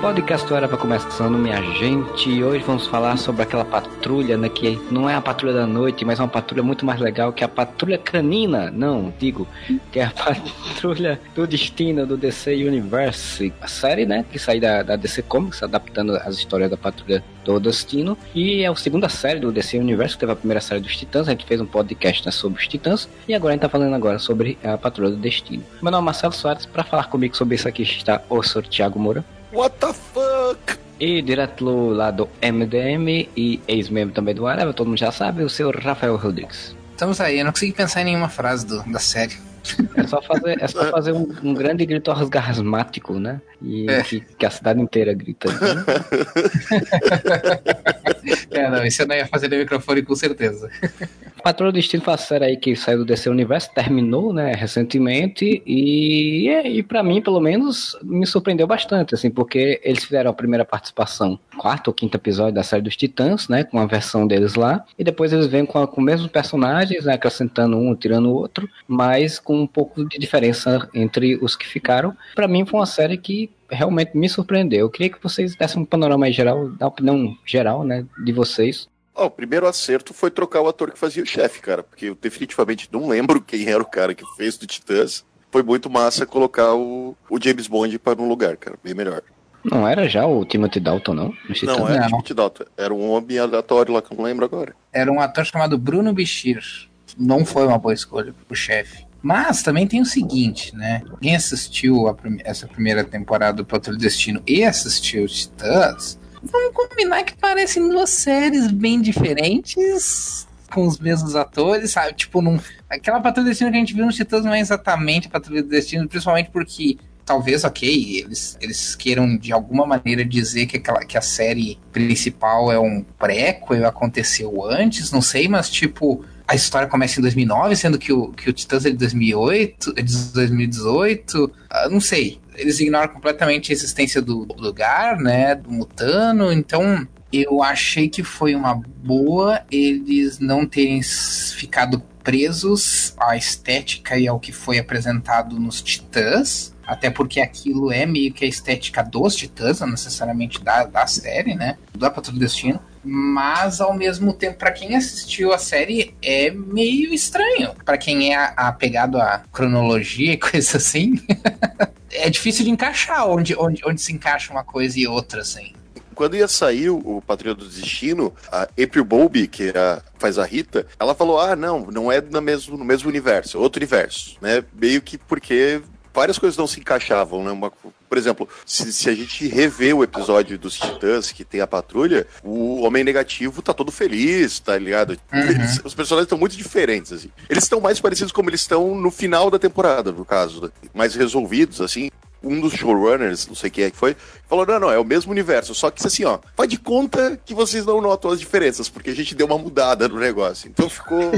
Podcast para começando, minha gente. Hoje vamos falar sobre aquela patrulha, né? Que não é a patrulha da noite, mas é uma patrulha muito mais legal que a patrulha canina. Não, digo, que é a patrulha do destino do DC Universe. A série, né? Que saiu da, da DC Comics, adaptando as histórias da patrulha do destino. E é a segunda série do DC Universe, que teve a primeira série dos Titãs. A gente fez um podcast né, sobre os Titãs. E agora a gente tá falando agora sobre a patrulha do destino. Meu nome é Marcelo Soares. Para falar comigo sobre isso aqui está o Sr. Thiago Moura. What the fuck? E direto lá do MDM e ex-membro também do Areva, todo mundo já sabe, o seu Rafael Rodrigues. Estamos aí, eu não consegui pensar em nenhuma frase do, da série. É só fazer, é só fazer um, um grande grito orgasmático, né? E é. que, que, a cidade inteira grita. Né? é, não, isso eu não ia fazer no microfone com certeza. Patrulha do Destino foi a série aí que saiu do DC Universo, terminou, né, recentemente, e, e para mim, pelo menos, me surpreendeu bastante, assim, porque eles fizeram a primeira participação, quarto ou quinto episódio da série dos Titãs, né, com a versão deles lá, e depois eles vêm com, com os mesmos personagens, né, acrescentando um, tirando o outro, mas com um pouco de diferença entre os que ficaram. Para mim foi uma série que realmente me surpreendeu. Eu queria que vocês dessem um panorama geral, da opinião geral, né, de vocês Oh, o primeiro acerto foi trocar o ator que fazia o chefe, cara, porque eu definitivamente não lembro quem era o cara que fez do Titãs. Foi muito massa colocar o, o James Bond para um lugar, cara, bem melhor. Não era já o Timothy Dalton, não? Não, era o Timothy Dalton. Era um homem aleatório lá que eu não lembro agora. Era um ator chamado Bruno Bichir. Não foi uma boa escolha pro chefe. Mas também tem o seguinte, né? Quem assistiu prim essa primeira temporada do Patrulho Destino e assistiu Titãs, vamos combinar que parecem duas séries bem diferentes, com os mesmos atores, sabe? Tipo, num, aquela Patrulha Destino que a gente viu nos Titãs não é exatamente a Patrulha Destino, principalmente porque talvez, ok, eles, eles queiram de alguma maneira dizer que, aquela, que a série principal é um prequel, aconteceu antes, não sei, mas tipo, a história começa em 2009, sendo que o, que o Titãs é de 2008, é de 2018, uh, não sei. Eles ignoram completamente a existência do lugar, né, do Mutano, então eu achei que foi uma boa eles não terem ficado presos à estética e ao que foi apresentado nos Titãs, até porque aquilo é meio que a estética dos Titãs, não necessariamente da, da série, né, do Patrulha do Destino mas ao mesmo tempo, para quem assistiu a série, é meio estranho. Para quem é apegado à cronologia e coisa assim, é difícil de encaixar onde, onde, onde se encaixa uma coisa e outra, assim quando ia sair o Patrulha do Destino, a April Bowby, que é a, faz a Rita, ela falou: ah, não, não é no mesmo, no mesmo universo, é outro universo, né? Meio que porque várias coisas não se encaixavam, né? Uma, por exemplo, se, se, a gente rever o episódio dos Titãs, que tem a patrulha, o Homem Negativo tá todo feliz, tá ligado? Uhum. Eles, os personagens estão muito diferentes, assim. Eles estão mais parecidos como eles estão no final da temporada, no caso, né? mais resolvidos, assim um dos showrunners, não sei quem é que foi, falou: não, não, é o mesmo universo, só que assim, ó, faz de conta que vocês não notam as diferenças, porque a gente deu uma mudada no negócio. Então ficou.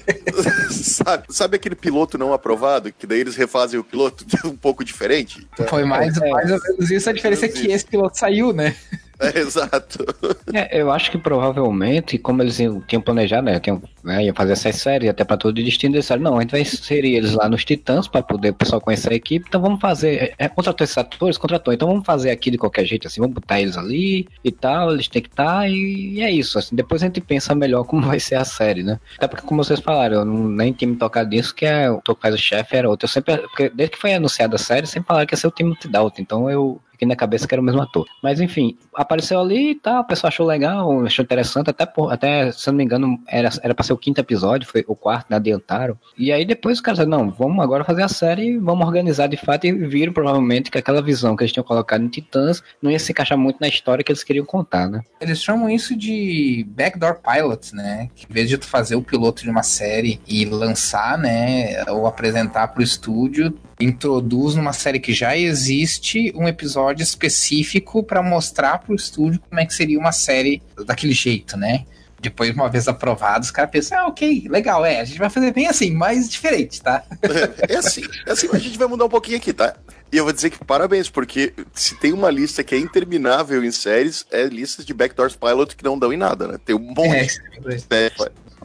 sabe, sabe aquele piloto não aprovado, que daí eles refazem o piloto um pouco diferente? Então, foi mais, é, mais ou menos isso, a diferença é que esse piloto saiu, né? É, exato. É, eu acho que provavelmente, como eles tinham planejado, né, tinham, né, iam fazer essas séries até para todo o destino, eles disseram, não, a gente vai inserir eles lá nos Titãs para poder o pessoal conhecer a equipe, então vamos fazer, é, é, contratou esses atores, contratou, então vamos fazer aqui de qualquer jeito, assim, vamos botar eles ali e tal, eles têm que estar tá, e, e, é isso, assim, depois a gente pensa melhor como vai ser a série, né? Até porque, como vocês falaram, eu não, nem tinha me tocado disso, que é, o Tocais o chefe era outro, eu sempre, porque desde que foi anunciada a série, sempre falaram que ia ser o Timothy Dalton, então eu fiquei na cabeça que era o mesmo ator. Mas enfim, apareceu ali e tá, tal, o pessoal achou legal, achou interessante, até, por, até se eu não me engano, era, era pra ser o quinto episódio, foi o quarto, né, adiantaram. E aí depois os caras não, vamos agora fazer a série, vamos organizar de fato, e viram provavelmente que aquela visão que eles tinham colocado em Titãs não ia se encaixar muito na história que eles queriam contar, né? Eles chamam isso de backdoor pilot, né? Que em vez de tu fazer o piloto de uma série e lançar, né, ou apresentar pro estúdio, introduz numa série que já existe um episódio específico para mostrar para o estúdio como é que seria uma série daquele jeito, né? Depois, uma vez aprovado, os caras pensam, ah, ok, legal, é, a gente vai fazer bem assim, mas diferente, tá? É, é assim, é assim, a gente vai mudar um pouquinho aqui, tá? E eu vou dizer que parabéns, porque se tem uma lista que é interminável em séries, é listas de backdoors pilot que não dão em nada, né? Tem um monte. É, é,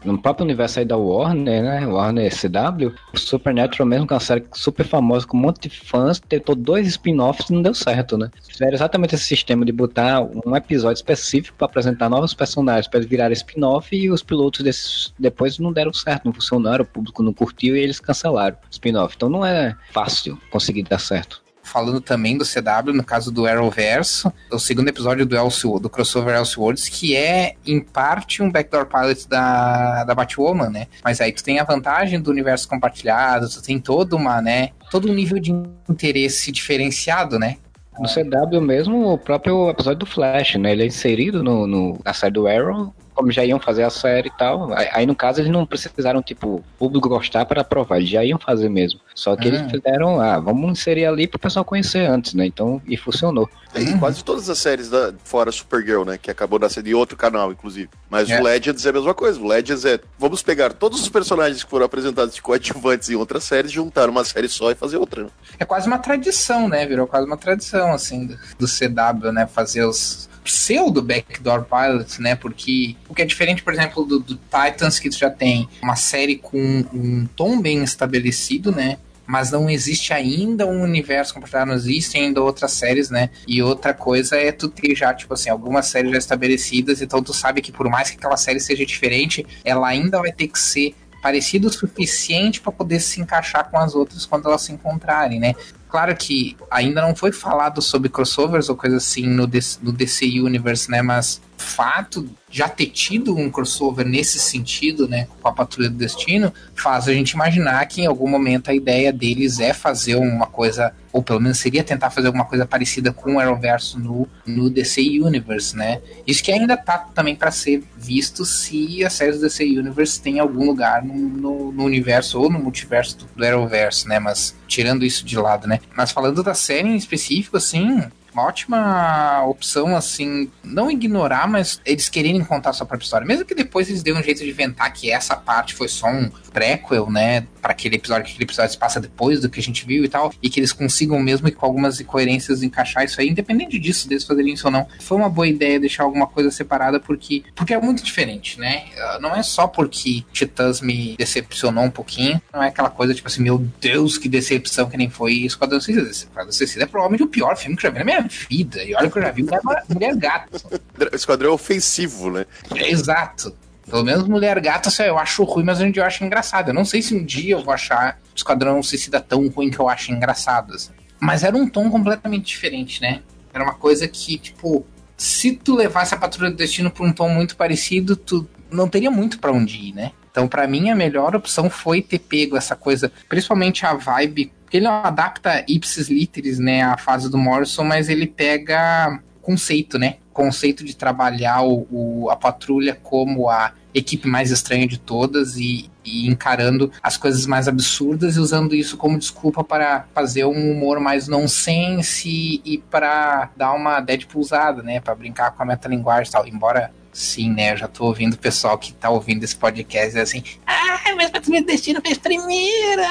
no próprio universo aí da Warner, né? Warner CW, o Supernatural mesmo, que é uma série super famosa, com um monte de fãs, tentou dois spin-offs e não deu certo, né? Fizeram exatamente esse sistema de botar um episódio específico para apresentar novos personagens para eles virarem spin-off e os pilotos desses depois não deram certo, não funcionaram, o público não curtiu e eles cancelaram o spin-off. Então não é fácil conseguir dar certo falando também do CW, no caso do Arrowverso, o segundo episódio do, Elseworld, do crossover Elseworlds, que é, em parte, um backdoor pilot da, da Batwoman, né? Mas aí tu tem a vantagem do universo compartilhado, tu tem toda uma, né? Todo um nível de interesse diferenciado, né? No CW mesmo, o próprio episódio do Flash, né? Ele é inserido no, no na série do Arrow, como já iam fazer a série e tal. Aí, no caso, eles não precisaram, tipo, o público gostar para aprovar, eles já iam fazer mesmo. Só que eles ah. fizeram, ah, vamos inserir ali pro pessoal conhecer antes, né? Então, e funcionou. E quase todas as séries da, fora Supergirl, né? Que acabou nascendo em outro canal, inclusive. Mas é. o Legends é a mesma coisa. O Legends é, vamos pegar todos os personagens que foram apresentados de coadjuvantes em outras séries, juntar uma série só e fazer outra. Né? É quase uma tradição, né? Virou quase uma tradição, assim, do, do CW, né? Fazer os pseudo backdoor pilots, né? Porque o que é diferente, por exemplo, do, do Titans, que já tem uma série com um tom bem estabelecido, né? mas não existe ainda um universo compartilhado, não existem ainda outras séries, né? E outra coisa é tu ter já, tipo assim, algumas séries já estabelecidas, então tu sabe que por mais que aquela série seja diferente, ela ainda vai ter que ser parecida o suficiente para poder se encaixar com as outras quando elas se encontrarem, né? claro que ainda não foi falado sobre crossovers ou coisa assim no DC Universe, né? Mas fato já ter tido um crossover nesse sentido, né, com a Patrulha do Destino, faz a gente imaginar que em algum momento a ideia deles é fazer uma coisa, ou pelo menos seria tentar fazer alguma coisa parecida com o Arrowverso no, no DC Universe, né? Isso que ainda tá também para ser visto se a série do DC Universe tem algum lugar no, no, no universo ou no multiverso do, do Arrowverse, né? Mas tirando isso de lado, né? Mas falando da série em específico, assim, uma ótima opção, assim, não ignorar, mas eles quererem contar a sua própria história. Mesmo que depois eles dêem um jeito de inventar que essa parte foi só um prequel, né, para aquele episódio, que aquele episódio se passa depois do que a gente viu e tal, e que eles consigam mesmo com algumas incoerências encaixar isso aí, independente disso, deles fazerem isso ou não. Foi uma boa ideia deixar alguma coisa separada porque, porque é muito diferente, né? Ah, não é só porque Titãs me decepcionou um pouquinho, não é aquela coisa tipo assim, meu Deus, que decepção que nem foi Esquadrão Suicida. Esquadrão Suicida é provavelmente o pior filme que eu já vi na minha vida. E olha que eu já vi Mulher, Gato. Esquadrão é ofensivo, né? É, exato. Pelo menos Mulher Gata eu acho ruim, mas dia eu acho engraçado. Eu não sei se um dia eu vou achar o Esquadrão Suicida tão ruim que eu acho engraçado. Assim. Mas era um tom completamente diferente, né? Era uma coisa que, tipo, se tu levasse a Patrulha do Destino por um tom muito parecido, tu não teria muito para onde ir, né? Então, para mim, a melhor opção foi ter pego essa coisa, principalmente a vibe porque ele não adapta ipsis literis, né, a fase do Morrison, mas ele pega conceito, né? Conceito de trabalhar o, o, a patrulha como a equipe mais estranha de todas e, e, encarando as coisas mais absurdas e usando isso como desculpa para fazer um humor mais nonsense e para dar uma Deadpoolzada, né? Para brincar com a metalinguagem e tal. Embora Sim, né? Eu já tô ouvindo o pessoal que tá ouvindo esse podcast assim. Ah, mas Patrulha do Destino fez primeira!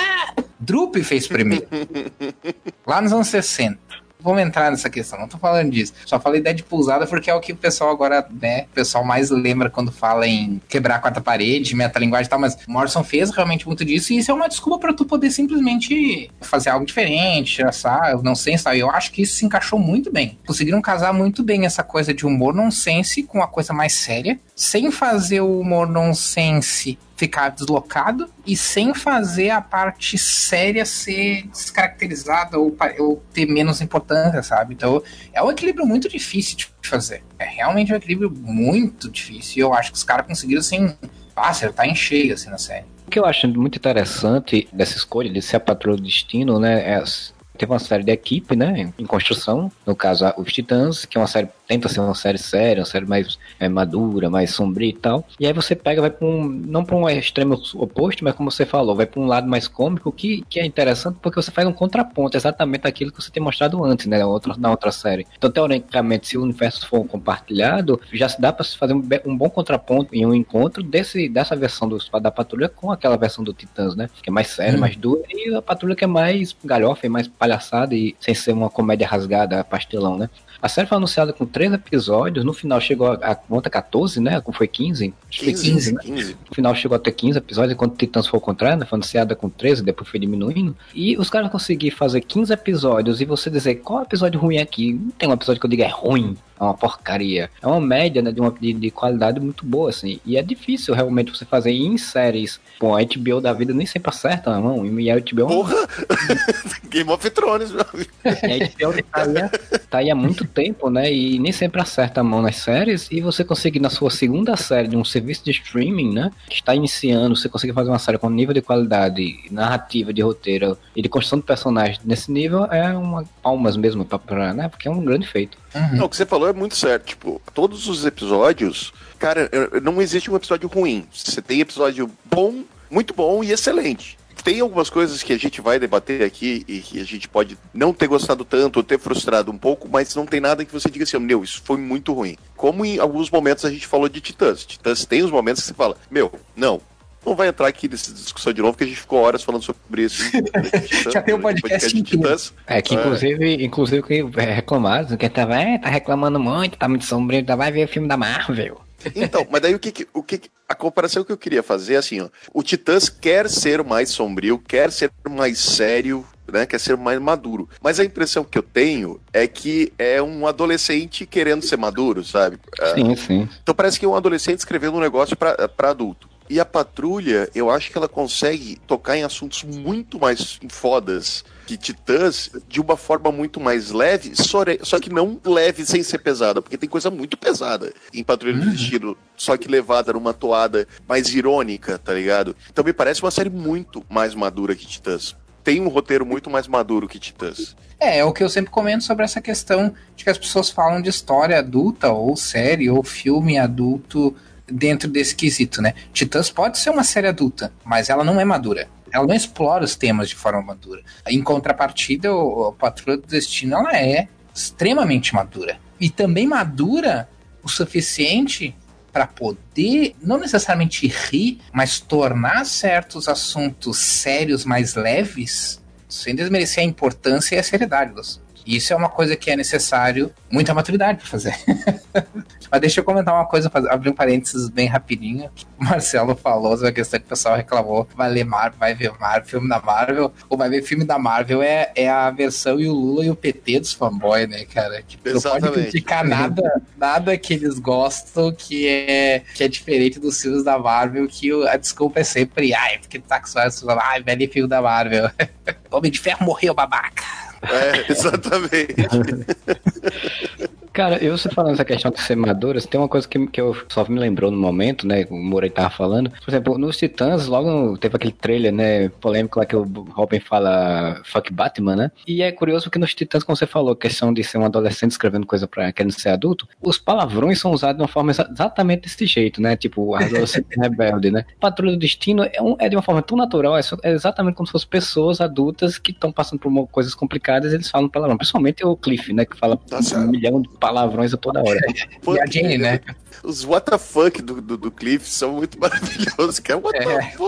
Drup fez primeiro. Lá nos anos 60 vamos entrar nessa questão, não tô falando disso. Só falei ideia de pousada porque é o que o pessoal agora, né, o pessoal mais lembra quando fala em quebrar a quarta parede, metalinguagem e tal, mas Morrison fez realmente muito disso e isso é uma desculpa para tu poder simplesmente fazer algo diferente, tirar não sei, sabe? Eu acho que isso se encaixou muito bem. Conseguiram casar muito bem essa coisa de humor nonsense com a coisa mais séria, sem fazer o humor nonsense ficar deslocado e sem fazer a parte séria ser descaracterizada ou, ou, ter menos importância, sabe? Então é um equilíbrio muito difícil de fazer. É realmente um equilíbrio muito difícil. E eu acho que os caras conseguiram assim, acertar em cheio assim na série. O que eu acho muito interessante dessa escolha de ser a patroa do destino, né? É, teve uma série de equipe, né? Em construção, no caso, os Titãs, que é uma série tenta ser uma série séria, uma série mais é, madura, mais sombria e tal. E aí você pega, vai para um, não para um extremo oposto, mas como você falou, vai para um lado mais cômico, que, que é interessante porque você faz um contraponto, exatamente aquilo que você tem mostrado antes, né, na outra, na outra série. Então, teoricamente, se o universo for compartilhado, já se dá para fazer um, um, bom contraponto em um encontro desse, dessa versão do, da Patrulha com aquela versão do Titãs, né, que é mais séria, hum. mais dura, e a Patrulha que é mais galhofa, mais palhaçada e sem ser uma comédia rasgada, pastelão, né. A série foi anunciada com três episódios, no final chegou a, a conta 14, né? Foi 15? Acho que foi 15, né? 15. No final chegou até 15 episódios, enquanto Titãs foi ao contrário, né? Foi anunciada com 13, depois foi diminuindo. E os caras conseguiram fazer 15 episódios e você dizer qual episódio ruim é aqui. Não tem um episódio que eu diga é ruim é uma porcaria. É uma média né, de, uma, de, de, qualidade muito boa, assim. E é difícil realmente você fazer em séries. Bom, a HBO da vida nem sempre acerta, não. E a HBO. Porra! Game of Thrones, meu amigo. a HBO tá aí, tá aí há muito tempo, né? E nem sempre acerta a mão nas séries. E você conseguir, na sua segunda série de um serviço de streaming, né? Que está iniciando, você conseguir fazer uma série com nível de qualidade, narrativa, de roteiro e de construção de personagens nesse nível é uma palmas mesmo, pra, pra né? Porque é um grande feito. Uhum. Não, o que você falou é muito certo. Tipo, todos os episódios, cara, não existe um episódio ruim. Você tem episódio bom, muito bom e excelente. Tem algumas coisas que a gente vai debater aqui e que a gente pode não ter gostado tanto ou ter frustrado um pouco, mas não tem nada que você diga assim, meu, isso foi muito ruim. Como em alguns momentos a gente falou de Titãs. Titãs tem os momentos que você fala, meu, não, não vai entrar aqui nessa discussão de novo, porque a gente ficou horas falando sobre isso. Já tem um podcast, podcast de Titãs. É, que inclusive, é. inclusive que é reclamaram, que tava, é, tá reclamando muito, tá muito sombrio, tá, vai ver o filme da Marvel. Então, mas daí o que, o que a comparação que eu queria fazer é assim, ó, o Titãs quer ser mais sombrio, quer ser mais sério, né, quer ser mais maduro. Mas a impressão que eu tenho é que é um adolescente querendo ser maduro, sabe? Sim, uh, sim. Então parece que é um adolescente escrevendo um negócio para adulto. E a patrulha, eu acho que ela consegue tocar em assuntos muito mais fodas que Titãs de uma forma muito mais leve, só que não leve sem ser pesada, porque tem coisa muito pesada em Patrulha do uhum. Destino, só que levada numa toada mais irônica, tá ligado? Então me parece uma série muito mais madura que Titãs. Tem um roteiro muito mais maduro que Titãs. É, é o que eu sempre comento sobre essa questão de que as pessoas falam de história adulta, ou série, ou filme adulto dentro desse quesito, né? Titãs pode ser uma série adulta, mas ela não é madura. Ela não explora os temas de forma madura. Em contrapartida, o, Patrulha do Destino ela é extremamente madura. E também madura o suficiente para poder, não necessariamente rir, mas tornar certos assuntos sérios mais leves, sem desmerecer a importância e a seriedade dos, isso é uma coisa que é necessário muita maturidade para fazer. Mas deixa eu comentar uma coisa, abrir um parênteses bem rapidinho. O Marcelo falou sobre a questão que o pessoal reclamou: vai ler Marvel, vai ver Marvel, filme da Marvel, ou vai ver filme da Marvel é, é a versão e o Lula e o PT dos fanboys, né, cara? Que não pode criticar nada, nada que eles gostam que é, que é diferente dos filmes da Marvel, que a desculpa é sempre, ai, porque tá com ai, velho filme da Marvel. Homem de Ferro morreu, babaca. É, exatamente. Cara, eu você falando essa questão de ser maduras, tem uma coisa que, que eu só me lembrou no momento, né? O Morei tava falando. Por exemplo, nos Titãs, logo teve aquele trailer, né? Polêmico lá que o Robin fala fuck Batman, né? E é curioso que nos Titãs, como você falou, questão de ser um adolescente escrevendo coisa pra querendo ser adulto, os palavrões são usados de uma forma exatamente desse jeito, né? Tipo, adolescente rebelde, né? Patrulha do Destino é, um, é de uma forma tão natural, é, é exatamente como se fossem pessoas adultas que estão passando por coisas complicadas e eles falam palavrão. Principalmente o Cliff, né? Que fala Nossa. um milhão de palavrões a toda hora. e a Jane, né? Os WTF do, do, do Cliff são muito maravilhosos, que é WTF.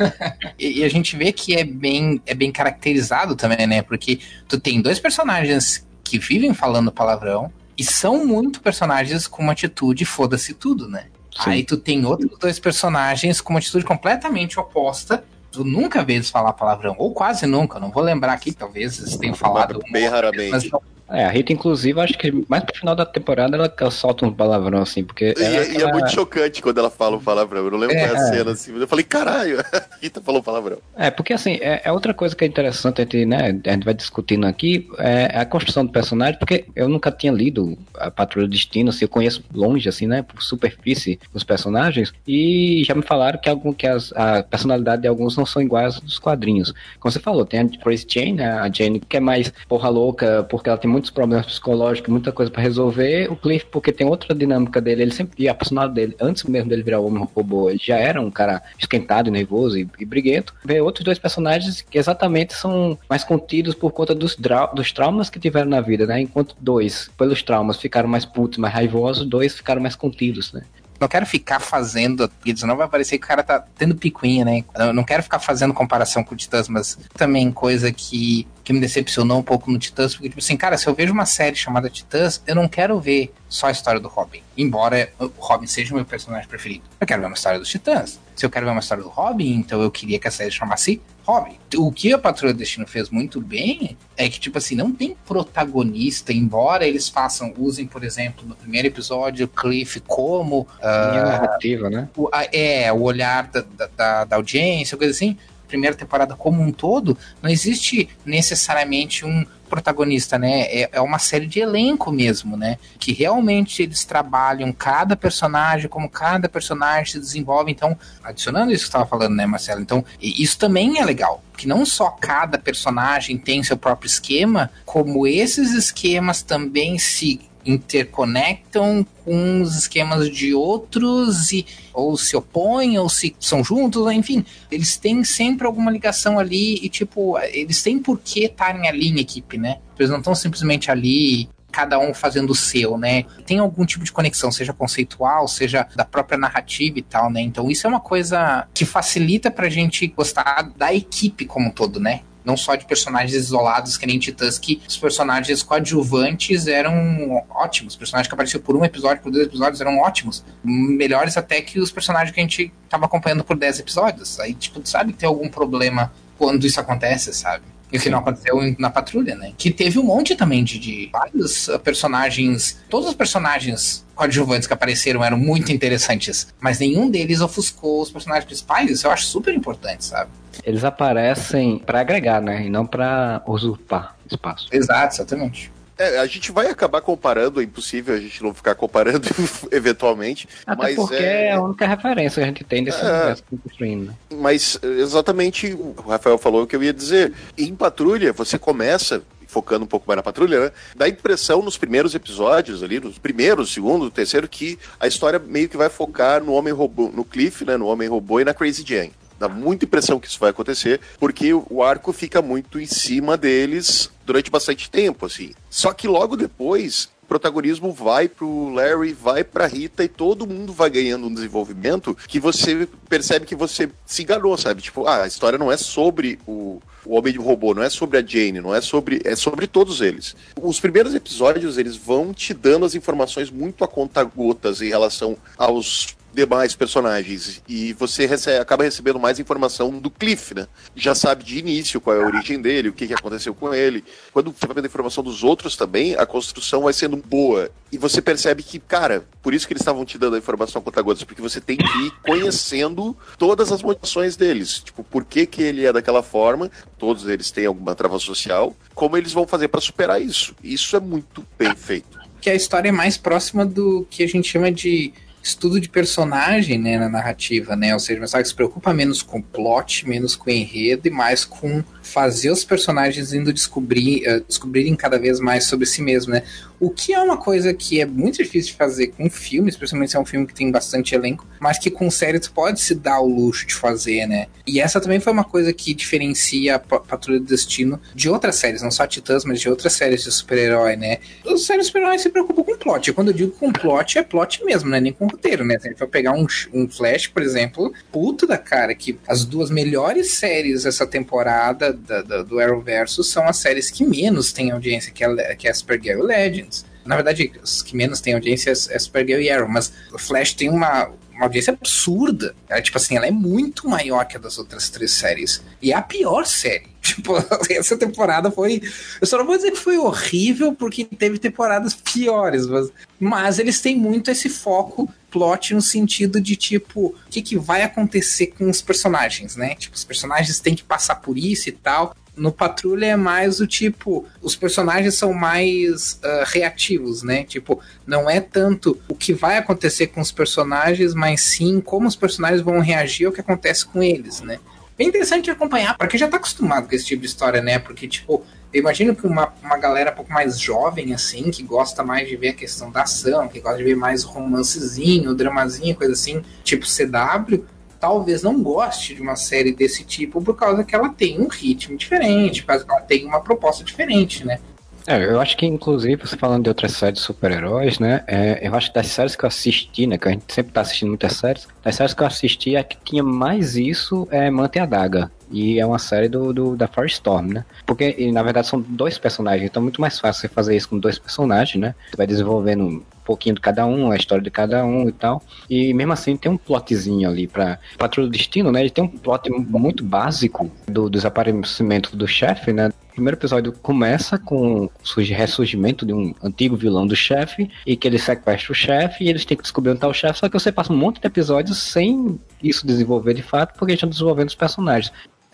É. e, e a gente vê que é bem, é bem caracterizado também, né? Porque tu tem dois personagens que vivem falando palavrão e são muito personagens com uma atitude foda-se tudo, né? Sim. Aí tu tem outros dois personagens com uma atitude completamente oposta. Tu nunca vê eles falar palavrão, ou quase nunca, não vou lembrar aqui, talvez eles tenham falado. Bem raramente. Mas não, é, a Rita, inclusive, acho que mais pro final da temporada ela, ela solta um palavrão, assim, porque. E, é, e é muito chocante quando ela fala um palavrão. Eu não lembro é, a cena, assim, eu falei, caralho, a Rita falou palavrão. É, porque assim, é, é, outra coisa que é interessante, a gente, né, a gente vai discutindo aqui, é a construção do personagem, porque eu nunca tinha lido a Patrulha do Destino, assim, eu conheço longe, assim, né, por superfície os personagens, e já me falaram que, algum, que as, a personalidade de alguns não são iguais dos quadrinhos. Como você falou, tem a Grace Jane, né, a Jane que é mais porra louca, porque ela tem muito muitos problemas psicológicos, muita coisa para resolver. O Cliff, porque tem outra dinâmica dele, ele sempre, e a personalidade dele, antes mesmo dele virar o homem robô, ele já era um cara esquentado, nervoso e, e briguento. Vê outros dois personagens que exatamente são mais contidos por conta dos, dos traumas que tiveram na vida, né? Enquanto dois, pelos traumas, ficaram mais putos, mais raivosos, dois ficaram mais contidos, né? não quero ficar fazendo, porque senão vai parecer que o cara tá tendo picuinha, né? Eu não quero ficar fazendo comparação com o Titãs, mas também coisa que que me decepcionou um pouco no Titãs, porque, tipo assim, cara, se eu vejo uma série chamada Titãs, eu não quero ver só a história do Robin. Embora o Robin seja o meu personagem preferido. Eu quero ver uma história dos Titãs. Se eu quero ver uma história do Robin, então eu queria que a série chamasse Robin. O que a Patrulha do Destino fez muito bem é que, tipo assim, não tem protagonista, embora eles façam, usem, por exemplo, no primeiro episódio, Cliff como. Uh, narrativa, né? O, a, é, o olhar da, da, da audiência, coisa assim primeira temporada como um todo, não existe necessariamente um protagonista, né? É, é uma série de elenco mesmo, né? Que realmente eles trabalham cada personagem, como cada personagem se desenvolve. Então, adicionando isso que estava falando, né, Marcelo? Então, isso também é legal. Que não só cada personagem tem seu próprio esquema, como esses esquemas também se interconectam com os esquemas de outros e ou se opõem ou se são juntos, enfim, eles têm sempre alguma ligação ali e tipo, eles têm por que estarem ali em equipe, né? Eles não estão simplesmente ali cada um fazendo o seu, né? Tem algum tipo de conexão, seja conceitual, seja da própria narrativa e tal, né? Então isso é uma coisa que facilita pra gente gostar da equipe como um todo, né? Não só de personagens isolados, que nem Titãs, que os personagens coadjuvantes eram ótimos. Os personagens que apareciam por um episódio, por dois episódios, eram ótimos. Melhores até que os personagens que a gente tava acompanhando por dez episódios. Aí, tipo, sabe que tem algum problema quando isso acontece, sabe? E o que não aconteceu na patrulha, né? Que teve um monte também de, de vários uh, personagens. Todos os personagens coadjuvantes que apareceram eram muito interessantes, mas nenhum deles ofuscou os personagens principais. Isso eu acho super importante, sabe? Eles aparecem para agregar, né? E não para usurpar espaço. Exato, exatamente. É, a gente vai acabar comparando, é impossível a gente não ficar comparando eventualmente. Até mas porque é... é... a única referência que a gente tem desse é... universo que construindo. Mas exatamente o Rafael falou o que eu ia dizer. Em Patrulha, você começa focando um pouco mais na patrulha, né? Dá a impressão nos primeiros episódios ali, nos primeiros, segundo, terceiro, que a história meio que vai focar no homem robô, no Cliff, né? No homem robô e na Crazy Jane. Dá muita impressão que isso vai acontecer, porque o arco fica muito em cima deles durante bastante tempo, assim. Só que logo depois o protagonismo vai pro Larry, vai pra Rita e todo mundo vai ganhando um desenvolvimento que você percebe que você se enganou, sabe? Tipo, ah, a história não é sobre o, o Homem de Robô, não é sobre a Jane, não é sobre. É sobre todos eles. Os primeiros episódios, eles vão te dando as informações muito a conta gotas em relação aos demais personagens. E você recebe, acaba recebendo mais informação do Cliff, né? Já sabe de início qual é a origem dele, o que, que aconteceu com ele. Quando você vai vendo a informação dos outros também, a construção vai sendo boa. E você percebe que, cara, por isso que eles estavam te dando a informação contra porque você tem que ir conhecendo todas as motivações deles. Tipo, por que, que ele é daquela forma, todos eles têm alguma trava social, como eles vão fazer para superar isso. Isso é muito bem feito. Que a história é mais próxima do que a gente chama de estudo de personagem né, na narrativa, né? Ou seja, história que se preocupa menos com plot, menos com enredo e mais com fazer os personagens indo descobrir, uh, descobrirem cada vez mais sobre si mesmo, né? O que é uma coisa que é muito difícil de fazer com filme, especialmente se é um filme que tem bastante elenco, mas que com séries pode se dar o luxo de fazer, né? E essa também foi uma coisa que diferencia a Patrulha do Destino de outras séries, não só Titãs, mas de outras séries de super-herói, né? As séries de super-herói se preocupam com plot. E quando eu digo com plot, é plot mesmo, não é nem com roteiro, né? Se a gente for pegar um, um Flash, por exemplo, puto da cara, que as duas melhores séries dessa temporada da, da, do Arrowverso são as séries que menos têm audiência, que é, que é Supergirl Legends. Na verdade, os que menos têm audiência é, é Supergirl e Arrow, mas o Flash tem uma, uma audiência absurda. Ela, tipo assim, ela é muito maior que a das outras três séries. E é a pior série. Tipo, essa temporada foi. Eu só não vou dizer que foi horrível, porque teve temporadas piores, mas, mas eles têm muito esse foco plot no sentido de tipo, o que, que vai acontecer com os personagens, né? Tipo, os personagens têm que passar por isso e tal. No Patrulha é mais o tipo, os personagens são mais uh, reativos, né? Tipo, não é tanto o que vai acontecer com os personagens, mas sim como os personagens vão reagir ao que acontece com eles, né? Bem interessante de acompanhar, para quem já tá acostumado com esse tipo de história, né? Porque, tipo, eu imagino que uma, uma galera um pouco mais jovem, assim, que gosta mais de ver a questão da ação, que gosta de ver mais romancezinho, dramazinho, coisa assim, tipo CW, talvez não goste de uma série desse tipo por causa que ela tem um ritmo diferente, por causa que ela tem uma proposta diferente, né? É, eu acho que, inclusive, você falando de outras séries de super-heróis, né? É, eu acho que das séries que eu assisti, né? Que a gente sempre tá assistindo muitas séries. Das séries que eu assisti, a que tinha mais isso é Mantém a Daga. E é uma série do, do da Firestorm, né? Porque, na verdade, são dois personagens, então é muito mais fácil você fazer isso com dois personagens, né? Você vai desenvolvendo um pouquinho de cada um, a história de cada um e tal. E mesmo assim tem um plotzinho ali pra Patrulha do Destino, né? Ele tem um plot muito básico do desaparecimento do chefe, né? O primeiro episódio começa com o ressurgimento de um antigo vilão do chefe e que ele sequestra o chefe e eles têm que descobrir onde tá o chefe, só que você passa um monte de episódios sem isso desenvolver de fato, porque estão desenvolvendo os personagens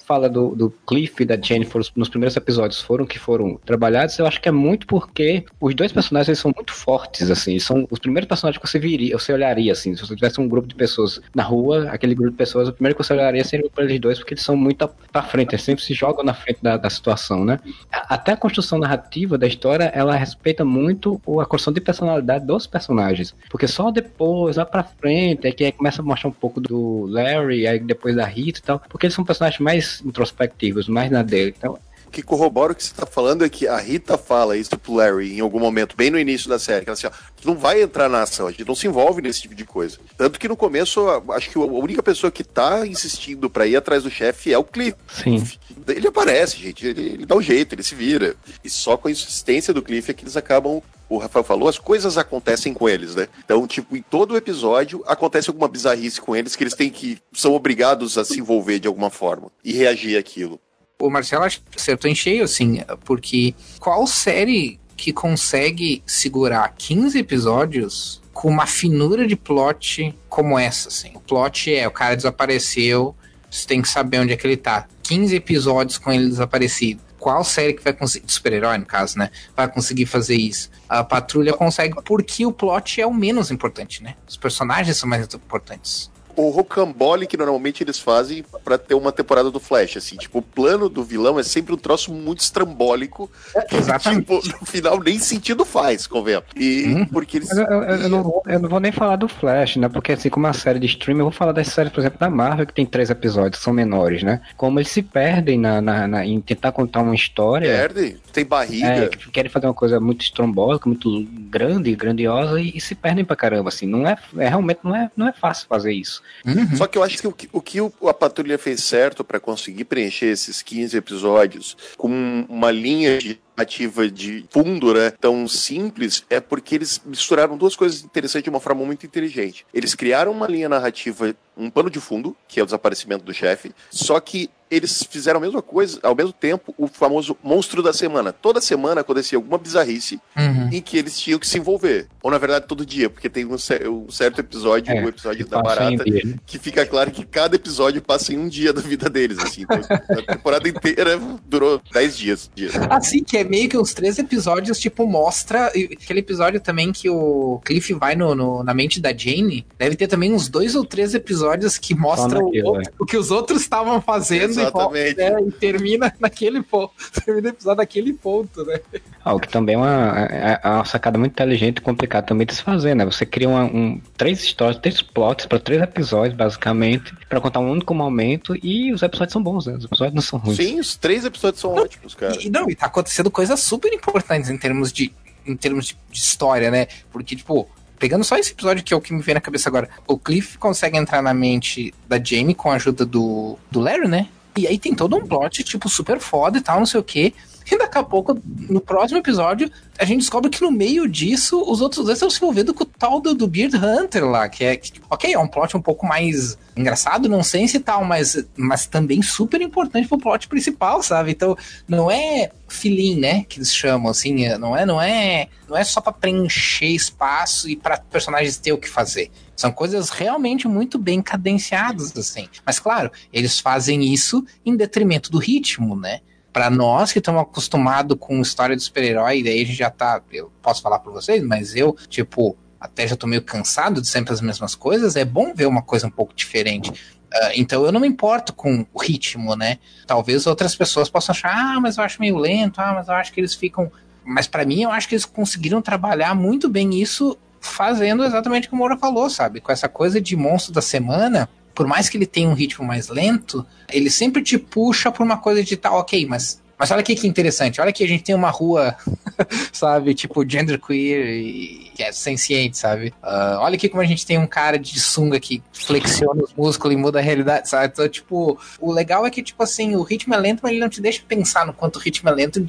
fala do, do Cliff e da Jennifer nos primeiros episódios foram que foram trabalhados, eu acho que é muito porque os dois personagens eles são muito fortes, assim, são os primeiros personagens que você viria, você olharia, assim, se você tivesse um grupo de pessoas na rua, aquele grupo de pessoas, o primeiro que você olharia seria para eles dois, porque eles são muito pra frente, eles sempre se jogam na frente da, da situação, né? Até a construção narrativa da história, ela respeita muito a construção de personalidade dos personagens, porque só depois, lá pra frente, é que começa a mostrar um pouco do Larry, aí depois da Rita e tal, porque eles são personagens mais introspectivos, mais na dele. Então, o que corrobora o que você está falando é que a Rita fala isso pro Larry em algum momento, bem no início da série, que ela assim, ó, não vai entrar na ação, a gente não se envolve nesse tipo de coisa. Tanto que no começo, acho que a única pessoa que tá insistindo para ir atrás do chefe é o Cliff. Sim. Ele aparece, gente, ele, ele dá um jeito, ele se vira. E só com a insistência do Cliff é que eles acabam o Rafael falou, as coisas acontecem com eles, né? Então, tipo, em todo episódio acontece alguma bizarrice com eles que eles têm que são obrigados a se envolver de alguma forma e reagir àquilo. O Marcelo acertou em cheio, assim, porque qual série que consegue segurar 15 episódios com uma finura de plot como essa, assim? O plot é, o cara desapareceu, você tem que saber onde é que ele tá. 15 episódios com ele desaparecido qual série que vai conseguir, de super-herói no caso, né, vai conseguir fazer isso. A Patrulha consegue porque o plot é o menos importante, né? Os personagens são mais importantes o rocambole que normalmente eles fazem para ter uma temporada do Flash, assim, tipo, o plano do vilão é sempre um troço muito estrambólico, é, exatamente. tipo, no final nem sentido faz, convenho. E hum. porque eles... Eu, eu, eu, não vou, eu não vou nem falar do Flash, né, porque assim, como é uma série de streaming, eu vou falar das séries, por exemplo, da Marvel, que tem três episódios, que são menores, né, como eles se perdem na, na, na em tentar contar uma história... Perdem, tem barriga. É, que querem fazer uma coisa muito estrombólica, muito grande, grandiosa, e, e, se perdem pra caramba, assim, não é, é realmente não é, não é fácil fazer isso. Uhum. Só que eu acho que o, que o que a Patrulha fez certo para conseguir preencher esses 15 episódios com uma linha de narrativa de fundo, né, tão simples, é porque eles misturaram duas coisas interessantes de uma forma muito inteligente. Eles criaram uma linha narrativa, um pano de fundo, que é o desaparecimento do chefe, só que eles fizeram a mesma coisa, ao mesmo tempo, o famoso monstro da semana. Toda semana acontecia alguma bizarrice uhum. em que eles tinham que se envolver. Ou, na verdade, todo dia, porque tem um, um certo episódio, é, o um episódio da Barata, que fica claro que cada episódio passa em um dia da vida deles, assim. Então, a temporada inteira durou 10 dias, dias. Assim, que é meio que uns três episódios, tipo, mostra. Aquele episódio também que o Cliff vai no, no na mente da Jane, deve ter também uns dois ou três episódios que mostram o, outro, é. o, que os outros estavam fazendo Exatamente. E, né, e, termina naquele ponto. Termina o episódio naquele ponto, né? Ah, o que também é uma, é, é uma sacada muito inteligente e complicada também de se fazer, né? Você cria uma, um, três histórias, três plots para três episódios, basicamente, para contar um único momento e os episódios são bons, né? Os episódios não são ruins. Sim, os três episódios são não, ótimos, cara. E, não, e tá acontecendo coisas super importantes em termos de em termos de, de história, né? Porque, tipo, pegando só esse episódio que é o que me vem na cabeça agora, o Cliff consegue entrar na mente da Jamie com a ajuda do, do Larry, né? E aí tem todo um plot, tipo, super foda e tal, não sei o quê. E daqui a pouco, no próximo episódio, a gente descobre que no meio disso, os outros dois estão se envolvendo com o tal do, do Beard Hunter lá, que é, que, ok, é um plot um pouco mais engraçado, não sei se tal, mas, mas também super importante pro plot principal, sabe? Então, não é filim, né, que eles chamam, assim, é, não é, não é, não é só para preencher espaço e para personagens ter o que fazer. São coisas realmente muito bem cadenciadas, assim. Mas, claro, eles fazem isso em detrimento do ritmo, né? Para nós que estamos acostumados com história de super-herói, daí a gente já tá. Eu posso falar para vocês, mas eu, tipo, até já tô meio cansado de sempre as mesmas coisas, é bom ver uma coisa um pouco diferente. Uh, então eu não me importo com o ritmo, né? Talvez outras pessoas possam achar, ah, mas eu acho meio lento, ah, mas eu acho que eles ficam. Mas para mim, eu acho que eles conseguiram trabalhar muito bem isso fazendo exatamente o que o Moura falou, sabe? Com essa coisa de monstro da semana, por mais que ele tenha um ritmo mais lento, ele sempre te puxa por uma coisa de tal, ok, mas Mas olha aqui que interessante, olha que a gente tem uma rua, sabe, tipo genderqueer e que é senciente, sabe? Uh, olha aqui como a gente tem um cara de sunga que flexiona os músculos e muda a realidade, sabe? Então, tipo, o legal é que, tipo assim, o ritmo é lento, mas ele não te deixa pensar no quanto o ritmo é lento,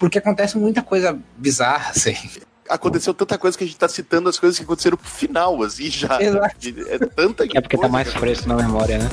porque acontece muita coisa bizarra, assim aconteceu tanta coisa que a gente tá citando as coisas que aconteceram pro final, assim, já. Exato. É tanta É porque tá mais fresco na memória, né?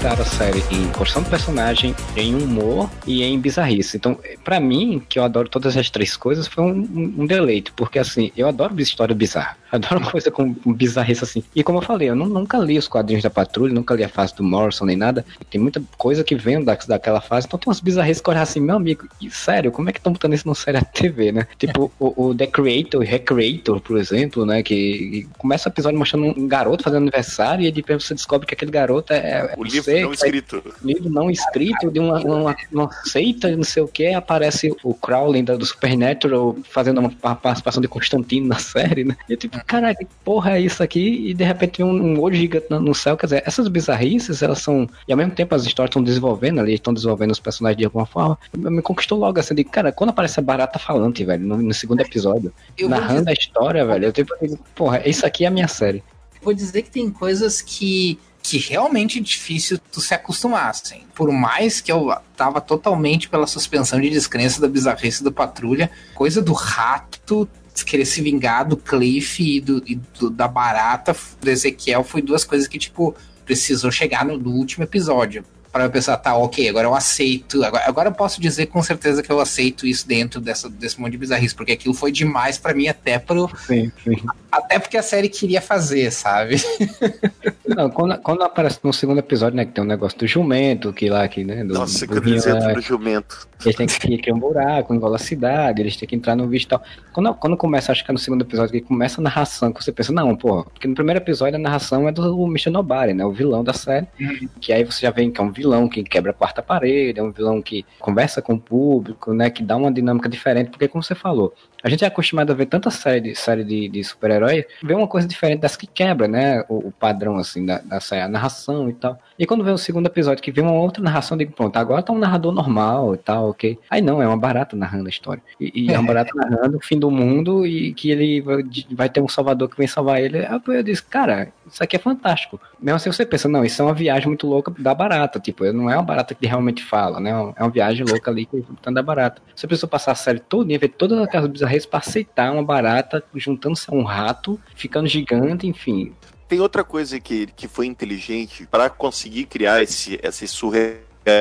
focaram a série em construção do personagem, em humor e em bizarrice. Então, para mim, que eu adoro todas as três coisas, foi um, um, deleite, porque assim, eu adoro história bizarra. Adoro coisa com, com bizarrice assim. E como eu falei, eu não, nunca li os quadrinhos da Patrulha, nunca li a fase do Morrison nem nada. Tem muita coisa que vem da, daquela fase, então tem umas bizarrices que eu assim, meu amigo, e, sério, como é que estão botando isso no série TV, né? Tipo, o, o The Creator, Recreator, por exemplo, né? Que, que começa o episódio mostrando um garoto fazendo aniversário e depois você descobre que aquele garoto é. é o livro não escrito. Livro não escrito de uma, uma, uma seita, não sei o que, aparece o Crowley do Supernatural fazendo uma participação de Constantino na série, né? E tipo, caralho, que porra é isso aqui? E de repente tem um, um olho gigante no céu. Quer dizer, essas bizarrices, elas são. E ao mesmo tempo as histórias estão desenvolvendo ali, estão desenvolvendo os personagens de alguma forma. Me conquistou logo assim, de, cara, quando aparece a barata falante, velho, no, no segundo episódio, eu narrando dizer... a história, velho, eu tipo, porra, isso aqui é a minha série. Vou dizer que tem coisas que que realmente é difícil tu se acostumar, assim. Por mais que eu tava totalmente pela suspensão de descrença da bizarrice do Patrulha, coisa do rato querer se vingar do Cliff e, do, e do, da barata do Ezequiel foi duas coisas que, tipo, precisou chegar no, no último episódio para eu pensar, tá, ok, agora eu aceito. Agora, agora eu posso dizer com certeza que eu aceito isso dentro dessa, desse monte de bizarrice, porque aquilo foi demais para mim, até pro. Sim, sim. Até porque a série queria fazer, sabe? Não, quando, quando aparece no segundo episódio, né, que tem um negócio do jumento, que lá, que, né? Do, Nossa, do, do, do jumento. Eles têm que criar um buraco, engola a cidade, eles têm que entrar no vídeo e tal. Quando, quando começa, acho que é no segundo episódio, que começa a narração, que você pensa, não, pô, porque no primeiro episódio a narração é do Mr. Nobody, né? O vilão da série. Uhum. Que aí você já vê que é um vilão que quebra a quarta parede, é um vilão que conversa com o público, né? Que dá uma dinâmica diferente, porque como você falou, a gente é acostumado a ver tanta série de, série de, de super-herói, ver uma coisa diferente das que quebra, né? O, o padrão, assim, da, da série, a narração e tal. E quando vem o segundo episódio, que vem uma outra narração, digo, pronto, agora tá um narrador normal e tal, ok. Aí não, é uma barata narrando a história. E, e é uma barata narrando o fim do mundo e que ele vai, ter um salvador que vem salvar ele. Aí eu disse, cara, isso aqui é fantástico. Mesmo assim você pensa, não, isso é uma viagem muito louca da barata. Tipo, não é uma barata que realmente fala, né? É uma viagem louca ali que tá da barata. Você precisa passar a série toda, ver todas aquelas bizarras pra aceitar uma barata juntando-se a um rato, ficando gigante, enfim tem outra coisa que, que foi inteligente para conseguir criar esse, esse surreal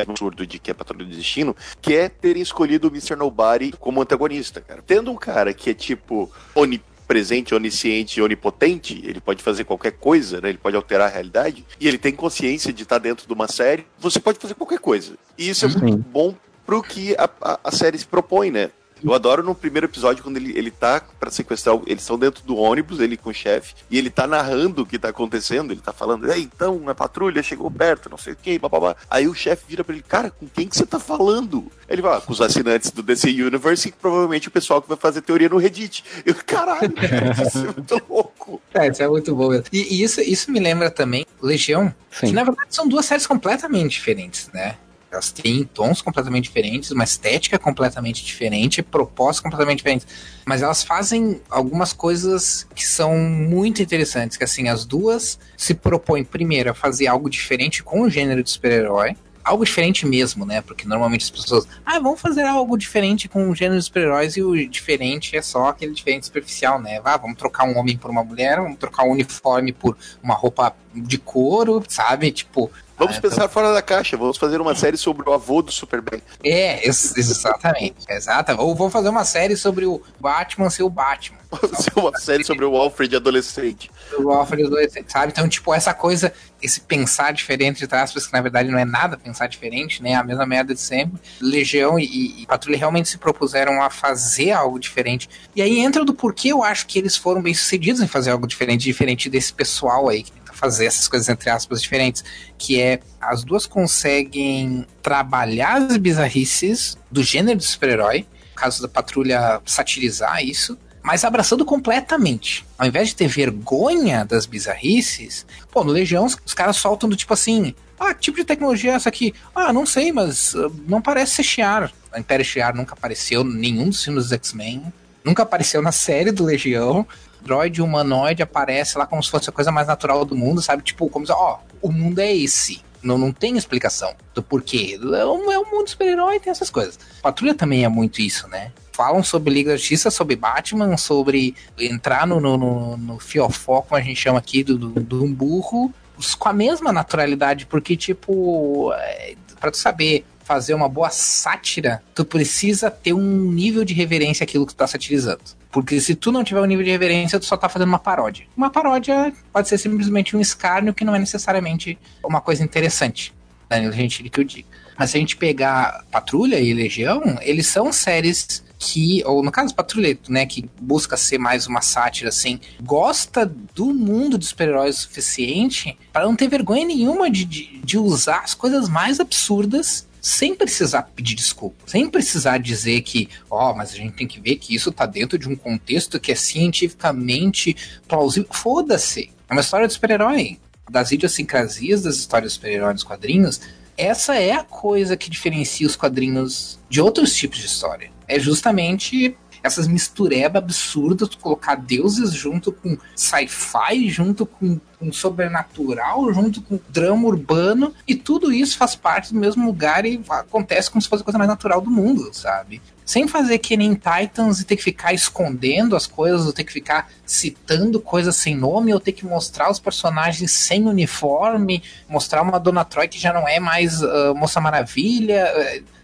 absurdo de que é Patrulha do Destino, que é terem escolhido o Mr. Nobody como antagonista, cara. Tendo um cara que é tipo onipresente, onisciente e onipotente, ele pode fazer qualquer coisa, né? Ele pode alterar a realidade, e ele tem consciência de estar dentro de uma série, você pode fazer qualquer coisa. E isso é muito bom pro que a, a, a série se propõe, né? Eu adoro no primeiro episódio quando ele, ele tá para sequestrar, eles estão dentro do ônibus, ele com o chefe, e ele tá narrando o que tá acontecendo, ele tá falando, Ei, então, a patrulha chegou perto, não sei o que, babá. Aí o chefe vira pra ele, cara, com quem que você tá falando? Ele fala, com os assinantes do DC Universe e provavelmente o pessoal que vai fazer teoria no Reddit. Eu, caralho, isso é muito louco. É, isso é muito bom mesmo. E, e, isso, isso me lembra também Legião, Sim. que na verdade são duas séries completamente diferentes, né? Elas têm tons completamente diferentes, uma estética completamente diferente, propostas completamente diferentes. Mas elas fazem algumas coisas que são muito interessantes. Que assim, as duas se propõem primeiro a fazer algo diferente com o gênero de super-herói. Algo diferente mesmo, né? Porque normalmente as pessoas. Ah, vamos fazer algo diferente com o gênero de super-heróis e o diferente é só aquele diferente superficial, né? Ah, vamos trocar um homem por uma mulher, vamos trocar um uniforme por uma roupa de couro, sabe? Tipo, Vamos ah, pensar então... fora da caixa, vamos fazer uma série sobre o avô do Superman. É, exatamente. exata. Ou vou fazer uma série sobre o Batman ser o Batman. ser uma série sobre o Alfred adolescente. O Alfred adolescente, sabe? Então, tipo, essa coisa, esse pensar diferente de aspas, que na verdade não é nada pensar diferente, né? A mesma merda de sempre. Legião e, e Patrulha realmente se propuseram a fazer algo diferente. E aí entra do porquê eu acho que eles foram bem sucedidos em fazer algo diferente, diferente desse pessoal aí que fazer essas coisas entre aspas diferentes, que é as duas conseguem trabalhar as bizarrices do gênero de super-herói, caso da patrulha satirizar isso, mas abraçando completamente. Ao invés de ter vergonha das bizarrices, pô, no Legião os caras soltam do tipo assim: ah, que tipo de tecnologia é essa aqui? Ah, não sei, mas uh, não parece ser Shiar. A Império Shiar nunca apareceu em nenhum dos filmes dos X-Men. Nunca apareceu na série do Legião. Droid humanoide aparece lá como se fosse a coisa mais natural do mundo, sabe? Tipo, como se, ó, o mundo é esse. Não, não tem explicação do porquê. É um, é mundo super-herói, tem essas coisas. Patrulha também é muito isso, né? Falam sobre Liga da Justiça, sobre Batman, sobre entrar no, no, no, no fiofó, como a gente chama aqui, do, do, do um burro, com a mesma naturalidade, porque, tipo, é, pra tu saber fazer uma boa sátira, tu precisa ter um nível de reverência àquilo que tu tá satirizando. Porque se tu não tiver um nível de reverência, tu só tá fazendo uma paródia. Uma paródia pode ser simplesmente um escárnio que não é necessariamente uma coisa interessante. Danilo Gentili que eu digo. Mas se a gente pegar Patrulha e Legião, eles são séries que, ou no caso Patrulheto, né, que busca ser mais uma sátira, assim, gosta do mundo dos super-heróis o suficiente para não ter vergonha nenhuma de, de, de usar as coisas mais absurdas sem precisar pedir desculpa, sem precisar dizer que, ó, oh, mas a gente tem que ver que isso tá dentro de um contexto que é cientificamente plausível. Foda-se. É uma história de super-herói. Das idiosincrasias das histórias de super-herói nos quadrinhos, essa é a coisa que diferencia os quadrinhos de outros tipos de história. É justamente essas misturebas absurdas, colocar deuses junto com sci-fi, junto com, com sobrenatural, junto com drama urbano, e tudo isso faz parte do mesmo lugar e acontece como se fosse a coisa mais natural do mundo, sabe? Sem fazer que nem Titans e ter que ficar escondendo as coisas, ou ter que ficar citando coisas sem nome, ou ter que mostrar os personagens sem uniforme, mostrar uma Dona Troy que já não é mais uh, Moça Maravilha.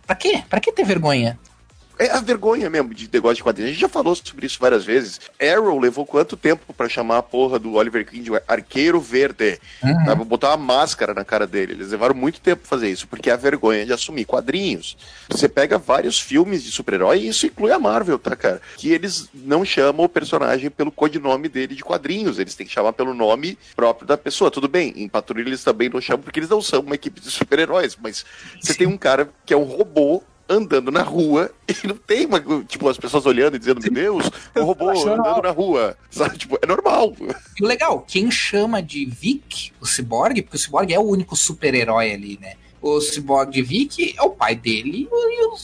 Pra quê? Pra que ter vergonha? É a vergonha mesmo de negócio de quadrinhos. A gente já falou sobre isso várias vezes. Arrow levou quanto tempo para chamar a porra do Oliver Queen de Arqueiro Verde? Uhum. Pra botar uma máscara na cara dele. Eles levaram muito tempo pra fazer isso, porque é a vergonha de assumir quadrinhos. Você pega vários filmes de super-herói, e isso inclui a Marvel, tá, cara? Que eles não chamam o personagem pelo codinome dele de quadrinhos. Eles têm que chamar pelo nome próprio da pessoa. Tudo bem, em Patrulha eles também não chamam, porque eles não são uma equipe de super-heróis. Mas você Sim. tem um cara que é um robô andando na rua e não tem uma, tipo, as pessoas olhando e dizendo, meu Deus, o robô andando na rua. Sabe? Tipo, é normal. Legal, quem chama de Vic, o Cyborg, porque o Cyborg é o único super-herói ali, né? O Cyborg de Vic é o pai dele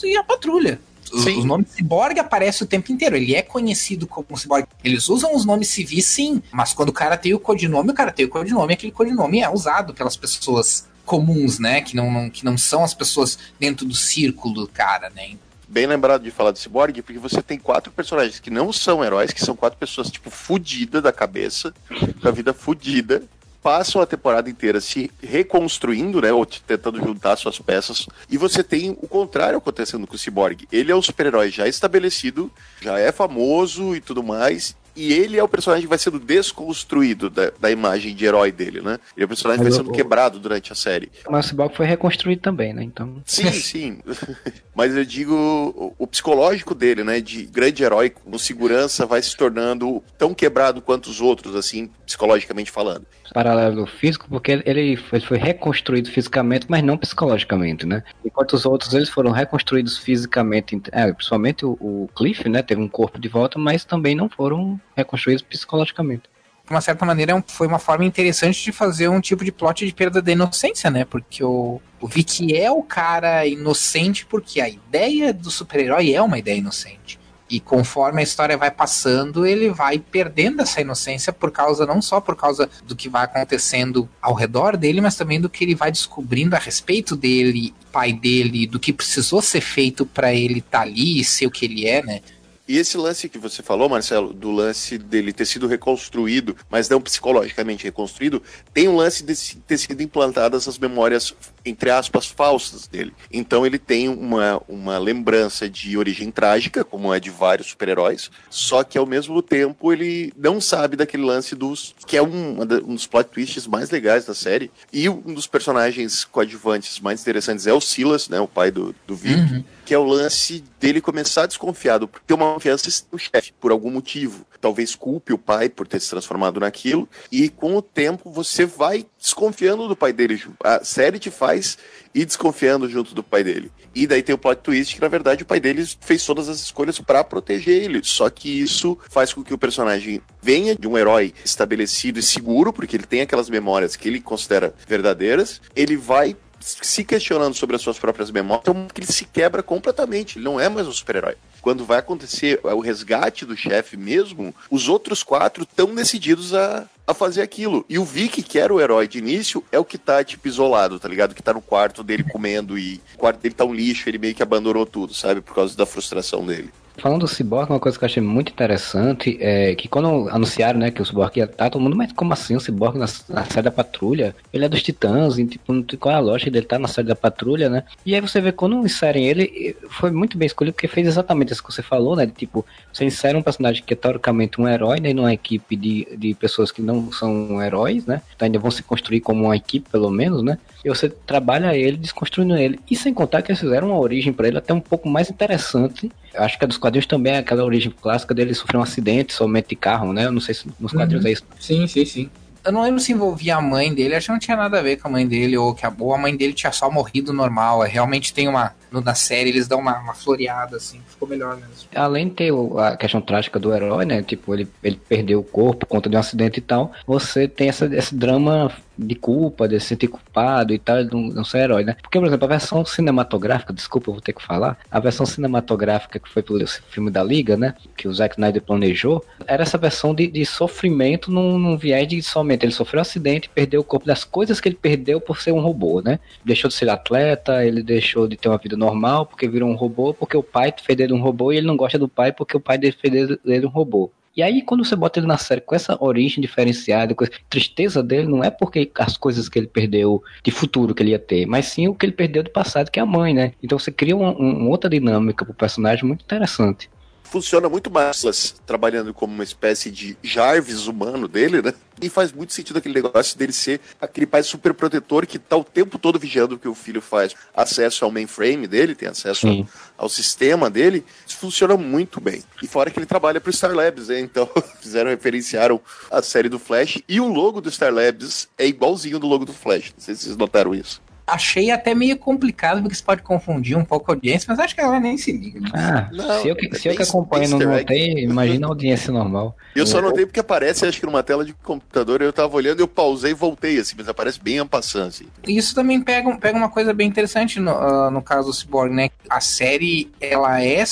e, a patrulha. Os, os nomes Cyborg aparecem o tempo inteiro. Ele é conhecido como Cyborg. Eles usam os nomes civis, sim, mas quando o cara tem o codinome, o cara tem o codinome, aquele codinome é usado pelas pessoas comuns, né? Que não, não, que não são as pessoas dentro do círculo do cara, né? Bem lembrado de falar do Cyborg, porque você tem quatro personagens que não são heróis, que são quatro pessoas, tipo, fodidas da cabeça, com a vida fodida, passam a temporada inteira se reconstruindo, né, ou tentando juntar suas peças, e você tem o contrário acontecendo com o Cyborg. Ele é um super-herói já estabelecido, já é famoso e tudo mais, e ele é o personagem que vai sendo desconstruído da, da imagem de herói dele, né? Ele é o personagem que vai sendo quebrado durante a série. Mas o Cyborg foi reconstruído também, né? Então... Sim, sim. Mas eu digo, o, o, psicológico dele, né? De grande herói com segurança vai se tornando tão quebrado quanto os outros, assim, psicologicamente falando paralelo físico, porque ele, ele foi reconstruído fisicamente, mas não psicologicamente, né? Enquanto os outros eles foram reconstruídos fisicamente, é, principalmente o, o Cliff, né? Teve um corpo de volta, mas também não foram reconstruídos psicologicamente de uma certa maneira, é foi uma forma interessante de fazer um tipo de plot de perda da inocência, né? Porque o, o Vicky é o cara inocente porque a ideia do super-herói é uma ideia inocente. E conforme a história vai passando, ele vai perdendo essa inocência por causa, não só por causa do que vai acontecendo ao redor dele, mas também do que ele vai descobrindo a respeito dele, pai dele, do que precisou ser feito para ele estar tá ali e ser o que ele é, né? E esse lance que você falou, Marcelo, do lance dele ter sido reconstruído, mas não psicologicamente reconstruído, tem um lance de ter sido implantadas as memórias, entre aspas, falsas dele. Então ele tem uma, uma lembrança de origem trágica, como é de vários super-heróis, só que ao mesmo tempo ele não sabe daquele lance dos. que é um, um dos plot twists mais legais da série. E um dos personagens coadjuvantes mais interessantes é o Silas, né? O pai do, do Vic. Uhum que é o lance dele começar desconfiado, por ter uma confiança no chefe, por algum motivo. Talvez culpe o pai por ter se transformado naquilo, e com o tempo você vai desconfiando do pai dele. A série te faz ir desconfiando junto do pai dele. E daí tem o plot twist que, na verdade, o pai dele fez todas as escolhas para proteger ele. Só que isso faz com que o personagem venha de um herói estabelecido e seguro, porque ele tem aquelas memórias que ele considera verdadeiras. Ele vai se questionando sobre as suas próprias memórias, então ele se quebra completamente. Ele não é mais um super-herói. Quando vai acontecer o resgate do chefe mesmo, os outros quatro estão decididos a, a fazer aquilo. E o Vic, que era o herói de início, é o que tá, tipo, isolado, tá ligado? Que tá no quarto dele comendo e o quarto dele tá um lixo, ele meio que abandonou tudo, sabe? Por causa da frustração dele. Falando do Cyborg, uma coisa que eu achei muito interessante é que quando anunciaram, né, que o Cyborg ia estar, todo mundo, mas como assim o Cyborg na, na série da patrulha? Ele é dos Titãs, e tipo, qual é a lógica dele estar tá na série da patrulha, né? E aí você vê quando inserem ele, foi muito bem escolhido, porque fez exatamente isso que você falou, né? Tipo, você insere um personagem que é teoricamente um herói, né? Numa equipe de, de pessoas que não são heróis, né? Então ainda vão se construir como uma equipe, pelo menos, né? E você trabalha ele, desconstruindo ele. E sem contar que eles fizeram uma origem para ele até um pouco mais interessante. Eu acho que a dos quadrinhos também é aquela origem clássica dele sofrer um acidente somente de carro, né? Eu não sei se nos quadrinhos uhum. é isso. Sim, sim, sim. Eu não lembro se envolvia a mãe dele, acho que não tinha nada a ver com a mãe dele, ou que a, ou a mãe dele tinha só morrido normal. É, realmente tem uma. Na série eles dão uma, uma floreada, assim, ficou melhor mesmo. Além de ter a questão trágica do herói, né? Tipo, ele, ele perdeu o corpo por conta de um acidente e tal. Você tem essa, esse drama de culpa, de se sentir culpado e tal, de não, ser herói, né? Porque, por exemplo, a versão cinematográfica, desculpa, eu vou ter que falar, a versão cinematográfica que foi pelo filme da Liga, né? Que o Zack Snyder planejou, era essa versão de, de sofrimento num, num viés de somente ele sofreu um acidente perdeu o corpo das coisas que ele perdeu por ser um robô, né? Deixou de ser atleta, ele deixou de ter uma vida normal porque virou um robô, porque o pai dele um robô e ele não gosta do pai porque o pai dele fez dele um robô. E aí, quando você bota ele na série com essa origem diferenciada, com a tristeza dele, não é porque as coisas que ele perdeu de futuro que ele ia ter, mas sim o que ele perdeu do passado, que é a mãe, né? Então você cria uma, uma outra dinâmica pro personagem muito interessante funciona muito mais trabalhando como uma espécie de Jarvis humano dele, né? E faz muito sentido aquele negócio dele ser aquele pai super protetor que tá o tempo todo vigiando o que o filho faz. Acesso ao mainframe dele, tem acesso ao, ao, sistema dele. Isso funciona muito bem. E fora que ele trabalha pro Star Labs, né? Então fizeram, referenciaram a série do Flash. E o logo do Star Labs é igualzinho do logo do Flash. Não sei se vocês notaram isso achei até meio complicado, porque isso pode confundir um pouco a audiência, mas acho que ela nem se liga. Né? Ah, não, se eu que, é se eu que acompanho não notei, imagina a audiência normal. Eu só notei porque aparece, acho que numa tela de computador, eu tava olhando, eu pausei e voltei, assim, mas aparece bem ampassando, assim. Isso também pega, pega uma coisa bem interessante no, uh, no caso do Cyborg, né? A série, ela é,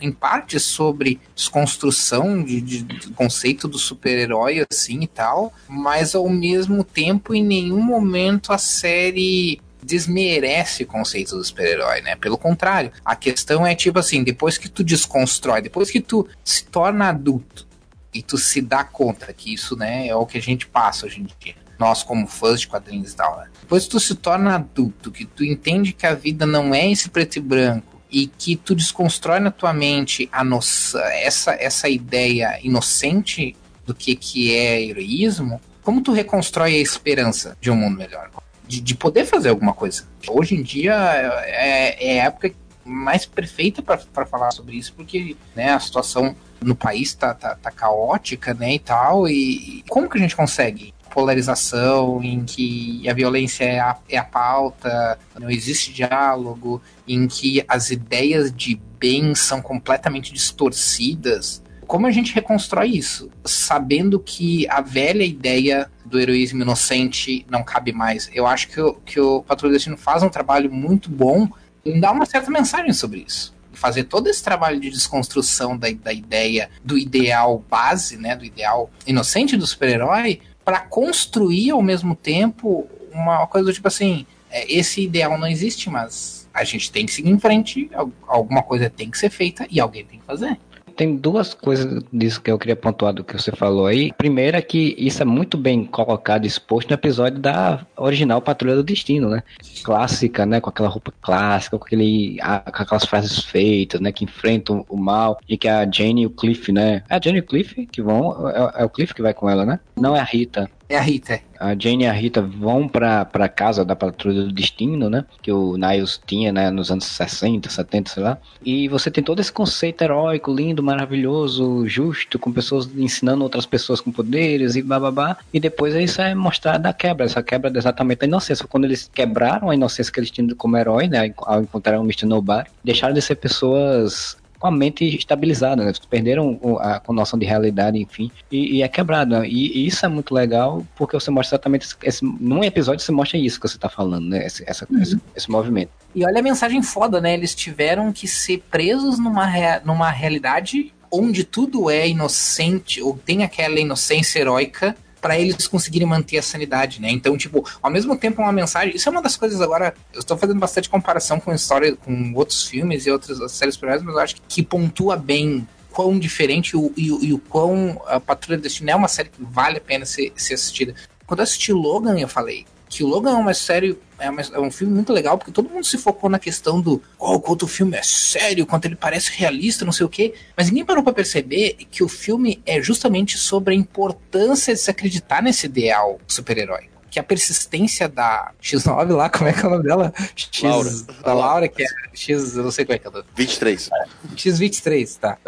em parte, sobre desconstrução de, de, de conceito do super-herói, assim, e tal, mas ao mesmo tempo, em nenhum momento a série desmerece o conceito do super-herói, né? Pelo contrário, a questão é tipo assim, depois que tu desconstrói, depois que tu se torna adulto e tu se dá conta que isso, né, é o que a gente passa hoje em dia. Nós, como fãs de quadrinhos e tal, né? Depois que tu se torna adulto, que tu entende que a vida não é esse preto e branco, e que tu desconstrói na tua mente a noção, essa, essa ideia inocente do que, que é heroísmo, como tu reconstrói a esperança de um mundo melhor? De, de poder fazer alguma coisa. Hoje em dia é, é a época mais perfeita para falar sobre isso, porque né, a situação no país tá, tá, tá, caótica, né, e tal, e como que a gente consegue polarização em que a violência é a, é a pauta, não existe diálogo, em que as ideias de bem são completamente distorcidas, como a gente reconstrói isso? Sabendo que a velha ideia do heroísmo inocente não cabe mais. Eu acho que o, que o do Destino faz um trabalho muito bom em dar uma certa mensagem sobre isso. Fazer todo esse trabalho de desconstrução da, da ideia do ideal base, né, do ideal inocente do super-herói, para construir ao mesmo tempo uma coisa do tipo assim: é, esse ideal não existe, mas a gente tem que seguir em frente, alguma coisa tem que ser feita e alguém tem que fazer tem duas coisas disso que eu queria pontuar do que você falou aí. Primeiro é que isso é muito bem colocado, exposto no episódio da original Patrulha do Destino, né? Clássica, né? Com aquela roupa clássica, com, aquele, com aquelas frases feitas, né? Que enfrentam o mal e que a Jane e o Cliff, né? É a Jane e o Cliff que vão, é, é o Cliff que vai com ela, né? Não é a Rita. É a Rita. A Jane e a Rita vão pra, pra casa da Patrulha do Destino, né? Que o Niles tinha, né? Nos anos 60, 70, sei lá. E você tem todo esse conceito heróico, lindo, maravilhoso, justo, com pessoas ensinando outras pessoas com poderes e bababá. E depois isso é mostrado a quebra, essa quebra exatamente da inocência. Quando eles quebraram a inocência que eles tinham como herói, né? Ao encontrar o Mr. Nobody, deixaram de ser pessoas com a mente estabilizada, né? Perderam a, a noção de realidade, enfim, e, e é quebrado. Né? E, e, isso é muito legal porque você mostra exatamente esse, esse, num episódio você mostra isso que você está falando, né? Esse, essa, uhum. esse, esse, movimento. E olha a mensagem foda, né? Eles tiveram que ser presos numa, rea, numa realidade onde tudo é inocente, ou tem aquela inocência heróica para eles conseguirem manter a sanidade, né? Então, tipo, ao mesmo tempo uma mensagem. Isso é uma das coisas agora. Eu estou fazendo bastante comparação com história, com outros filmes e outras séries primeiras, mas eu acho que, que pontua bem quão diferente o, e, e o quão a Patrulha do Destino é uma série que vale a pena ser, ser assistida. Quando eu assisti Logan, eu falei, que o Logan é uma série, é, uma, é, um filme muito legal, porque todo mundo se focou na questão do oh, quanto o filme é sério, quanto ele parece realista, não sei o quê, mas ninguém parou para perceber que o filme é justamente sobre a importância de se acreditar nesse ideal super-herói que a persistência da X9 lá, como é que é o nome dela? X, Laura. Da Laura, que é X, eu não sei como é que é. 23. X23, tá.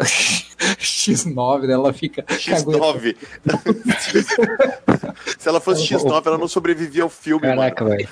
X9, ela fica. X9. Se ela fosse X9, ela não sobrevivia ao filme. Caraca, velho.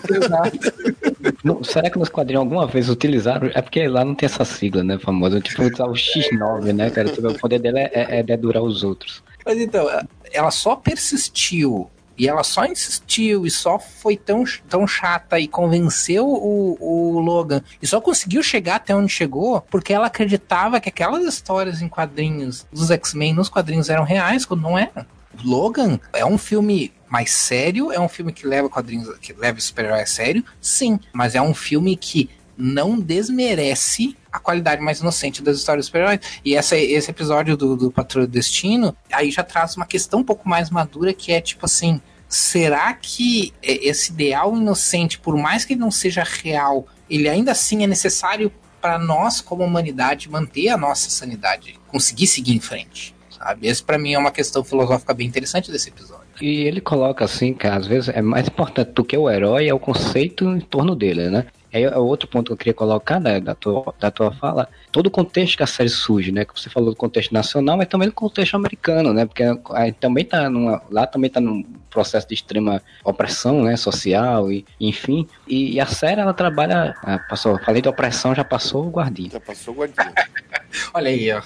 será que nos quadrinhos alguma vez utilizaram? É porque lá não tem essa sigla, né, famosa. Tipo, usar o X9, né, cara? O poder dela é, é, é dedurar os outros. Mas então, ela só persistiu e ela só insistiu e só foi tão, tão chata e convenceu o, o Logan e só conseguiu chegar até onde chegou porque ela acreditava que aquelas histórias em quadrinhos dos X-Men nos quadrinhos eram reais, quando não eram. Logan é um filme mais sério, é um filme que leva quadrinhos, que leva super-herói a sério, sim, mas é um filme que não desmerece a qualidade mais inocente das histórias super-heróis. E essa, esse episódio do, do do Destino, aí já traz uma questão um pouco mais madura, que é tipo assim, será que esse ideal inocente, por mais que ele não seja real, ele ainda assim é necessário para nós, como humanidade, manter a nossa sanidade, conseguir seguir em frente? Sabe? Esse para mim é uma questão filosófica bem interessante desse episódio. E ele coloca assim que às vezes é mais importante do que o herói é o conceito em torno dele, né? É outro ponto que eu queria colocar né, da, tua, da tua fala, todo o contexto que a série surge, né? Que você falou do contexto nacional, mas também do contexto americano, né? Porque aí também tá numa, lá também tá num processo de extrema opressão, né? Social e enfim. E, e a série ela trabalha, ah, passou, falei de opressão, já passou o guardinha. Já passou o guardinha. Olha aí, ó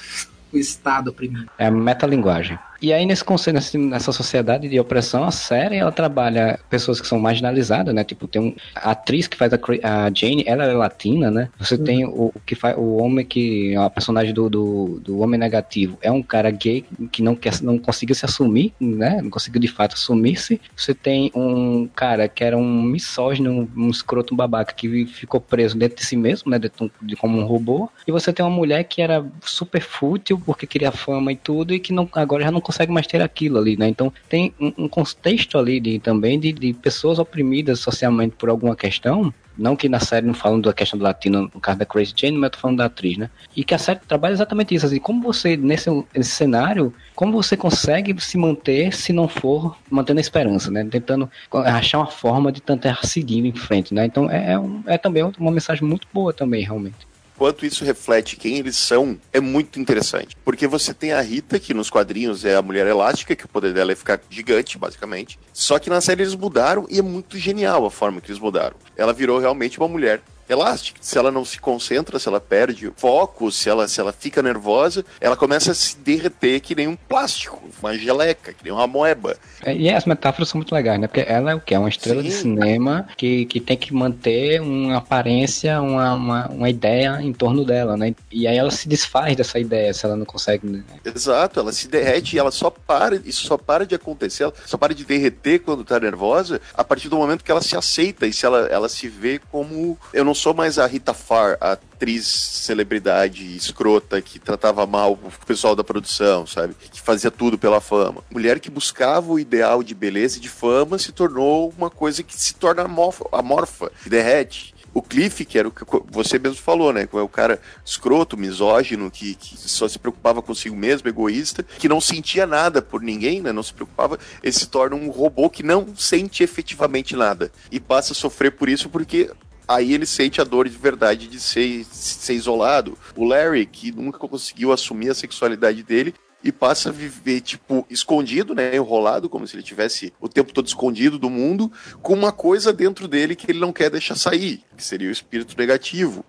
o Estado primeiro. É a metalinguagem. E aí, nesse conceito, nessa sociedade de opressão, a série ela trabalha pessoas que são marginalizadas, né? Tipo, tem um, a atriz que faz a, a Jane, ela é latina, né? Você uhum. tem o, o, que faz o homem que é a personagem do, do, do, homem negativo, é um cara gay que não quer, não conseguiu se assumir, né? Não conseguiu de fato assumir-se. Você tem um cara que era um misógino, um, um escroto, um babaca que ficou preso dentro de si mesmo, né? De, de, como um robô. E você tem uma mulher que era super fútil porque queria fama e tudo e que não, agora já não consegue mais ter aquilo ali, né? Então tem um, contexto ali de, também de, de pessoas oprimidas socialmente por alguma questão não que na série não falam da questão do latino, no caso da Crazy Jane, mas eu tô falando da atriz, né? E que a série trabalha exatamente isso, assim, como você, nesse, nesse cenário, como você consegue se manter se não for mantendo a esperança, né? Tentando achar uma forma de tentar seguir em frente, né? Então é, é, um, é também uma mensagem muito boa também, realmente quanto isso reflete quem eles são, é muito interessante. Porque você tem a Rita, que nos quadrinhos é a mulher elástica, que o poder dela é ficar gigante, basicamente. Só que na série eles mudaram e é muito genial a forma que eles mudaram. Ela virou realmente uma mulher elástica. Se ela não se concentra, se ela perde foco, se ela, se ela fica nervosa, ela começa a se derreter que nem um plástico, uma geleca, que nem uma moeba. É, e as metáforas são muito legais, né? Porque ela é o que? É uma estrela Sim. de cinema que, que tem que manter uma aparência, uma, uma, uma, ideia em torno dela, né? E aí ela se desfaz dessa ideia se ela não consegue. Né? Exato, ela se derrete e ela só para, isso só para de acontecer, ela só para de derreter quando tá nervosa a partir do momento que ela se aceita e se ela, ela se vê como eu não sou mais a Rita Farr, a atriz celebridade escrota que tratava mal o pessoal da produção, sabe? Que fazia tudo pela fama. Mulher que buscava o ideal de beleza e de fama se tornou uma coisa que se torna amorfa, que derrete. O, Cliff, que era o que você mesmo falou, né? É o cara escroto, misógino, que, que só se preocupava consigo mesmo, egoísta, que não sentia nada por ninguém, né? Não se preocupava, ele se torna um robô que não sente efetivamente nada. E passa a sofrer por isso porque aí ele sente a dor de verdade de ser, ser isolado. O Larry, que nunca conseguiu assumir a sexualidade dele, e passa a viver, tipo, escondido, né? Enrolado, como se ele tivesse o tempo todo escondido do mundo, com uma coisa dentro dele que ele não quer deixar sair, que seria o espírito negativo.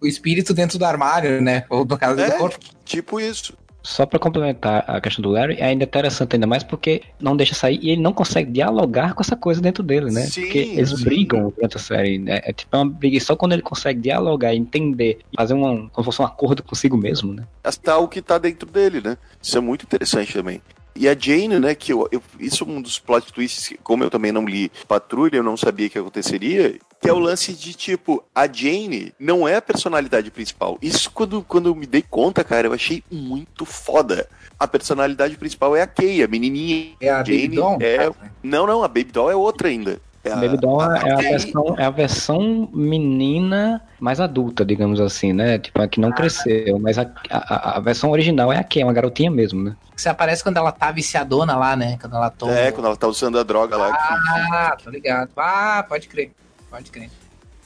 O espírito dentro do armário, né? Ou no caso é, do corpo. Tipo isso. Só para complementar a questão do Larry, é ainda interessante ainda mais porque não deixa sair e ele não consegue dialogar com essa coisa dentro dele, né? Sim, porque eles sim. brigam durante a série, né? É tipo uma briga só quando ele consegue dialogar, entender, fazer um, como fosse um acordo consigo mesmo, né? Está o que tá dentro dele, né? Isso é muito interessante também. E a Jane, né, que eu, eu, isso é um dos plot twists, como eu também não li Patrulha, eu não sabia que aconteceria, que é o lance de, tipo, a Jane não é a personalidade principal. Isso, quando, quando eu me dei conta, cara, eu achei muito foda. A personalidade principal é a Kay, a menininha. É a Jane Baby Doll? É... Não, não, a Baby Doll é outra ainda. É a, Baby Doll a, é, a versão, é a versão menina mais adulta, digamos assim, né? Tipo, a que não ah, cresceu, mas a, a, a, versão original é a que é uma garotinha mesmo, né? Você aparece quando ela tá viciadona lá, né? Quando ela toma. É, quando ela tá usando a droga lá. Ah, tô ligado. Ah, pode crer. Pode crer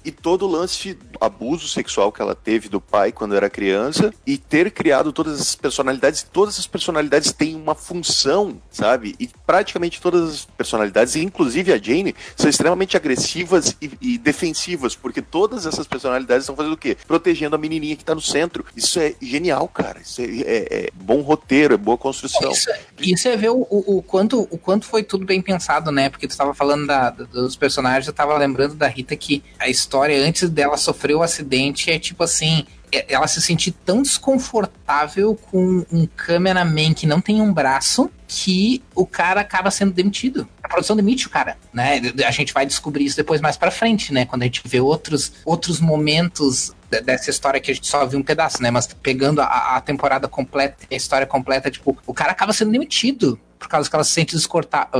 e todo o lance de abuso sexual que ela teve do pai quando era criança e ter criado todas essas personalidades. Todas essas personalidades têm uma função, sabe? E praticamente todas as personalidades, inclusive a Jane, são extremamente agressivas e, e defensivas, porque todas essas personalidades estão fazendo o quê? Protegendo a menininha que tá no centro. Isso é genial, cara. Isso é, é, é bom roteiro, é boa construção. Isso, isso é ver o, o, o, quanto, o quanto foi tudo bem pensado, né? Porque tu estava falando da, dos personagens, eu estava lembrando da Rita que a história história antes dela sofrer o acidente é tipo assim, é, ela se sentir tão desconfortável com um cameraman que não tem um braço que o cara acaba sendo demitido. A produção demite o cara, né? A gente vai descobrir isso depois mais para frente, né? Quando a gente vê outros, outros momentos dessa história que a gente só viu um pedaço, né? Mas pegando a, a temporada completa, a história completa, tipo, o cara acaba sendo demitido por causa que ela se sente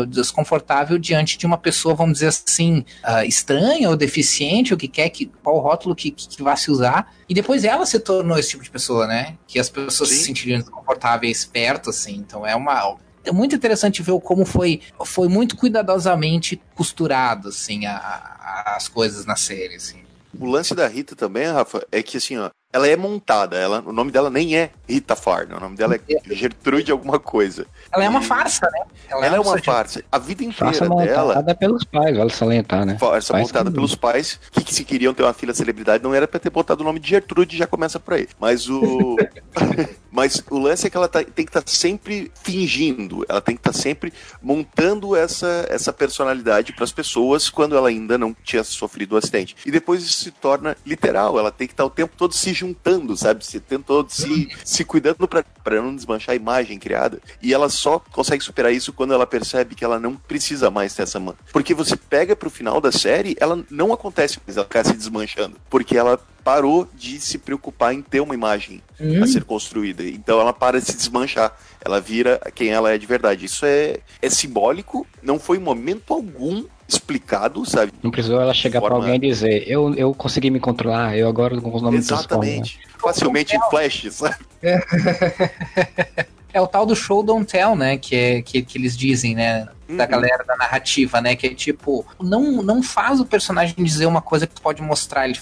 desconfortável diante de uma pessoa, vamos dizer assim, uh, estranha ou deficiente, ou que quer que qual rótulo que, que, que vá se usar. E depois ela se tornou esse tipo de pessoa, né? Que as pessoas Sim. se sentiriam desconfortáveis perto, assim. Então é uma. É muito interessante ver como foi, foi muito cuidadosamente costurado, assim, a, a, as coisas na série, assim. O lance da Rita também, Rafa, é que assim, ó, ela é montada. Ela, o nome dela nem é Rita Farna, o nome dela é Gertrude alguma coisa. Ela é uma farsa, né? Ela, ela é, uma farsa. A vida inteira farsa dela. Montada pelos pais, vale salientar, né? Farsa Faz montada pelos pais que, que, se queriam ter uma filha celebridade, não era pra ter botado o nome de Gertrude, já começa por aí. Mas o. Mas o lance é que ela tá, tem que estar tá sempre fingindo, ela tem que estar tá sempre montando essa, essa personalidade para as pessoas quando ela ainda não tinha sofrido o um acidente. E depois isso se torna literal, ela tem que estar tá o tempo todo se juntando, sabe? Se tentou se, se cuidando para não desmanchar a imagem criada. E ela só consegue superar isso quando ela percebe que ela não precisa mais ter essa mãe. Porque você pega pro final da série, ela não acontece mais ela ficar se desmanchando. Porque ela parou de se preocupar em ter uma imagem hum. a ser construída. Então ela para de se desmanchar. Ela vira quem ela é de verdade. Isso é, é simbólico, não foi em momento algum explicado, sabe? Não precisou ela chegar forma... para alguém e dizer, eu, eu consegui me controlar, eu agora com os nomes Exatamente. Facilmente em flash, sabe? É o tal do show don't tell, né? Que, é, que, que eles dizem, né? Da uhum. galera da narrativa, né? Que é tipo, não, não faz o personagem dizer uma coisa que tu pode mostrar ele,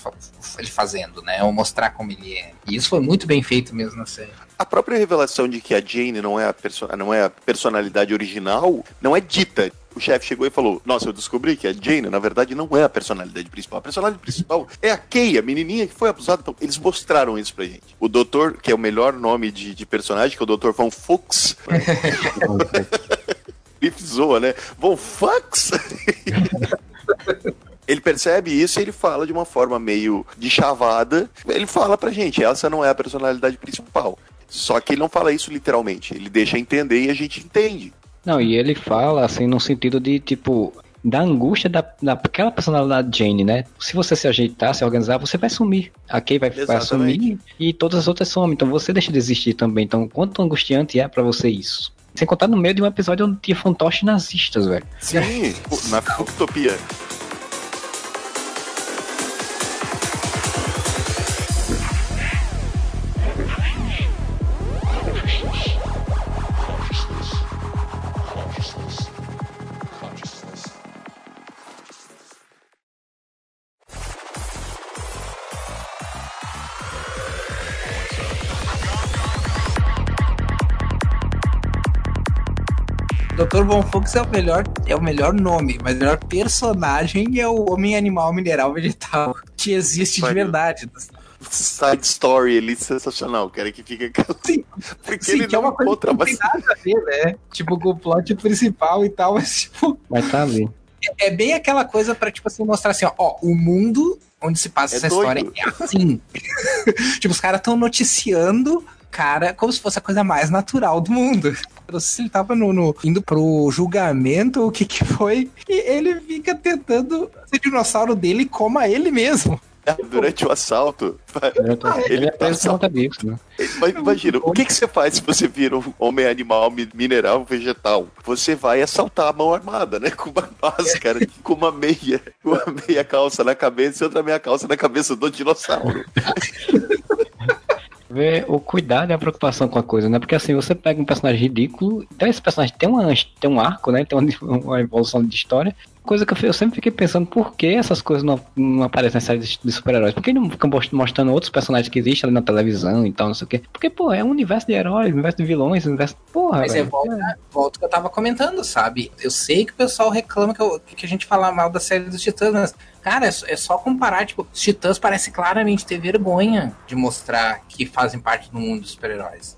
ele fazendo, né? Ou mostrar como ele é. E isso foi muito bem feito mesmo na série. A própria revelação de que a Jane não é a, não é a personalidade original não é dita o chefe chegou e falou: Nossa, eu descobri que a Jane, na verdade, não é a personalidade principal. A personalidade principal é a Kay, a menininha que foi abusada. Então, eles mostraram isso pra gente. O doutor, que é o melhor nome de, de personagem, que é o doutor Von Fuchs. Biff zoa, né? Von Fuchs? ele percebe isso e ele fala de uma forma meio de chavada. Ele fala pra gente, essa não é a personalidade principal. Só que ele não fala isso literalmente, ele deixa entender e a gente entende. Não, e ele fala assim no sentido de tipo da angústia da, daquela personalidade Jane, né? Se você se ajeitar, se organizar, você vai sumir. A Kay vai, vai sumir e todas as outras somem. Então você deixa de existir também. Então, quanto angustiante é para você isso? Sem contar no meio de um episódio onde tinha fantoches nazistas, velho. Sim, na Utopia. Dr. Von Fux é o melhor, é o melhor nome, mas o melhor personagem é o homem animal mineral vegetal que existe de verdade. Side story ali sensacional, cara, que fica Sim, porque sim, ele que é não uma coisa que não tem mais. nada a ver, né? Tipo, com o plot principal e tal, mas tipo, Vai estar ali. é bem aquela coisa pra, tipo assim, mostrar assim, ó, ó, o mundo onde se passa É essa doido. história é assim. tipo, os caras estão noticiando, cara, como se fosse a coisa mais natural do mundo. Se ele tava no, no- indo pro julgamento ou o que que foi, e ele fica tentando ser dinossauro dele coma ele mesmo. Durante o assalto, tô- Ele Ele é passa- conta disso, né? Mas imagina, o que, que você faz se você vira um homem animal, mi- mineral, vegetal? Você vai assaltar a mão armada, né? Com uma máscara, com uma meia, com uma meia calça na cabeça e outra meia calça na cabeça do dinossauro. Ver o cuidado e a preocupação com a coisa, né? Porque assim, você pega um personagem ridículo, então esse personagem tem, uma, tem um arco, né? Tem uma, uma evolução de história. Coisa que eu, eu sempre fiquei pensando por que essas coisas não, não aparecem nas séries de super-heróis. Por que não ficam most- mostrando outros personagens que existem ali na televisão e tal, não sei o quê? Porque, pô, é um universo de heróis, um universo de vilões, um universo. Porra, Mas é velho. volta, volta o que eu tava comentando, sabe? Eu sei que o pessoal reclama que, eu- que a gente fala mal da série dos Titãs, cara, é, só- é só comparar, tipo, os Titãs parecem claramente ter vergonha de mostrar que fazem parte do mundo dos super-heróis.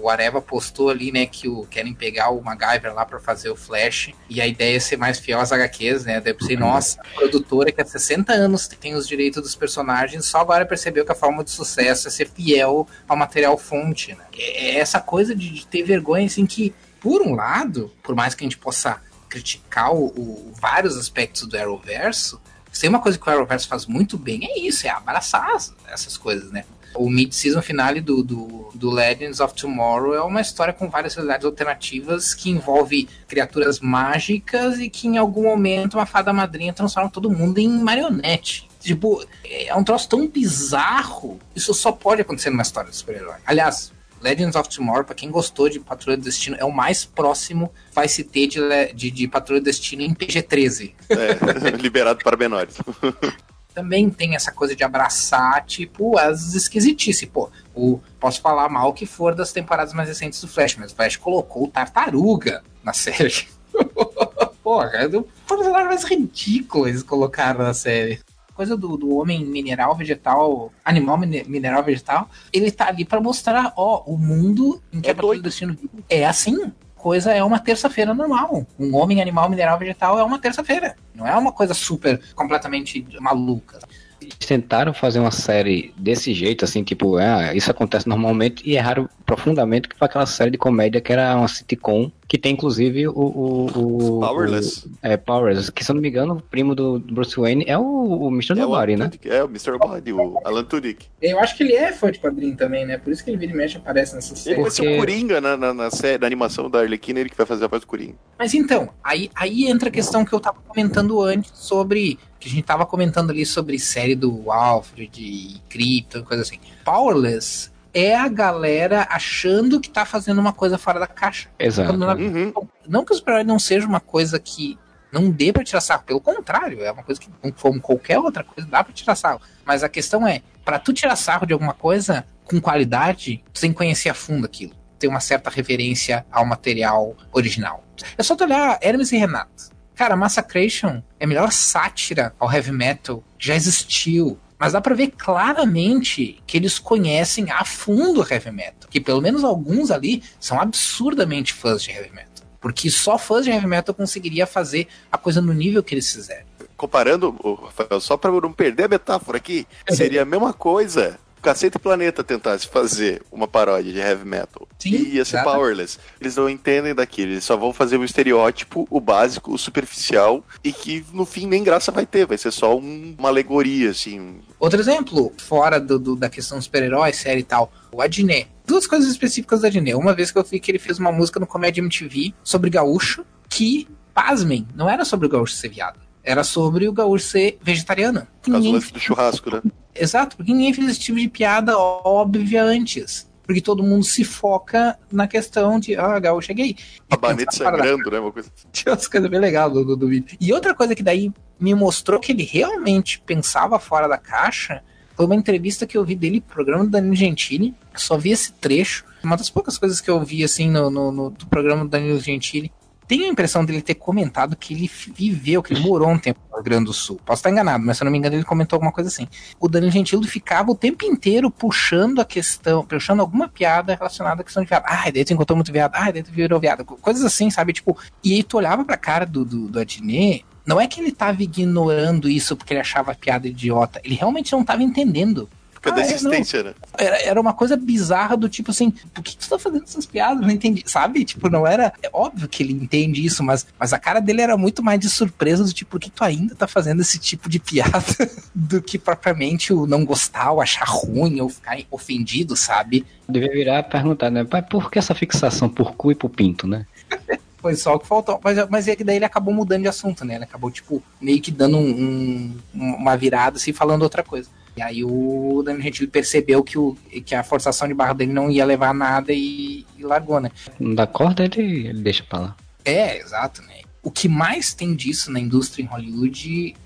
O Areva postou ali, né, que o, querem pegar o MacGyver lá pra fazer o Flash, e a ideia é ser mais fiel às HQs, né? Daí eu pensei, nossa, a produtora que há 60 anos tem os direitos dos personagens, só agora percebeu que a forma de sucesso é ser fiel ao material fonte, né? É é essa coisa de, de ter vergonha, assim, que, por um lado, por mais que a gente possa criticar o, o- vários aspectos do Arrowverso, tem uma coisa que o Arrowverso faz muito bem, é isso, é abraçar as- essas coisas, né? O mid-season finale do, do, do Legends of Tomorrow é uma história com várias realidades alternativas que envolve criaturas mágicas e que em algum momento uma fada madrinha transforma todo mundo em marionete. Tipo, é um troço tão bizarro. Isso só pode acontecer numa história de super-herói. Aliás, Legends of Tomorrow, pra quem gostou de Patrulha do Destino, é o mais próximo vai se ter de, de, de Patrulha do Destino em PG-13 É, liberado para menores. também tem essa coisa de abraçar, tipo, as esquisitices. Pô, o, posso falar mal que for das temporadas mais recentes do Flash, mas o Flash colocou o Tartaruga na série. Porra, é o personagem mais ridículo eles colocaram na série. Coisa do, do homem mineral, vegetal, animal mine- mineral, vegetal, ele tá ali pra mostrar, ó, o mundo em que É a Patrulha doido. do Destino é assim. Coisa é uma terça-feira normal. Um homem, animal, mineral, vegetal é uma terça-feira. Não é uma coisa super, completamente maluca. Eles tentaram fazer uma série desse jeito, assim, tipo, ah, isso acontece normalmente, e erraram profundamente que foi aquela série de comédia que era uma sitcom, que tem inclusive o. o, o Powerless. o- é, Powerless, que se eu não me engano, o primo do Bruce Wayne é o, o Mr. É Nobody, né? Tudyk, é o Mr. Body, o Alan Tudyk. Eu acho que ele é fã de quadrinho também, né? Por isso que ele vira e mexe e aparece nessa Ele série. vai ser o Coringa na, na, na série, na animação da Arlequina, ele que vai fazer a voz do Coringa. Mas então, aí, aí entra a questão que eu tava comentando antes sobre. Que a gente tava comentando ali sobre série do Alfred e Krypton, coisa assim. Powerless é a galera achando que tá fazendo uma coisa fora da caixa. Exato. Quando na- Uhum. Não que o super não seja uma coisa que não dê pra tirar sarro, pelo contrário, é uma coisa que, como qualquer outra coisa, dá pra tirar sarro. Mas a questão é, pra tu tirar sarro de alguma coisa com qualidade, tu tem que conhecer a fundo aquilo. Ter uma certa reverência ao material original. É só tu olhar Hermes e Renato. Cara, Massacration é a melhor sátira ao heavy metal que já existiu. Mas dá pra ver claramente que eles conhecem a fundo o heavy metal. Que pelo menos alguns ali são absurdamente fãs de heavy metal. Porque só fãs de heavy metal conseguiria fazer a coisa no nível que eles fizeram. Comparando, Rafael, só pra eu não perder a metáfora aqui, seria a mesma coisa. Cacete Planeta tentasse fazer uma paródia de heavy metal. Sim, e ia ser powerless. Eles não entendem daquilo, eles só vão fazer o estereótipo, o básico, o superficial, e que no fim nem graça vai ter, vai ser só um- uma alegoria, assim. Outro exemplo, fora do, do- da questão dos super-heróis, série e tal, o Adnet. Duas coisas específicas do Adnet. Uma vez que eu vi que ele fez uma música no Comédia MTV sobre gaúcho, que, pasmem, não era sobre o gaúcho ser viado. Era sobre o gaúcho ser vegetariano. Por causa do Ninguém do churrasco, né? Exato, porque ninguém fez esse tipo de piada óbvia antes. Porque todo mundo se foca na questão de, ah, gaúcho é gay. A baneta sangrando, né? Uma coisa. Tinha umas coisas bem legais do, do, do vídeo. E outra coisa que daí me mostrou que ele realmente pensava fora da caixa foi uma entrevista que eu vi dele pro programa do Danilo Gentili. Só vi esse trecho. Uma das poucas coisas que eu vi, assim, no, no, no- do programa do Danilo Gentili. Tenho a impressão dele ter comentado que ele viveu, que ele morou um tempo no Rio Grande do Sul. Posso estar enganado, mas se eu não me engano, ele comentou alguma coisa assim. O Danilo Gentili ficava o tempo inteiro puxando a questão, puxando alguma piada relacionada à questão de viado. Ai, daí tu encontrou muito viado. Ai, daí tu virou viado. Coisas assim, sabe? Tipo, e aí tu olhava pra cara do, do, do Adnet, não é que ele tava ignorando isso porque ele achava a piada idiota. Ele realmente não tava entendendo. Fica ah, da existência, é, né? Era, era uma coisa bizarra do tipo assim, por que tu tá fazendo essas piadas? Não entendi, sabe? Tipo, não era. É óbvio que ele entende isso, mas, mas a cara dele era muito mais de surpresa do tipo, por que tu ainda tá fazendo esse tipo de piada do que propriamente o não gostar, ou achar ruim, ou ficar ofendido, sabe? Devia virar perguntar, né? Pai, por que essa fixação por cu e por pinto, né? Foi só o que faltou. Mas, mas é que daí ele acabou mudando de assunto, né? Ele acabou, tipo, meio que dando um, um, uma virada, assim, falando outra coisa. E aí o Danilo Gentili percebeu que, o, que a forçação de barra dele não ia levar a nada e, e largou, né? Da corda ele, ele deixa pra lá. É, exato, né? O que mais tem disso na indústria em Hollywood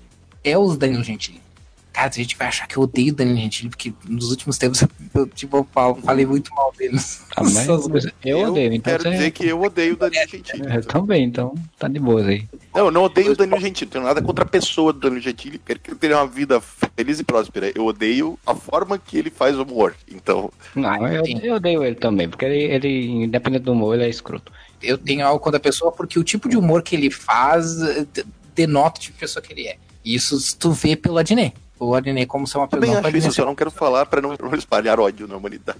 é os Danilo Gentili. Cara, a gente vai achar que eu odeio o Danilo Gentili, porque nos últimos tempos eu, tipo, eu falei muito mal deles. Ah, mas eu odeio, então. Quero você... dizer que eu odeio o Danilo Gentili. É, também, então tá de boa aí. Não, eu não odeio o Danilo Gentili, tenho nada contra a pessoa do Danilo Gentili, quero que ele tenha uma vida feliz e próspera. Eu odeio a forma que ele faz humor, então. Não, eu, eu odeio ele também, porque ele, ele, independente do humor, ele é escroto. Eu tenho algo contra a pessoa porque o tipo de humor que ele faz denota o tipo de pessoa que ele é. Isso tu vê pelo Adnet o Adnet como ser uma pessoa. Também acho isso, ser... eu não quero falar para não, espalhar ódio na humanidade.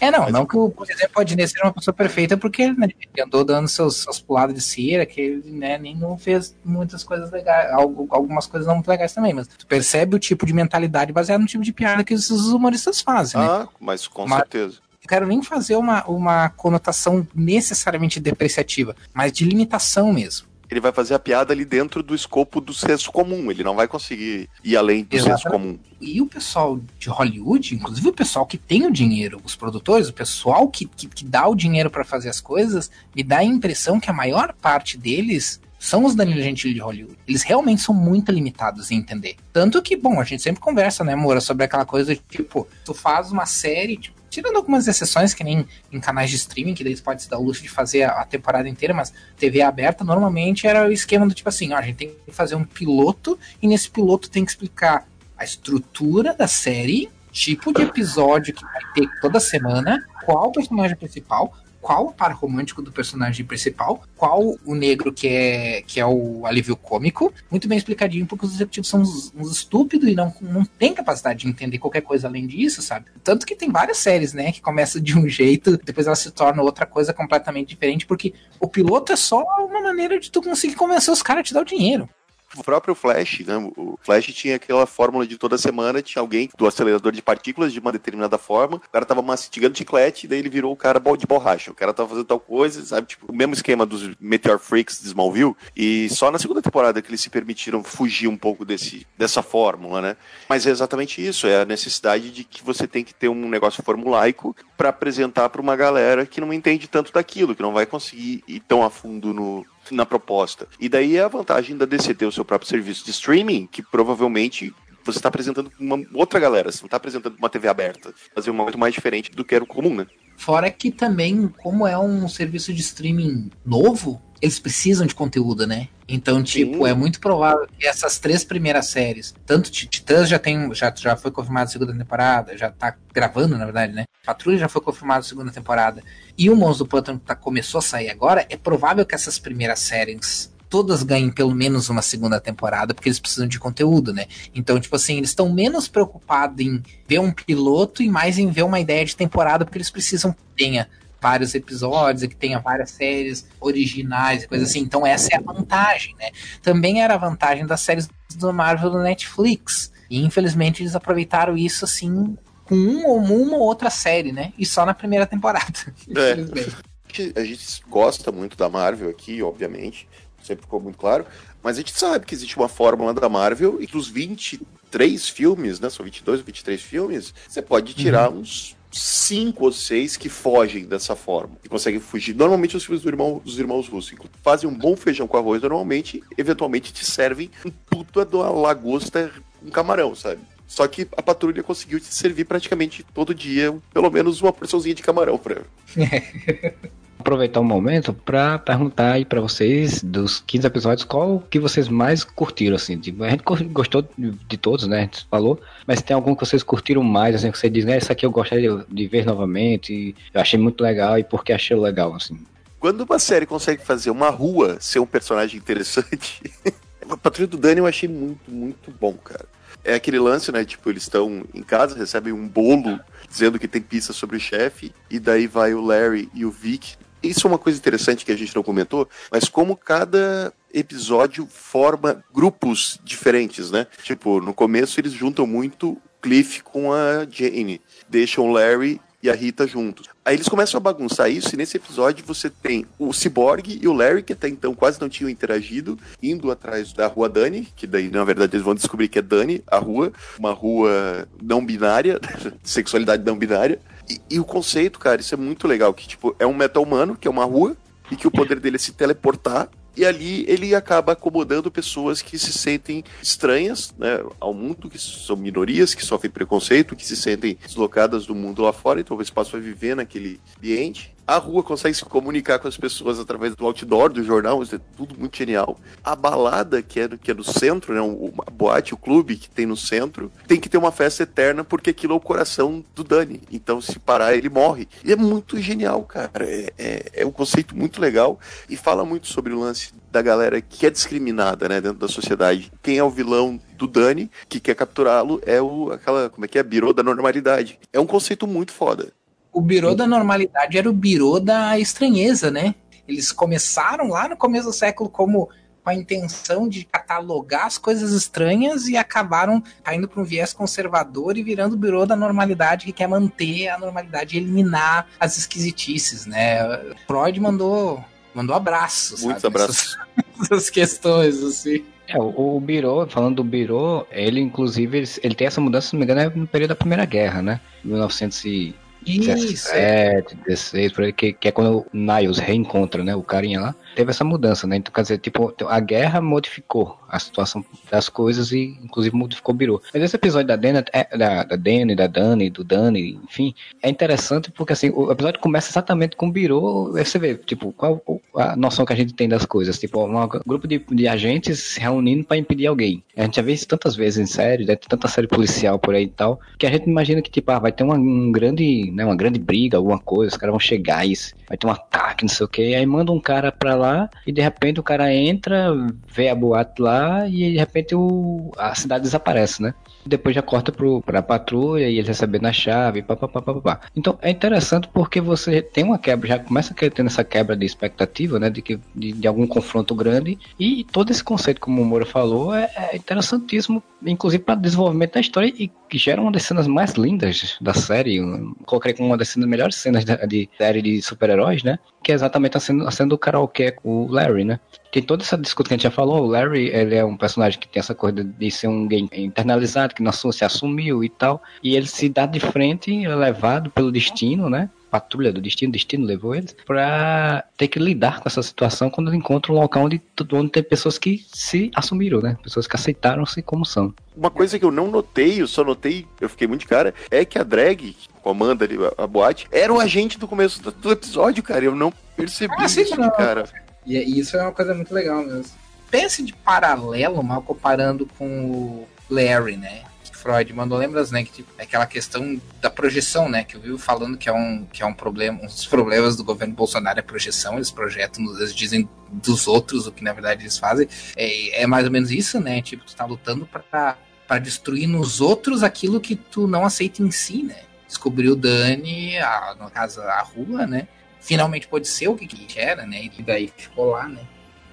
É, não, Mas, não que, o, por exemplo, o Adnet seja uma pessoa perfeita, porque né, ele andou dando seus, seus pulados de cera, que ele né, nem não fez muitas coisas legais, algumas coisas não muito legais também, mas tu percebe o tipo de mentalidade baseado no tipo de piada que esses humoristas fazem, né? Ah, mas com mas, certeza quero nem fazer uma, uma conotação necessariamente depreciativa, mas de limitação mesmo ele vai fazer a piada ali dentro do escopo do senso comum. Ele não vai conseguir ir além do Exatamente. senso comum. E o pessoal de Hollywood, inclusive o pessoal que tem o dinheiro, os produtores, o pessoal que, que, que dá o dinheiro para fazer as coisas, me dá a impressão que a maior parte deles são os Danilo Gentili de Hollywood. Eles realmente são muito limitados em entender. Tanto que, bom, a gente sempre conversa, né, Moura, sobre aquela coisa de, tipo, tu faz uma série, tipo, tirando algumas exceções, que nem em canais de streaming, que daí você pode se dar o luxo de fazer a, a, temporada inteira, mas TV aberta normalmente era o esquema do tipo assim, ó, a gente tem que fazer um piloto, e nesse piloto tem que explicar a estrutura da série, tipo de episódio que vai ter toda semana, qual o personagem principal, qual o par romântico do personagem principal, qual o negro que é, que é o alívio cômico, muito bem explicadinho, porque os executivos são uns, uns estúpidos e não, não tem capacidade de entender qualquer coisa além disso, sabe? Tanto que tem várias séries, né, que começam de um jeito, depois elas se tornam outra coisa completamente diferente, porque o piloto é só uma maneira de tu conseguir convencer os caras a te dar o dinheiro o próprio Flash, né? O Flash tinha aquela fórmula de toda semana, tinha alguém do acelerador de partículas de uma determinada forma, o cara tava mastigando chiclete, daí ele virou o cara de borracha. O cara tava fazendo tal coisa, sabe? Tipo, o mesmo esquema dos Meteor Freaks de Smallville, e só na segunda temporada que eles se permitiram fugir um pouco desse, dessa fórmula, né? Mas é exatamente isso, é a necessidade de que você tem que ter um negócio formulaico para apresentar para uma galera que não entende tanto daquilo, que não vai conseguir ir tão a fundo no, na proposta. E daí é a vantagem da DC ter o seu próprio serviço de streaming, que provavelmente você está apresentando uma outra galera, você não está apresentando uma TV aberta. Fazer uma muito mais diferente do que era o comum, né? Fora que também, como é um serviço de streaming novo, eles precisam de conteúdo, né? Então, tipo, Sim. é muito provável que essas três primeiras séries, tanto Titãs já tem, já, já foi confirmado a segunda temporada, já tá gravando, na verdade, né? Patrulha já foi confirmado a segunda temporada. E o Monstro do Pântano tá, começou a sair agora, é provável que essas primeiras séries todas ganhem pelo menos uma segunda temporada, porque eles precisam de conteúdo, né? Então, tipo assim, eles estão menos preocupados em ver um piloto e mais em ver uma ideia de temporada, porque eles precisam que tenha vários episódios, que tenha várias séries originais e coisas assim. Então essa é a vantagem, né? Também era a vantagem das séries do Marvel do Netflix. E infelizmente eles aproveitaram isso assim com um ou uma ou outra série, né? E só na primeira temporada. É. A gente gosta muito da Marvel aqui, obviamente, sempre ficou muito claro, mas a gente sabe que existe uma fórmula da Marvel e dos 23 filmes, né? São 22 ou 23 filmes, você pode tirar uhum. uns cinco ou seis que fogem dessa forma e conseguem fugir. Normalmente os filmes do irmão, dos irmãos russos fazem um bom feijão com arroz, normalmente, eventualmente te servem um puta de uma lagosta com camarão, sabe? Só que a patrulha conseguiu te servir praticamente todo dia, pelo menos uma porçãozinha de camarão pra aproveitar o um momento para perguntar aí para vocês dos 15 episódios qual que vocês mais curtiram assim. Tipo, a gente gostou de todos, né? A gente falou, mas tem algum que vocês curtiram mais, assim, que você diz, né, esse aqui eu gostaria de ver novamente, eu achei muito legal e porque achei legal, assim. Quando uma série consegue fazer uma rua ser um personagem interessante, a Patrulha do Dani eu achei muito, muito bom, cara. É aquele lance, né? Tipo, eles estão em casa, recebem um bolo dizendo que tem pista sobre o chefe, e daí vai o Larry e o Vic. Isso é uma coisa interessante que a gente não comentou, mas como cada episódio forma grupos diferentes, né? Tipo, no começo eles juntam muito Cliff com a Jane, deixam o Larry e a Rita juntos. Aí eles começam a bagunçar isso, e nesse episódio você tem o Cyborg e o Larry, que até então quase não tinham interagido, indo atrás da rua Dani, que daí na verdade eles vão descobrir que é Dani, a rua, uma rua não binária, sexualidade não binária. E, o conceito, cara, isso é muito legal, que tipo, é um meta humano, que é uma rua, e que o poder dele é se teleportar e ali ele acaba acomodando pessoas que se sentem estranhas né, ao mundo, que são minorias, que sofrem preconceito, que se sentem deslocadas do mundo lá fora, então o espaço vai viver naquele ambiente. A rua consegue se comunicar com as pessoas através do outdoor, do jornal, isso é tudo muito genial. A balada, que é, que é no centro, né, o, a boate, o clube que tem no centro, tem que ter uma festa eterna porque aquilo é o coração do Dani. Então, se parar, ele morre. E é muito genial, cara. É, é, é um conceito muito legal e fala muito sobre o lance da galera que é discriminada, né, dentro da sociedade. Quem é o vilão do Dani, que quer capturá-lo, é o aquela, como é que é, birô da normalidade. É um conceito muito foda o birô da normalidade era o birô da estranheza, né? Eles começaram lá no começo do século como com a intenção de catalogar as coisas estranhas e acabaram caindo para um viés conservador e virando o birô da normalidade que quer manter a normalidade e eliminar as esquisitices, né? Freud mandou mandou abraços, muitos sabe? abraços, essas, essas questões assim. É, o, o Biro, falando do Biro, ele inclusive ele, ele, tem essa mudança, se não me engano, é no período da Primeira Guerra, né? 1900 e 17, 16, por aí, que, que é quando o Niles reencontra, né, o carinha lá teve essa mudança, né? Então, quer dizer, tipo, a guerra modificou a situação das coisas e, inclusive, modificou o Biro. Mas esse episódio da Dana, é, da, da Dani, da Dani, do Dani, enfim, é interessante porque, assim, o episódio começa exatamente com o Biro, você vê, tipo, qual a noção que a gente tem das coisas, tipo, um grupo de, de agentes se reunindo para impedir alguém. A gente já vê isso tantas vezes em série, né? tanta série policial por aí e tal, que a gente imagina que, tipo, ah, vai ter uma, um grande, né, uma grande briga, alguma coisa, os caras vão chegar e vai ter um ataque, não sei o que, aí manda um cara pra lá e de repente o cara entra, vê a boate lá e de repente o, a cidade desaparece, né? Depois já corta pro, pra patrulha e eles recebendo a chave, papapá. Então é interessante porque você tem uma quebra, já começa tendo essa quebra de expectativa, né? De, que, de, de algum confronto grande. E todo esse conceito, como o Moura falou, é, é interessantíssimo, inclusive para desenvolvimento da história e que gera uma das cenas mais lindas da série. Eu coloquei como uma das cenas, melhores cenas de, de série de super-heróis, né? Que é exatamente a cena, a cena do karaokê com o Larry, né? Tem toda essa discussão que a gente já falou. O Larry, ele é um personagem que tem essa coisa de ser um gay internalizado, que não se assumiu e tal. E ele se dá de frente, levado pelo destino, né? Patrulha do destino, destino levou eles, para ter que lidar com essa situação quando encontra um local onde, onde tem pessoas que se assumiram, né? Pessoas que aceitaram-se como são. Uma coisa que eu não notei, eu só notei, eu fiquei muito de cara, é que a drag, comanda ali a, a boate, era o agente do começo do, do episódio, cara. Eu não percebi ah, isso, não. cara. E isso é uma coisa muito legal mesmo. Pense de paralelo, mal comparando com o Larry, né? Freud mandou lembras, né, que tipo, é aquela questão da projeção, né, que eu vi falando que é um que é um problema, um dos problemas do governo Bolsonaro é a projeção, eles projetam, eles dizem dos outros o que na verdade eles fazem. É, é mais ou menos isso, né? Tipo, tu tá lutando para para destruir nos outros aquilo que tu não aceita em si, né? Descobriu Dani, a, no caso a rua, né? Finalmente pode ser o que, que era, né? E daí ficou lá, né?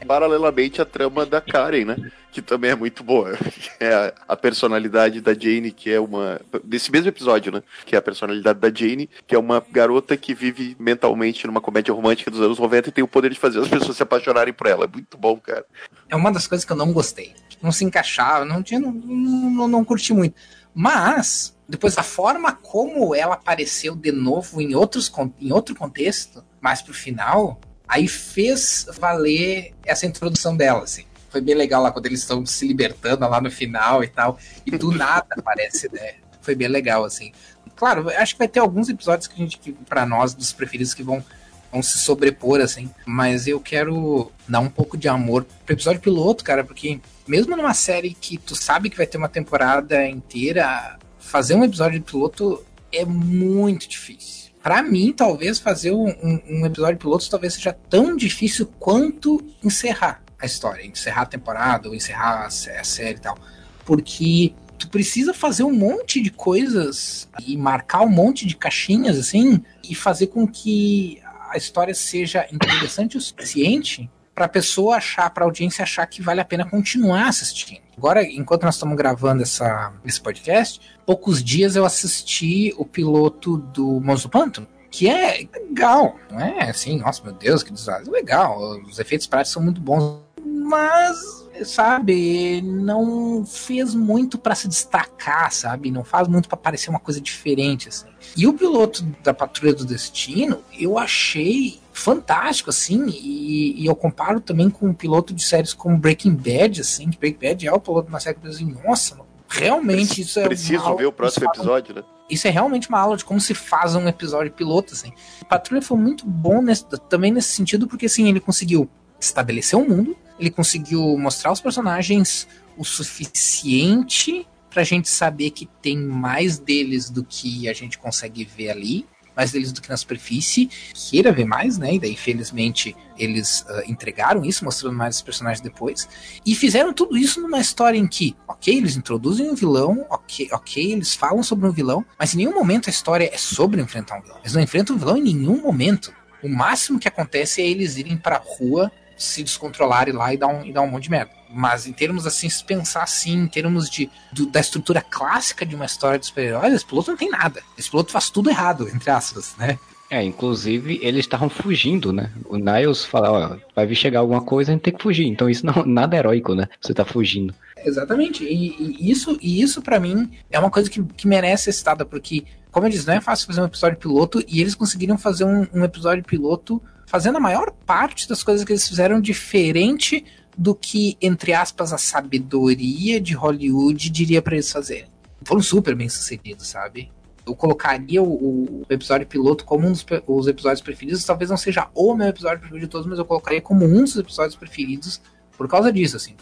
Paralelamente a trama da Karen, né? Que também é muito boa. É a, a, personalidade da Jane, que é uma. Desse mesmo episódio, né? Que é a personalidade da Jane, que é uma garota que vive mentalmente numa comédia romântica dos anos 90 e tem o poder de fazer as pessoas se apaixonarem por ela. É muito bom, cara. É uma das coisas que eu não gostei. Não se encaixava, não tinha. Não, não, não curti muito. Mas, depois a forma como ela apareceu de novo em, outros, em outro contexto, mais pro final, Aí fez valer essa introdução dela, assim. Foi bem legal lá quando eles estão se libertando lá no final e tal. E do nada aparece, né? Foi bem legal, assim. Claro, acho que vai ter alguns episódios que a gente, pra nós, dos preferidos, que vão vão se sobrepor, assim. Mas eu quero dar um pouco de amor pro episódio piloto, cara, porque mesmo numa série que tu sabe que vai ter uma temporada inteira, fazer um episódio de piloto é muito difícil. Para mim, talvez fazer um, um, episódio piloto talvez seja tão difícil quanto encerrar a história, encerrar a temporada ou encerrar a, a série e tal. Porque tu precisa fazer um monte de coisas e marcar um monte de caixinhas assim e fazer com que a história seja interessante o suficiente para a pessoa achar, para a audiência achar que vale a pena continuar assistindo. Agora, enquanto nós estamos gravando essa, esse podcast, poucos dias eu assisti o piloto do Monstro Pântano, que é legal, não é assim, nossa, meu Deus, que desastre. Legal, os efeitos práticos são muito bons, mas sabe, não fez muito para se destacar, sabe? Não faz muito para parecer uma coisa diferente, assim. E o piloto da Patrulha do Destino, eu achei fantástico, assim, e, e eu comparo também com o piloto de séries como Breaking Bad, assim, que Breaking Bad é o piloto de uma série que eu assim, nossa, realmente isso é Preciso ver o próximo episódio, né? Isso é realmente uma aula de como se faz um episódio piloto, assim. Patrulha foi muito bom nesse, também nesse sentido, porque, assim, ele conseguiu estabelecer um mundo, ele conseguiu mostrar os personagens o suficiente pra gente saber que tem mais deles do que a gente consegue ver ali, mais deles do que na superfície, queira ver mais, né? E daí, felizmente, eles uh, entregaram isso, mostrando mais os personagens depois. E fizeram tudo isso numa história em que, ok, eles introduzem um vilão, ok, ok, eles falam sobre um vilão, mas em nenhum momento a história é sobre enfrentar um vilão. Eles não enfrentam um vilão em nenhum momento. O máximo que acontece é eles irem pra rua se descontrolarem lá e dar um, e dar um monte de merda. Mas em termos assim, se pensar assim, em termos de, do, da estrutura clássica de uma história de super-heróis, esse piloto não tem nada. Esse piloto faz tudo errado, entre aspas, né? É, inclusive eles estavam fugindo, né? O Niles fala, ó, vai vir chegar alguma coisa, a gente tem que fugir. Então isso não nada heróico, né? Você tá fugindo. Exatamente. E, e isso, e isso para mim é uma coisa que, que merece ser citada, porque, como eu disse, não é fácil fazer um episódio piloto e eles conseguiram fazer um, um episódio piloto fazendo a maior parte das coisas que eles fizeram diferente do que, entre aspas, a sabedoria de Hollywood diria para eles fazerem. Foram super bem sucedidos, sabe? Eu colocaria o, o episódio piloto como um dos os episódios preferidos. Talvez não seja o meu episódio preferido de todos, mas eu colocaria como um dos episódios preferidos por causa disso, assim.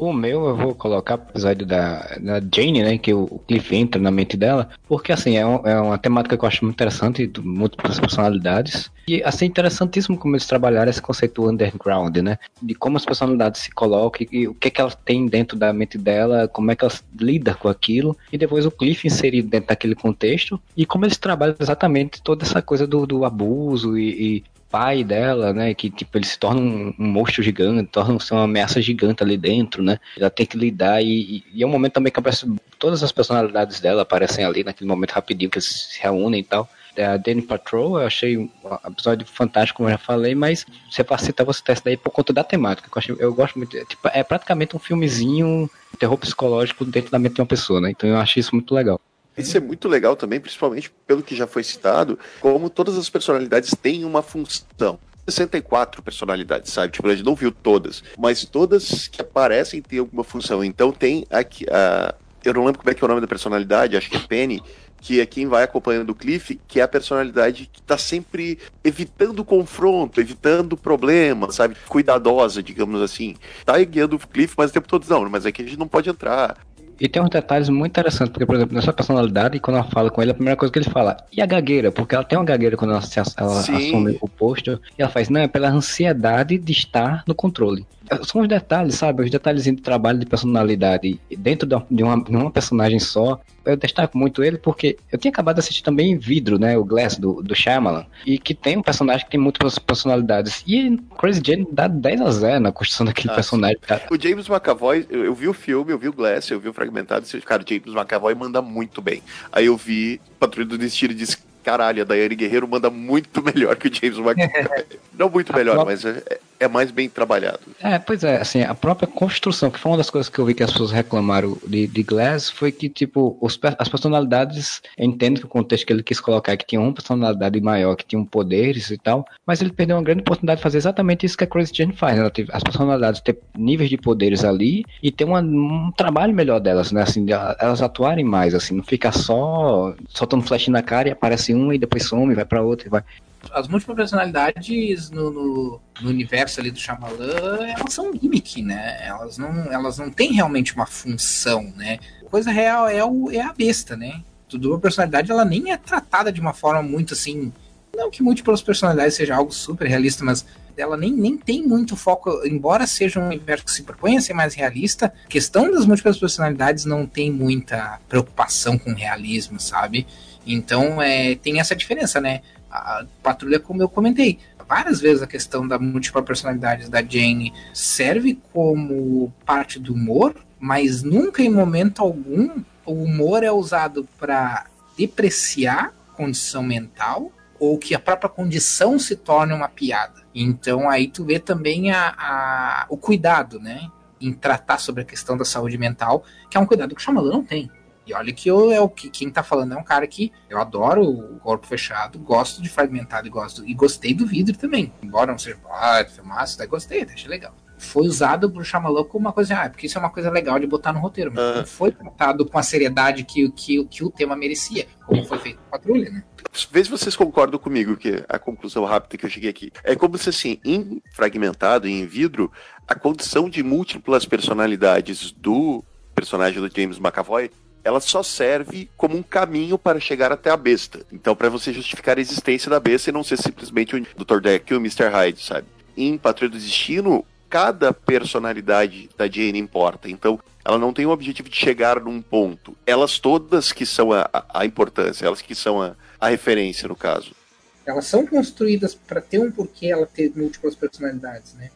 O meu eu vou colocar o episódio da, da Jane, né? Que o, Cliff entra na mente dela. Porque, assim, é, um, é uma temática que eu acho muito interessante, múltiplas personalidades. E, assim, interessantíssimo como eles trabalharam esse conceito underground, né? De como as personalidades se colocam e, e o que é que elas têm dentro da mente dela, como é que elas lidam com aquilo. E depois o Cliff inserido dentro daquele contexto. E como eles trabalham exatamente toda essa coisa do, do abuso e, e pai dela, né? Que tipo, ele se torna um, um monstro gigante, torna-se uma ameaça gigante ali dentro, né? Ela tem que lidar e, e, é um momento também que aparece, todas as personalidades dela aparecem ali naquele momento rapidinho que eles se reúnem e tal. É, a Danny Patrol, eu achei um episódio fantástico, como eu já falei, mas você vai citar você testa daí por conta da temática. Eu, eu gosto muito. É, tipo, é praticamente um filmezinho terror psicológico dentro da mente de uma pessoa, né? Então eu acho isso muito legal. Isso é muito legal também, principalmente pelo que já foi citado, como todas as personalidades têm uma função. 64 personalidades, sabe? Tipo, a gente não viu todas, mas todas que aparecem têm alguma função. Então tem aqui a. Eu não lembro como é que é o nome da personalidade, acho que é Penny, que é quem vai acompanhando o Cliff, que é a personalidade que tá sempre evitando confronto, evitando problema, sabe? Cuidadosa, digamos assim. Tá guiando o Cliff, mas o tempo todo, não, mas aqui a gente não pode entrar. E tem uns detalhes muito interessantes, porque, por exemplo, na sua personalidade, quando ela fala com ele, a primeira coisa que ele fala, e a gagueira? Porque ela tem uma gagueira quando ela, ela assume o posto, e ela faz, não, é pela ansiedade de estar no controle são os detalhes, sabe? Os detalhes do trabalho de personalidade dentro de uma, de uma personagem só. Eu destaco muito ele porque eu tinha acabado de assistir também Vidro, né? O Glass do, do Shyamalan. E que tem um personagem que tem múltiplas personalidades. E Crazy Jane dá 10 a 0 na construção daquele ah, personagem. Cara. O James McAvoy, eu, eu, vi o filme, eu vi o Glass, eu vi o Fragmentado. E, cara, o James McAvoy manda muito bem. Aí eu vi Patrulha do Destino e disse caralho, a Daiane Guerreiro manda muito melhor que o James McAvoy. Não muito melhor, mas é, é mais bem trabalhado. É, pois é, assim, a própria construção, que foi uma das coisas que eu vi que as pessoas reclamaram de, de Glass, foi que, tipo, os, as personalidades, entendo que o contexto que ele quis colocar é que tinha uma personalidade maior, que tinha poderes e tal, mas ele perdeu uma grande oportunidade de fazer exatamente isso que a Crazy Jane faz, né? as personalidades ter níveis de poderes ali e ter uma, um trabalho melhor delas, né? Assim, elas atuarem mais, assim, não ficar só soltando flash na cara e aparece uma e depois some, vai para outra e vai. as múltiplas personalidades no, no, no, universo ali do Shyamalan, elas são gimmick, né? Elas não, elas não têm realmente uma função, né? A coisa real é, o, é a besta, né? Tudo a personalidade, ela nem é tratada de uma forma muito assim. Não que múltiplas personalidades seja algo super realista, mas ela nem, nem tem muito foco, embora seja um universo que se propõe a ser mais realista, a questão das múltiplas personalidades não tem muita preocupação com realismo, sabe? Então é, tem essa diferença, né? A patrulha, como eu comentei, várias vezes a questão da múltipla personalidade da Jane serve como parte do humor, mas nunca em momento algum o humor é usado para depreciar condição mental ou que a própria condição se torne uma piada. Então aí tu vê também a, a, o cuidado, né? Em tratar sobre a questão da saúde mental, que é um cuidado que o Shyamalan não tem. E olha que eu é o que quem tá falando é um cara que eu adoro o corpo fechado, gosto de fragmentado e gosto e gostei do vidro também. Embora não seja ah, filmaço, até gostei, até achei legal. Foi usado por Shyamalan como uma coisa, ah, porque isso é uma coisa legal de botar no roteiro, mas não foi tratado com a seriedade que, que, que o tema merecia, como foi feito com Patrulha, né? Vê se vocês concordam comigo que a conclusão rápida que eu cheguei aqui. É como se assim, em fragmentado e em vidro, a condição de múltiplas personalidades do personagem do James McAvoy ela só serve como um caminho para chegar até a besta. Então, para você justificar a existência da besta e não ser simplesmente o Dr. Deck e o Mr. Hyde, sabe? Em Patrulha do Destino, cada personalidade da Jane importa. Então, ela não tem o objetivo de chegar num ponto. Elas todas que são a, a importância, elas que são a, a referência, no caso. Elas são construídas para ter um porquê ela ter múltiplas personalidades, né?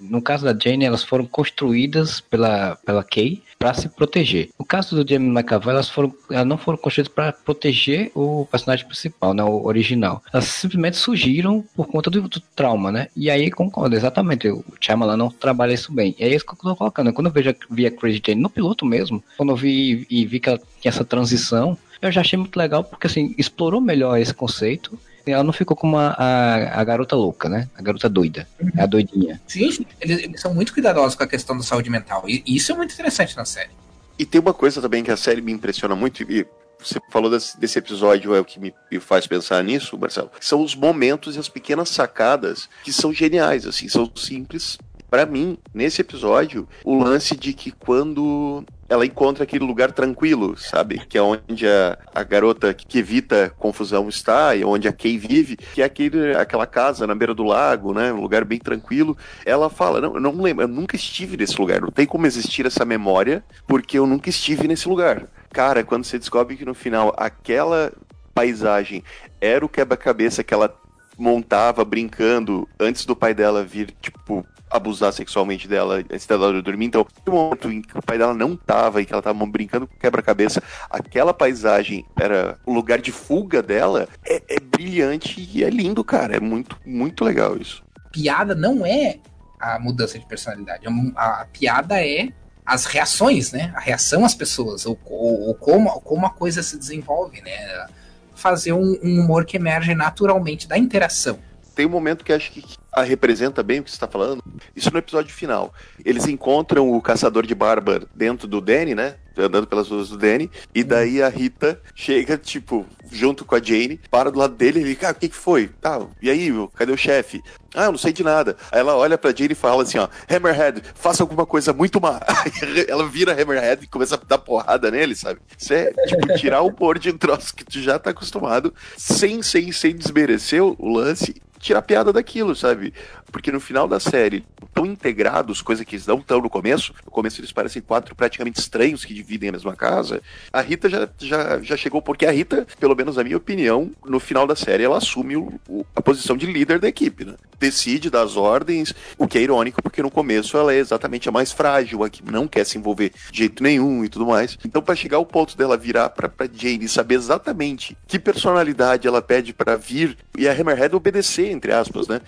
No caso da Jane, elas foram construídas pela, pela Kay para se proteger. No caso do Jamie McAvoy, elas, foram, elas não foram construídas para proteger o personagem principal, né, o original. Elas simplesmente surgiram por conta do, do trauma, né? E aí concordo, exatamente. O Shyamalan não trabalha isso bem. E é isso que eu tô colocando. Quando eu vejo, vi a Crazy Jane no piloto mesmo, quando eu vi e vi que ela tinha essa transição, eu já achei muito legal porque assim explorou melhor esse conceito ela não ficou como a, a, a garota louca, né? A garota doida. Uhum. A doidinha. Sim, eles, eles, são muito cuidadosos com a questão da saúde mental. E isso é muito interessante na série. E tem uma coisa também que a série me impressiona muito, e você falou desse, desse episódio, é o que me, me, faz pensar nisso, Marcelo. São os momentos e as pequenas sacadas que são geniais, assim, são simples. Para mim, nesse episódio, o lance de que quando ela encontra aquele lugar tranquilo, sabe? Que é onde a, a garota que evita confusão está e onde a Kay vive, que é aquele, aquela casa na beira do lago, né? Um lugar bem tranquilo. Ela fala: Não, eu não lembro, eu nunca estive nesse lugar. Não tem como existir essa memória, porque eu nunca estive nesse lugar. Cara, quando você descobre que no final aquela paisagem era o quebra-cabeça que ela montava brincando antes do pai dela vir, tipo, abusar sexualmente dela antes dela dormir. Então, no momento em que o pai dela não tava e que ela tava brincando com quebra-cabeça, aquela paisagem era o lugar de fuga dela, é, é brilhante e é lindo, cara. É muito, muito legal isso. Piada não é a mudança de personalidade. A, a piada é as reações, né? A reação às pessoas, ou, ou, ou como, como a coisa se desenvolve, né? Fazer um, um humor que emerge naturalmente da interação tem um momento que acho que representa bem o que você está falando. Isso no episódio final. Eles encontram o caçador de barba dentro do Danny, né? Andando pelas ruas do Danny. E daí a Rita chega, tipo, junto com a Jane, para do lado dele e ele, cara, o que, que foi? Tá, e aí, cadê o chefe? Ah, eu não sei de nada. Aí ela olha pra Jane e fala assim, ó, Hammerhead, faça alguma coisa muito má. Ela vira Hammerhead e começa a dar porrada nele, sabe? Isso é, tipo, tirar o pôr de um troço que tu já tá acostumado, sem, sem, sem desmerecer o lance tirar piada daquilo, sabe? Porque no final da série, tão integrados, coisa que eles não estão no começo, no começo eles parecem quatro praticamente estranhos que dividem a mesma casa. A Rita já, já, já chegou, porque a Rita, pelo menos na minha opinião, no final da série ela assume o, o, a posição de líder da equipe, né? Decide das ordens, o que é irônico, porque no começo ela é exatamente a mais frágil, a que não quer se envolver de jeito nenhum e tudo mais. Então, para chegar ao ponto dela virar pra, pra Jane e saber exatamente que personalidade ela pede para vir e a Hammerhead obedecer, entre aspas, né?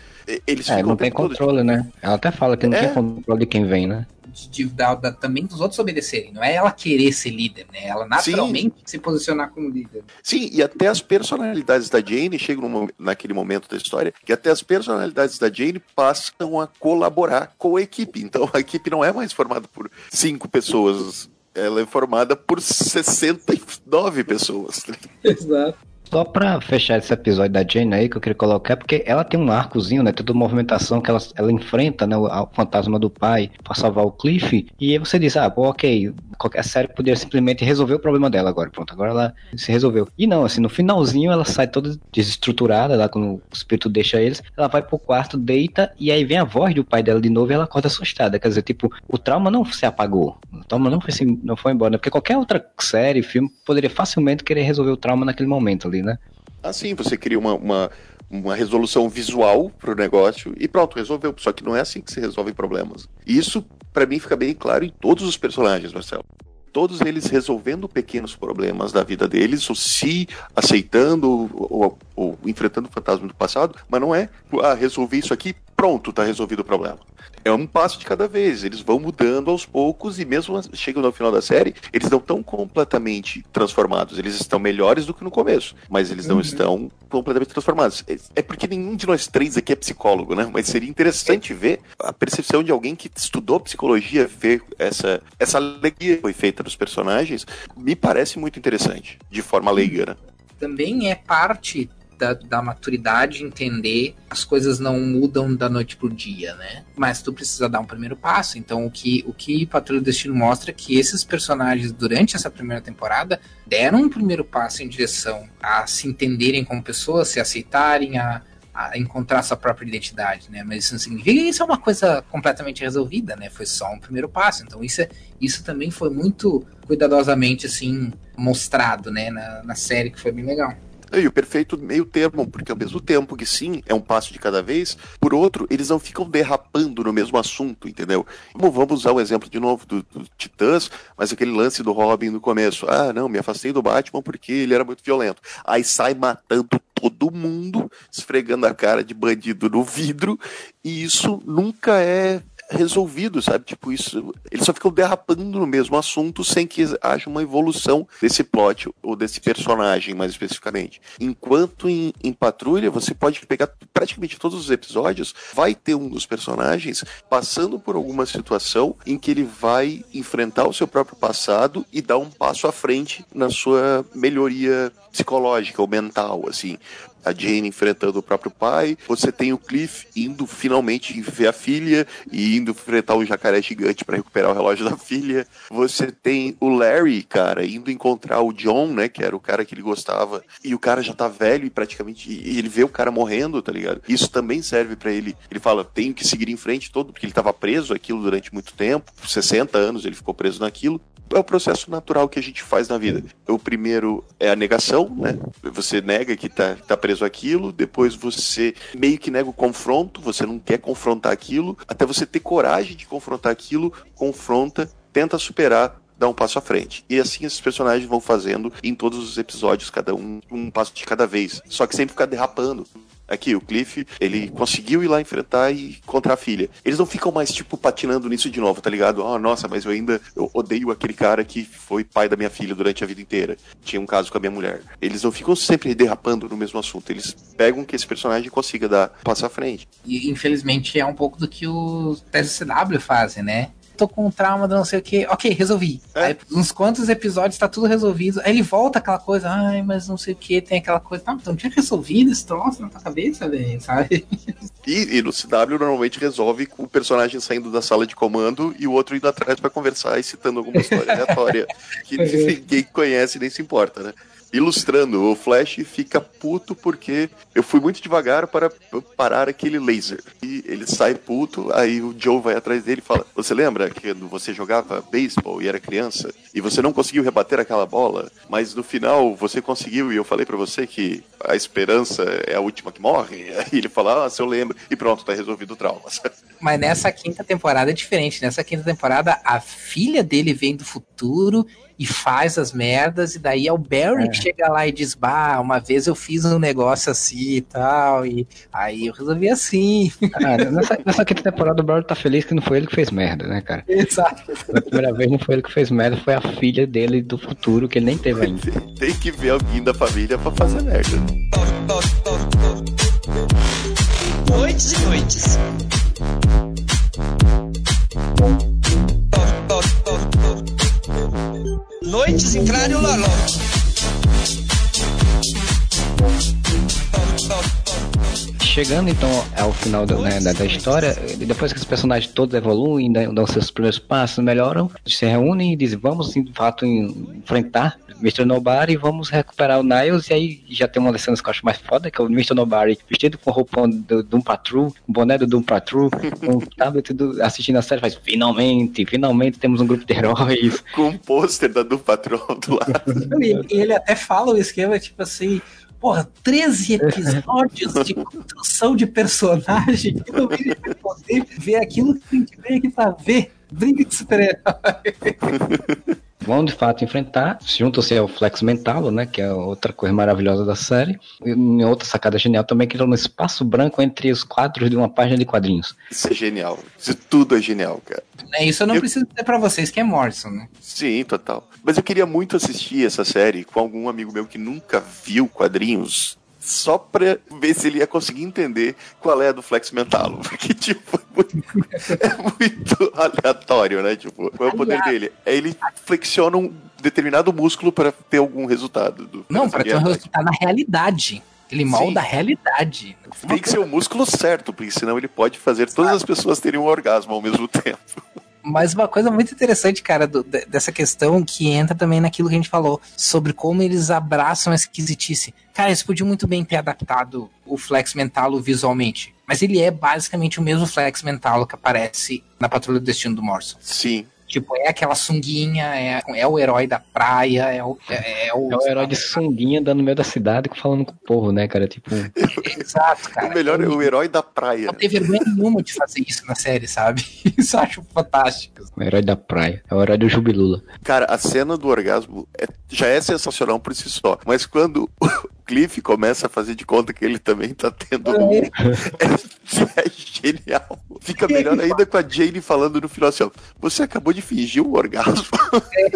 Eles é, não tem controle, todo... né? Ela até fala que não é. tem controle de quem vem, né? De, da, da, também dos outros obedecerem. Não é ela querer ser líder, né? Ela naturalmente Sim. se posicionar como líder. Sim, e até as personalidades da Jane chegam no, naquele momento da história que até as personalidades da Jane passam a colaborar com a equipe. Então a equipe não é mais formada por cinco pessoas ela é formada por 69 pessoas. Exato. Só pra fechar esse episódio da Jane aí, que eu queria colocar, porque ela tem um arcozinho, né? Toda movimentação que ela, ela enfrenta, né? O, o fantasma do pai pra salvar o Cliff. E aí você diz, ah, pô, ok, qualquer série poderia simplesmente resolver o problema dela agora. Pronto, agora ela se resolveu. E não, assim, no finalzinho ela sai toda desestruturada, lá quando o espírito deixa eles. Ela vai pro quarto, deita, e aí vem a voz do pai dela de novo e ela acorda assustada. Quer dizer, tipo, o trauma não se apagou. O trauma não foi, assim, não foi embora. Né? Porque qualquer outra série, filme, poderia facilmente querer resolver o trauma naquele momento ali né? Assim, você cria uma, uma, uma resolução visual para o negócio e pronto, resolveu. Só que não é assim que se resolvem problemas. Isso, para mim, fica bem claro em todos os personagens, Marcelo todos eles resolvendo pequenos problemas da vida deles, ou se aceitando ou, ou, enfrentando o fantasma do passado, mas não é, ah, resolvi isso aqui, pronto, tá resolvido o problema. É um passo de cada vez, eles vão mudando aos poucos e mesmo chegando ao final da série, eles não estão completamente transformados, eles estão melhores do que no começo, mas eles não uhum. estão completamente transformados. É, é porque nenhum de nós três aqui é psicólogo, né? Mas seria interessante ver a percepção de alguém que estudou psicologia, ver essa, essa alegria que foi feita dos personagens, me parece muito interessante, de forma leiga, né? Também é parte da, da maturidade entender as coisas não mudam da noite pro dia, né? Mas tu precisa dar um primeiro passo. Então, o que o que Patrulha do Destino mostra é que esses personagens, durante essa primeira temporada, deram um primeiro passo em direção a se entenderem como pessoas, se aceitarem, a, a encontrar sua própria identidade, né? Mas isso não significa que isso é uma coisa completamente resolvida, né? Foi só um primeiro passo. Então, isso, é, isso também foi muito cuidadosamente, assim, mostrado, né? Na, na série, que foi bem legal. E o perfeito meio termo, porque ao mesmo tempo que sim, é um passo de cada vez, por outro, eles não ficam derrapando no mesmo assunto, entendeu? Vamos usar o exemplo de novo do, do, Titãs, mas aquele lance do Robin no começo. Ah, não, me afastei do Batman porque ele era muito violento. Aí sai matando todo mundo, esfregando a cara de bandido no vidro, e isso nunca é resolvido, sabe? Tipo, isso. Eles só ficam derrapando no mesmo assunto sem que haja uma evolução desse plot ou desse personagem, mais especificamente. Enquanto em, em Patrulha, você pode pegar praticamente todos os episódios, vai ter um dos personagens passando por alguma situação em que ele vai enfrentar o seu próprio passado e dar um passo à frente na sua melhoria psicológica ou mental, assim a Jane enfrentando o próprio pai, você tem o Cliff indo finalmente ver a filha e indo enfrentar o jacaré gigante para recuperar o relógio da filha. Você tem o Larry, cara, indo encontrar o John, né, que era o cara que ele gostava, e o cara já tá velho e praticamente e ele vê o cara morrendo, tá ligado? Isso também serve para ele. Ele fala, tenho que seguir em frente todo, porque ele tava preso aquilo durante muito tempo, 60 anos ele ficou preso naquilo é o processo natural que a gente faz na vida. O primeiro é a negação, né? Você nega que tá, tá preso aquilo, depois você meio que nega o confronto, você não quer confrontar aquilo, até você ter coragem de confrontar aquilo, confronta, tenta superar, dá um passo à frente. E assim esses personagens vão fazendo em todos os episódios, cada um um passo de cada vez. Só que sempre ficar derrapando. Aqui, o Cliff, ele conseguiu ir lá enfrentar e contra a filha. Eles não ficam mais, tipo, patinando nisso de novo, tá ligado? Oh, nossa, mas eu ainda eu odeio aquele cara que foi pai da minha filha durante a vida inteira. Tinha um caso com a minha mulher. Eles não ficam sempre derrapando no mesmo assunto. Eles pegam que esse personagem consiga dar passo à frente. E infelizmente é um pouco do que os TSCW fazem, né? Tô com um trauma de não sei o que. Ok, resolvi. É. Aí, uns quantos episódios tá tudo resolvido. Aí ele volta aquela coisa, ai, mas não sei o que, tem aquela coisa. Não, então tinha resolvido esse troço na tua cabeça, velho, sabe? E, e, no CW normalmente resolve com o personagem saindo da sala de comando e o outro indo atrás para conversar e citando alguma história aleatória que ninguém conhece nem se importa, né? Ilustrando, o Flash fica puto porque eu fui muito devagar para parar aquele laser. E ele sai puto, aí o Joe vai atrás dele e fala: Você lembra que você jogava beisebol e era criança e você não conseguiu rebater aquela bola, mas no final você conseguiu e eu falei para você que a esperança é a última que morre? Aí ele fala: Ah, se eu lembro. E pronto, tá resolvido o trauma. Mas nessa quinta temporada é diferente. Nessa quinta temporada, a filha dele vem do futuro e faz as merdas, e daí é o Barry é. que chega lá e diz: Bah, uma vez eu fiz um negócio assim e tal, e aí eu resolvi assim. Cara, nessa, nessa quinta temporada o Barry tá feliz que não foi ele que fez merda, né, cara? Exato. Na primeira vez não foi ele que fez merda, foi a filha dele do futuro, que ele nem teve ainda. Tem que ver alguém da família pra fazer merda. Noites e noites. Noites em Claro Loló chegando então ao final do, né, da, da, história, e depois que os personagens todos evoluem, dão seus primeiros passos, melhoram, se reúnem e dizem, vamos de fato enfrentar Mr. Nobody e vamos recuperar o Niles, e aí já tem uma lição que eu acho mais foda, que é o Mr. Nobody vestido com roupão do Doom Patrol, boné do Doom Patrol, com um tablet do, assistindo a série, faz, finalmente, finalmente temos um grupo de heróis. Com um pôster da Doom Patrol do lado. e ele até fala o esquema, tipo assim, porra, 13 episódios de construção de personagem que não poder ver aquilo que a gente veio aqui pra ver. Brinca de super-herói. vão de fato enfrentar, juntam-se ao Flex Mentalo, né, que é outra coisa maravilhosa da série. E outra sacada genial também que é um espaço branco entre os quadros de uma página de quadrinhos. Isso é genial. Isso tudo é genial, cara. É, isso eu não eu... preciso dizer pra vocês que é Morrison, né? Sim, total. Mas eu queria muito assistir essa série com algum amigo meu que nunca viu quadrinhos só pra ver se ele ia conseguir entender qual é a do Flex Mentalo. Porque, tipo, é muito aleatório, né? Tipo, qual é o poder dele? É ele flexiona um determinado músculo para ter algum resultado. Do, Não, para ter um resultado na realidade. Ele molda a realidade. Tem que ser o músculo certo, porque senão ele pode fazer todas as pessoas terem um orgasmo ao mesmo tempo. Mas uma coisa muito interessante, cara, do, dessa questão que entra também naquilo que a gente falou sobre como eles abraçam a esquisitice. Cara, eles podiam muito bem ter adaptado o Flex Mentalo visualmente. Mas ele é basicamente o mesmo Flex Mentalo que aparece na Patrulha do Destino do Morrison. Sim, Tipo, é aquela sunguinha, é, é o herói da praia, é o. É, é o, é o herói de sunguinha andando no meio da cidade falando com o povo, né, cara? Tipo. Exato, cara. O melhor é o herói da praia. Não tem vergonha nenhuma de fazer isso na série, sabe? Isso eu acho fantástico. O herói da praia. É o herói do Jubilula. Cara, a cena do orgasmo é, já é sensacional por si só. Mas quando Cliff começa a fazer de conta que ele também tá tendo um. É, é genial. Fica melhor ainda com a Jane falando no final assim: ó, você acabou de fingir um orgasmo. É.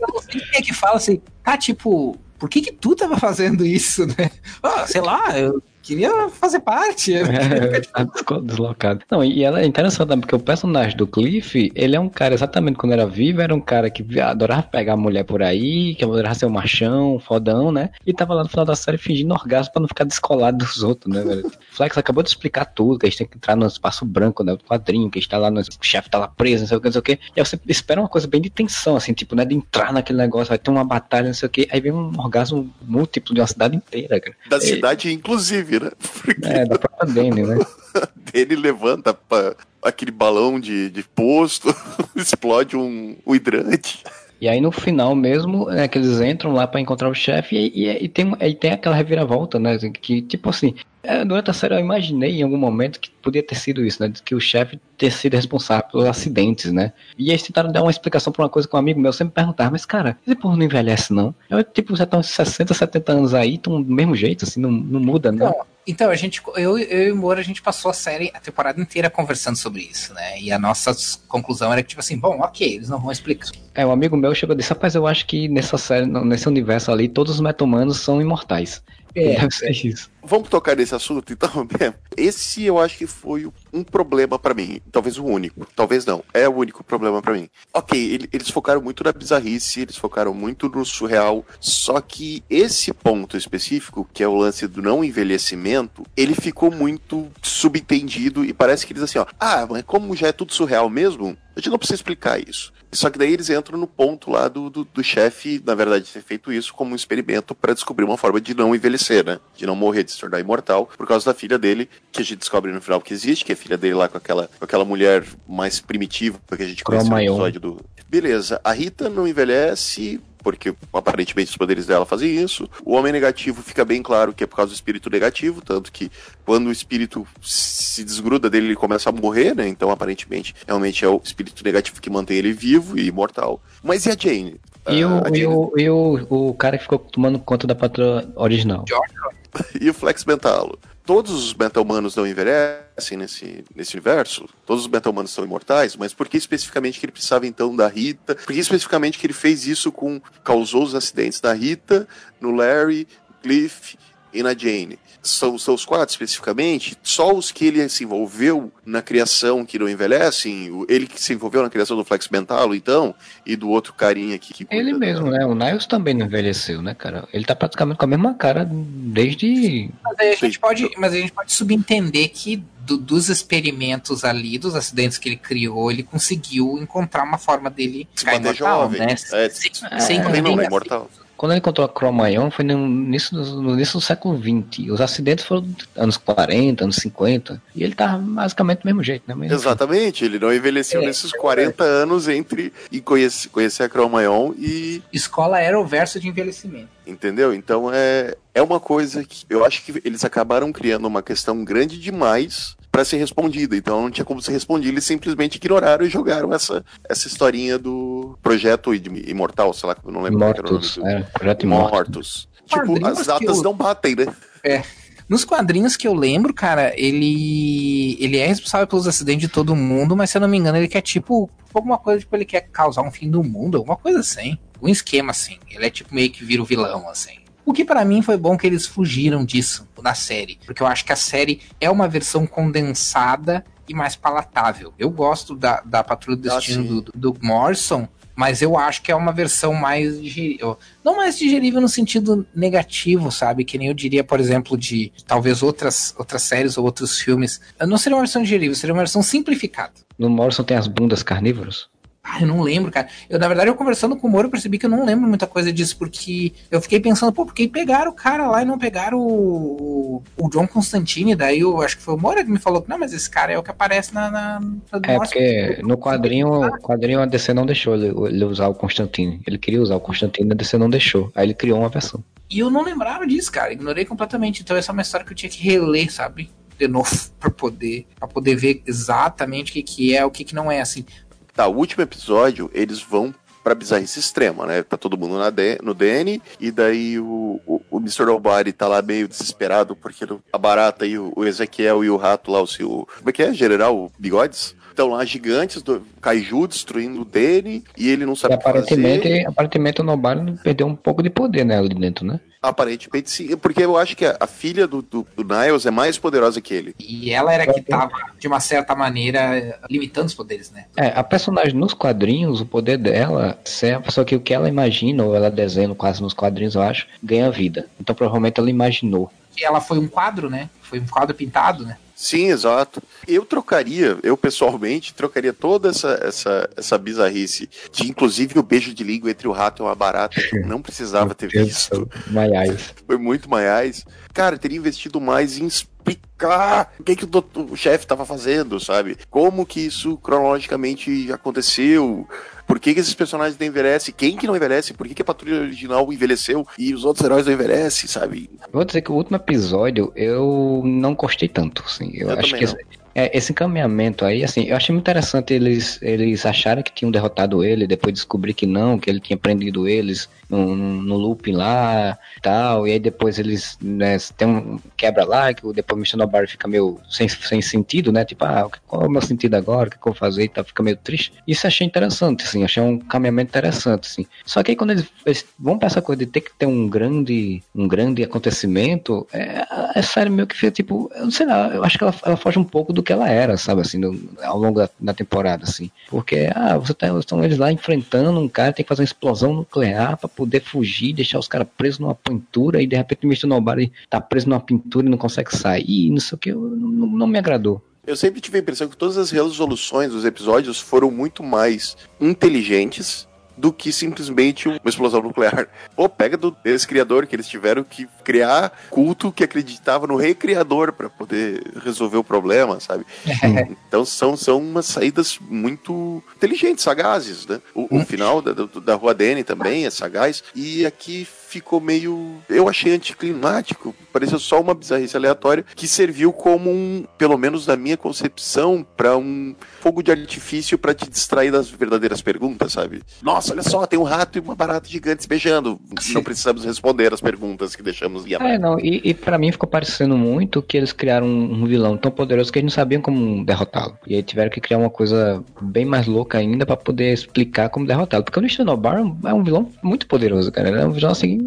Eu não sei quem é que fala assim, tá tipo, por que que tu tava fazendo isso, né? Ah, sei lá, eu queria fazer parte. É, tá deslocado. Não, e ela é interessante também, porque o personagem do Cliff, ele é um cara, exatamente quando era vivo, era um cara que adorava pegar a mulher por aí, que adorava ser um machão, fodão, né? E tava lá no final da série fingindo orgasmo pra não ficar descolado dos outros, né, velho? Flex acabou de explicar tudo, que a gente tem que entrar no espaço branco, né? Do quadrinho, que a gente tá lá, no, o chefe tá lá preso, não sei o que, não sei o que. E aí você espera uma coisa bem de tensão, assim, tipo, né? De entrar naquele negócio, vai ter uma batalha, não sei o que. Aí vem um orgasmo múltiplo de uma cidade inteira, cara. Da cidade, inclusive né? Porque é, da própria Dani, né? Dani levanta pra aquele balão de, de posto, explode um, um hidrante. E aí no final mesmo, é que eles entram lá para encontrar o chefe e, e, e, tem, e tem aquela reviravolta, né? Que tipo assim, é, durante a série eu imaginei em algum momento que podia ter sido isso, né? Que o chefe ter sido responsável pelos acidentes, né? E eles tentaram dar uma explicação pra uma coisa que um amigo meu sempre perguntava, mas cara, esse porra não envelhece não? Eu, tipo, já estão 60, 70 anos aí, estão do mesmo jeito, assim, não, não muda, né? Então, então, a gente, eu, eu e o Moura, a gente passou a série, a temporada inteira conversando sobre isso, né? E a nossa conclusão era que, tipo assim, bom, ok, eles não vão explicar. É, um amigo meu chegou e disse, rapaz, eu acho que nessa série, nesse universo ali, todos os metahumanos são imortais. É, Deve ser isso. Vamos tocar nesse assunto então mesmo. Esse eu acho que foi um problema para mim, talvez o único, talvez não, é o único problema para mim. Ok, ele, eles focaram muito na bizarrice, eles focaram muito no surreal, só que esse ponto específico, que é o lance do não envelhecimento, ele ficou muito subentendido e parece que eles assim, ó, ah, mas como já é tudo surreal mesmo, a gente não precisa explicar isso. Só que daí eles entram no ponto lá do, do, do chefe, na verdade, ter feito isso como um experimento para descobrir uma forma de não envelhecer, né? De não morrer, de se tornar imortal, por causa da filha dele, que a gente descobre no final que existe, que é a filha dele lá com aquela, com aquela mulher mais primitiva que a gente conhece no episódio do. Beleza, a Rita não envelhece, porque aparentemente os poderes dela fazem isso. O homem negativo fica bem claro que é por causa do espírito negativo, tanto que quando o espírito se desgruda dele, ele começa a morrer, né? Então, aparentemente, realmente é o espírito negativo que mantém ele vivo e imortal. Mas e a Jane? E, o, Jane... e, o, e o, o cara que ficou tomando conta da patroa original? e o Flex Mentalo? Todos os meta-humanos não envelhecem nesse, nesse universo, todos os meta-humanos são imortais, mas por que especificamente que ele precisava então da Rita? Por que especificamente que ele fez isso com. causou os acidentes da Rita, no Larry, Cliff e na Jane. São, são os quatro especificamente, só os que ele se envolveu na criação que não envelhecem, ele que se envolveu na criação do Flex Mentalo, então, e do outro carinha aqui que Ele mesmo, né? O Niles também não envelheceu, né, cara? Ele tá praticamente com a mesma cara desde. Mas aí a gente pode, mas a gente pode subentender que do- dos experimentos ali, dos acidentes que ele criou, ele conseguiu encontrar uma forma dele Se ficar manter imortal, jovem. né? É, sem, é, sem Também não, é imortal. Quando ele encontrou a Cro-Magnon foi no início, do, no início do século XX. Os acidentes foram anos 40, anos 50. E ele tava basicamente do mesmo jeito, né? Mas, enfim. Exatamente, ele não envelheceu É, nesses 40 anos entre e conhecer, conhecer a Cro-Magnon e Escola era o verso de envelhecimento. Entendeu? Então é, é uma coisa que eu acho que eles acabaram criando uma questão grande demais para ser respondida. Então não tinha como ser respondida, eles simplesmente ignoraram e jogaram essa, essa historinha do projeto imortal, sei lá, não lembro qual era o nome Mortos, do- é, projeto Mortos. Mortos. Tipo, Quadrinhos as que datas eu- não batem, né? Nos quadrinhos que eu lembro, cara, ele ele é responsável pelos acidentes de todo mundo, mas se eu não me engano, ele quer tipo alguma coisa, tipo, ele quer causar um fim do mundo, alguma coisa assim. Um esquema assim. Ele é tipo meio que vira o vilão, assim. O que pra mim foi bom que eles fugiram disso na série, porque eu acho que a série é uma versão condensada e mais palatável. Eu gosto da, da Patrulha do Ah, Destino do, do Morrison, mas eu acho que é uma versão mais digerível. Não mais digerível no sentido negativo, sabe? Que nem eu diria, por exemplo, de talvez outras, outras séries ou outros filmes. Não seria uma versão digerível, seria uma versão simplificada. No Morrison tem as bundas carnívoras. Ah, eu não lembro, cara. Eu, na verdade, eu conversando com o Moro, eu percebi que eu não lembro muita coisa disso, porque eu fiquei pensando, pô, porque pegaram o cara lá e não pegaram o, o John Constantine, daí eu acho que foi o Moro que me falou que não, mas esse cara é o que aparece na. na, na É, Nossa, porque no quadrinho, o quadrinho a DC não deixou ele, ele usar o Constantine. Ele queria usar o Constantine, a DC não deixou. Aí ele criou uma versão. E eu não lembrava disso, cara. Ignorei completamente. Então essa é uma história que eu tinha que reler, sabe? De novo, pra poder, pra poder ver exatamente o que, que é, o que, que não é, assim. Tá, o último episódio, eles vão pra bizarrice extrema, né? Tá todo mundo na D- no DN, e daí o, o, o Mr. Nobody tá lá meio desesperado, porque a barata e o, o Ezequiel e o rato lá, o seu. Como é que é? General Bigodes? Estão lá gigantes, do Kaiju destruindo o DN, e ele não E sabe o que fazer. aparentemente o Nobari perdeu um pouco de poder né, ali dentro, né? Aparentemente sim, porque eu acho que a, a filha do, do, do Niles é mais poderosa que ele. E ela era que tava, de uma certa maneira, limitando os poderes, né? É, a personagem nos quadrinhos, o poder dela, se é a pessoa que o que ela imagina, ou ela desenha quase nos quadrinhos, eu acho, ganha vida. Então provavelmente ela imaginou. E ela foi um quadro, né? Foi um quadro pintado, né? Sim, exato. Eu trocaria, eu pessoalmente, trocaria toda essa, essa, essa bizarrice, de inclusive o beijo de língua entre o rato e uma barata, que eu não precisava ter visto. Maiais. Foi muito maiais. Cara, eu teria investido mais em explicar o que, que o, doutor- o chefe estava fazendo, sabe? Como que isso cronologicamente aconteceu. Por que, que esses personagens não envelhecem? Quem que não envelhece? Por que, que a patrulha original envelheceu e os outros heróis não envelhecem, sabe? Vou dizer que o último episódio eu não gostei tanto, assim. Eu, Eu acho que esse, é, esse encaminhamento aí, assim, eu achei muito interessante eles, eles acharem que tinham derrotado ele, depois descobrir que não, que ele tinha prendido eles no, no, looping lá tal, e aí depois eles né, tem um quebra lá, que depois Mr. Nobody fica meio sem, sem sentido, né? Tipo, ah, qual é o meu sentido agora? O que, eu vou fazer? E tal, fica meio triste. Isso achei interessante, assim, achei um caminhamento interessante, assim. Só que aí quando eles, eles vão pra essa coisa de ter que ter um grande, um grande acontecimento, é, é sério meio que fica tipo, eu não sei lá, eu acho que ela, ela foge um pouco do que ela era, sabe, assim, no- ao longo da, da temporada, assim. Porque, ah, você tá, estão eles lá enfrentando um cara, tem que fazer uma explosão nuclear pra poder fugir, deixar os caras presos numa pintura e de repente o Mr. Nobody tá preso numa pintura e não consegue sair, não sei o que, não, não me agradou. Eu sempre tive a impressão que todas as resoluções dos episódios foram muito mais inteligentes do que simplesmente uma explosão nuclear. Pô, pega do, desse criador que eles tiveram que criar culto que acreditava no rei criador para poder resolver o problema, sabe? Então são, são umas saídas muito inteligentes, sagazes, né? O, o final da, da, da Rua Dene também é sagaz. E aqui ficou meio. Eu achei anticlimático. Pareceu só uma bizarrice aleatória que serviu como um, pelo menos na minha concepção, para um fogo de artifício para te distrair das verdadeiras perguntas, sabe? Nossa, olha só, tem um rato e uma barata gigante se beijando. Não precisamos responder as perguntas que deixamos em É, aberto. não, e, e para mim ficou parecendo muito que eles criaram um, vilão tão poderoso que eles não sabiam como derrotá-lo. E aí tiveram que criar uma coisa bem mais louca ainda pra poder explicar como derrotá-lo. Porque o Mr. Nobar é um- é um vilão muito poderoso, cara. Ele é um vilão assim.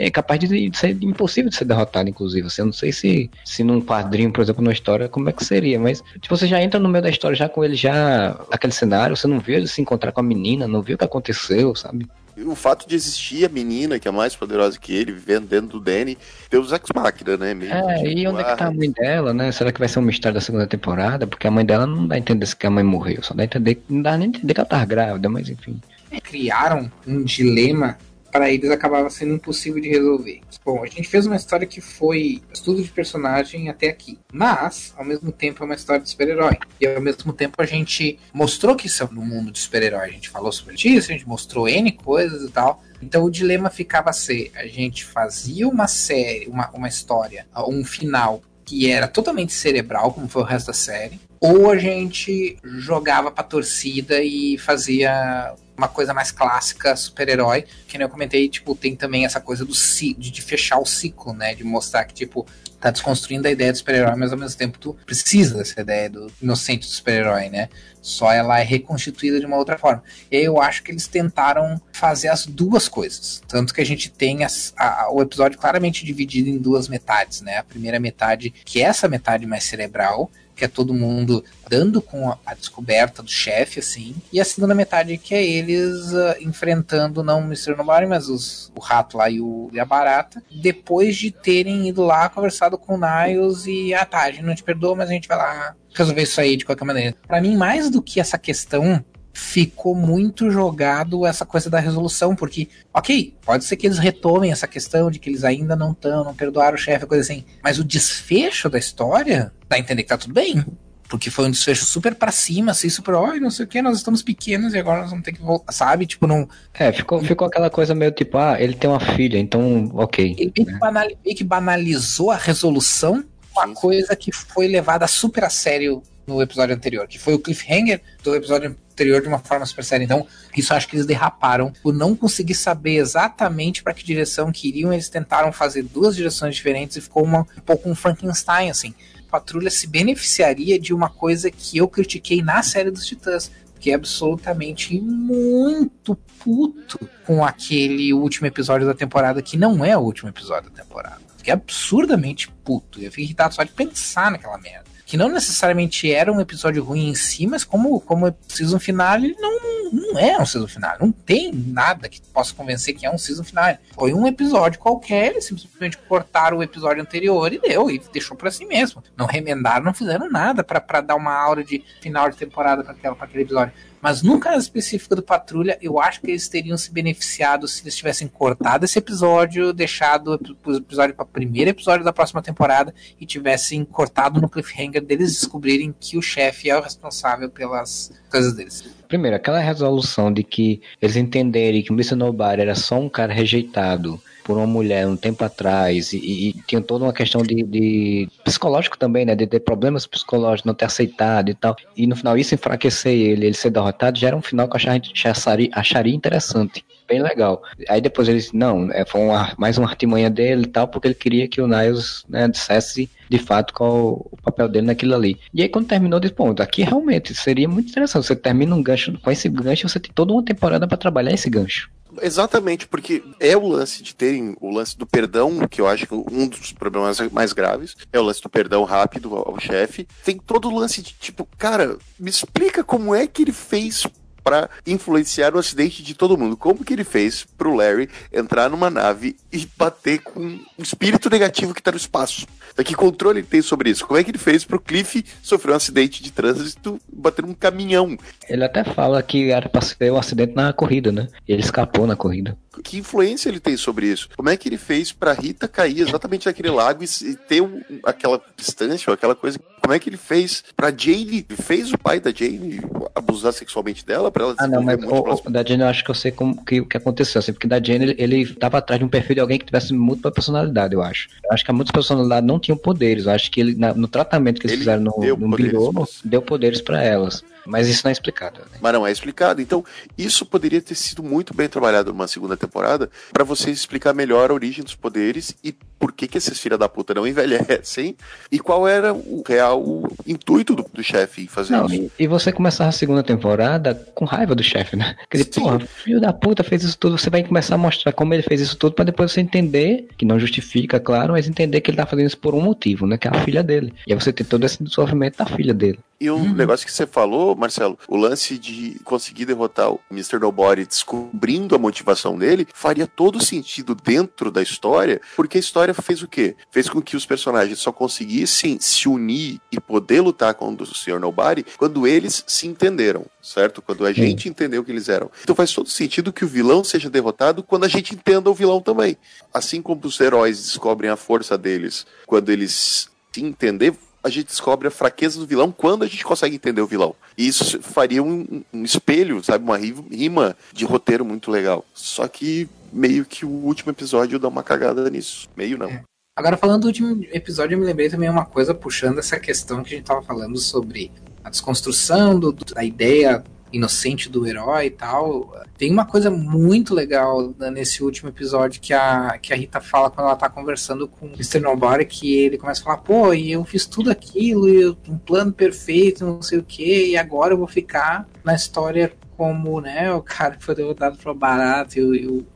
É capaz de ser impossível de ser derrotado, inclusive. Assim, eu não sei se, se num quadrinho, por exemplo, numa história, como é que seria, mas tipo, você já entra no meio da história já com ele já naquele cenário, você não viu ele se encontrar com a menina, não viu o que aconteceu, sabe? o fato de existir a menina, que é mais poderosa que ele, vivendo dentro do Danny, Deus Ex Machina, né? Meio é, tipo, e onde é que tá a mãe dela, né? Será que vai ser um mistério da segunda temporada? Porque a mãe dela não dá a entender que a mãe morreu, só dá a entender, não dá nem a entender que ela tá grávida, mas enfim. Criaram um dilema para eles acabava sendo impossível de resolver. Bom, a gente fez uma história que foi estudo de personagem até aqui, mas ao mesmo tempo é uma história de super-herói. E ao mesmo tempo a gente mostrou que isso é no mundo de super-herói. A gente falou sobre isso, a gente mostrou N coisas e tal. Então o dilema ficava ser: a gente fazia uma série, uma, uma história, um final que era totalmente cerebral, como foi o resto da série, ou a gente jogava pra torcida e fazia uma coisa mais clássica, super-herói, que nem eu comentei, tipo, tem também essa coisa do de, de fechar o ciclo, né? De mostrar que, tipo, tá desconstruindo a ideia do super-herói, mas ao mesmo tempo tu precisa dessa ideia do inocente do super-herói, né? Só ela é reconstituída de uma outra forma. E aí eu acho que eles tentaram fazer as duas coisas. Tanto que a gente tem as, a, o episódio claramente dividido em duas metades, né? A primeira metade, que é essa metade mais cerebral, que é todo mundo dando com a, descoberta do chefe, assim, e a segunda metade que é eles uh, enfrentando não o Mr. Nobody, mas os, o rato lá e, o, e a barata, depois de terem ido lá, conversado com o Niles e, ah tá, a gente não te perdoa, mas a gente vai lá resolver isso aí de qualquer maneira. Para mim, mais do que essa questão ficou muito jogado essa coisa da resolução, porque, ok, pode ser que eles retomem essa questão de que eles ainda não estão, não perdoaram o chefe, coisa assim, mas o desfecho da história dá a entender que tá tudo bem. Porque foi um desfecho super pra cima, assim, super, oi, não sei o que, nós estamos pequenos e agora nós vamos ter que voltar, sabe? Tipo, não. É, ficou, ficou aquela coisa meio tipo, ah, ele tem uma filha, então, ok. Ele meio, que, banal, meio que banalizou a resolução, uma coisa que foi levada super a sério no episódio anterior, que foi o cliffhanger do episódio anterior de uma forma super séria. Então, isso acho que eles derraparam por não conseguir saber exatamente para que direção que iriam. Eles tentaram fazer duas direções diferentes e ficou uma, um pouco um Frankenstein, assim. Patrulha se beneficiaria de uma coisa que eu critiquei na série dos Titãs, que é absolutamente muito puto com aquele último episódio da temporada, que não é o último episódio da temporada. Fiquei absurdamente puto. Eu fiquei irritado só de pensar naquela merda que não necessariamente era um episódio ruim em si, mas como, como season finale, não, não é um season finale. Não tem nada que possa convencer que é um season finale. Foi um episódio qualquer, eles simplesmente cortaram o episódio anterior e deu, e deixou pra si mesmo. Não remendaram, não fizeram nada para dar uma aura de final de temporada para aquele episódio. Mas caso específico do Patrulha, eu acho que eles teriam se beneficiado se eles tivessem cortado esse episódio, deixado o episódio para o primeiro episódio da próxima temporada e tivessem cortado no cliffhanger deles descobrirem que o chefe é o responsável pelas coisas deles. Primeiro, aquela resolução de que eles entenderem que o Mr. Nobody era só um cara rejeitado por uma mulher um tempo atrás e, e tinha toda uma questão de, de, psicológico também, né, de ter problemas psicológicos, não ter aceitado e tal, e no final isso enfraquecer ele, ele ser derrotado, já era um final que eu acharia, acharia interessante, bem legal. Aí depois eles, não, é, foi uma, mais uma artimanha dele e tal, porque ele queria que o Niles né, dissesse de fato qual o papel dele naquilo ali. E aí quando terminou, disse, ponto aqui realmente seria muito interessante, você termina um gancho, com esse gancho você tem toda uma temporada para trabalhar esse gancho. Exatamente, porque é o lance de terem o lance do perdão, que eu acho que um dos problemas mais graves é o lance do perdão rápido ao chefe. Tem todo o lance de tipo, cara, me explica como é que ele fez para influenciar o acidente de todo mundo. Como que ele fez pro Larry entrar numa nave e bater com um espírito negativo que tá no espaço? Que controle ele tem sobre isso? Como é que ele fez pro Cliff sofrer um acidente de trânsito bater num caminhão? Ele até fala que era pra ser um acidente na corrida, né? Ele escapou na corrida. Que influência ele tem sobre isso? Como é que ele fez pra Rita cair exatamente naquele lago e, ter um, aquela distância ou aquela coisa? Como é que ele fez pra Jane? Fez o pai da Jane abusar sexualmente dela pra ela Ah, não, mas o, o, da Jane eu acho que eu sei como que, que aconteceu, assim, porque da Jane ele, ele tava atrás de um perfil de alguém que tivesse múltipla personalidade, eu acho. Eu acho que a múltipla personalidade não tinham poderes. Eu acho que ele, na, no tratamento que eles ele fizeram no, deu no deu poderes para elas. Mas isso não é explicado. Né? Mas não é explicado. Então, isso poderia ter sido muito bem trabalhado numa segunda temporada para vocês explicar melhor a origem dos poderes e por que, que esses filha da puta não envelhecem e qual era o real intuito do, do chefe em fazer não, isso. E, e, você começar a segunda temporada com raiva do chefe, né? Porque, porra, filho da puta fez isso tudo, você vai começar a mostrar como ele fez isso tudo para depois você entender, que não justifica, claro, mas entender que ele tá fazendo isso por um motivo, né? Que é a filha dele. E aí você tem todo esse sofrimento da filha dele. E um uhum. negócio que você falou, Marcelo, o lance de conseguir derrotar o Mr. Nobody descobrindo a motivação dele, faria todo sentido dentro da história, porque a história fez o quê? Fez com que os personagens só conseguissem se unir e poder lutar contra o Sr. Nobody quando eles se entenderam, certo? Quando a gente entendeu que eles eram. Então faz todo sentido que o vilão seja derrotado quando a gente entenda o vilão também. Assim como os heróis descobrem a força deles quando eles se entender, a gente descobre a fraqueza do vilão quando a gente consegue entender o vilão. E isso faria um, um espelho, sabe? Uma rima de roteiro muito legal. Só que meio que o último episódio dá uma cagada nisso. Meio não. É. Agora, falando do último episódio, eu me lembrei também uma coisa puxando essa questão que a gente tava falando sobre a desconstrução do, da ideia inocente do herói e tal. Tem uma coisa muito legal nesse último episódio que a, que a Rita fala quando ela tá conversando com o Mr. Nobody, que ele começa a falar, pô, e eu fiz tudo aquilo, e um plano perfeito, não sei o que, e agora eu vou ficar na história como, né, o cara que foi derrotado pro barato e o, e, o,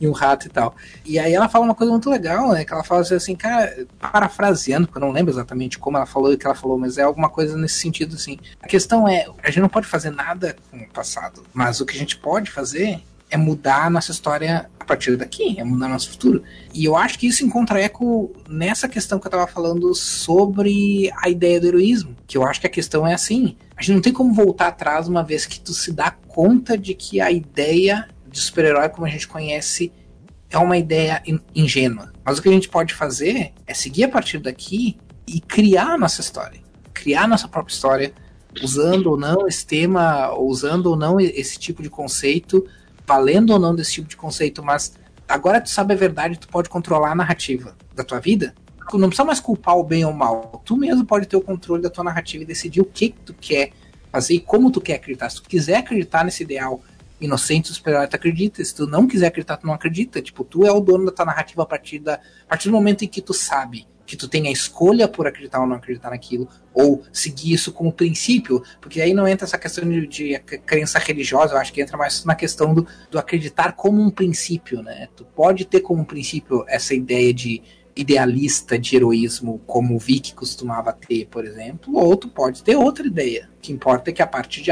e o rato e tal. E aí ela fala uma coisa muito legal, né, que ela fala assim, cara, parafraseando, porque eu não lembro exatamente como ela falou e o que ela falou, mas é alguma coisa nesse sentido, assim. A questão é, a gente não pode fazer nada com o passado, mas o que a gente pode fazer é mudar a nossa história a partir daqui, é mudar nosso futuro. E eu acho que isso encontra eco nessa questão que eu estava falando sobre a ideia do heroísmo, que eu acho que a questão é assim, a gente não tem como voltar atrás uma vez que tu se dá conta de que a ideia de super-herói como a gente conhece é uma ideia ingênua. Mas o que a gente pode fazer é seguir a partir daqui e criar a nossa história, criar a nossa própria história, usando ou não esse tema, usando ou não esse tipo de conceito valendo ou não desse tipo de conceito, mas agora tu sabe a verdade, tu pode controlar a narrativa da tua vida. Não precisa mais culpar o bem ou o mal. Tu mesmo pode ter o controle da tua narrativa e decidir o que, que tu quer fazer e como tu quer acreditar. Se tu quiser acreditar nesse ideal inocente, super-herói, tu acredita. Se tu não quiser acreditar, tu não acredita. Tipo, tu é o dono da tua narrativa a partir, da, a partir do momento em que tu sabe que tu tem a escolha por acreditar ou não acreditar naquilo, ou seguir isso como princípio, porque aí não entra essa questão de, de crença religiosa, eu acho que entra mais na questão do, do acreditar como um princípio, né? Tu pode ter como princípio essa ideia de idealista de heroísmo como o Vic costumava ter, por exemplo, ou tu pode ter outra ideia. O que importa é que a partir de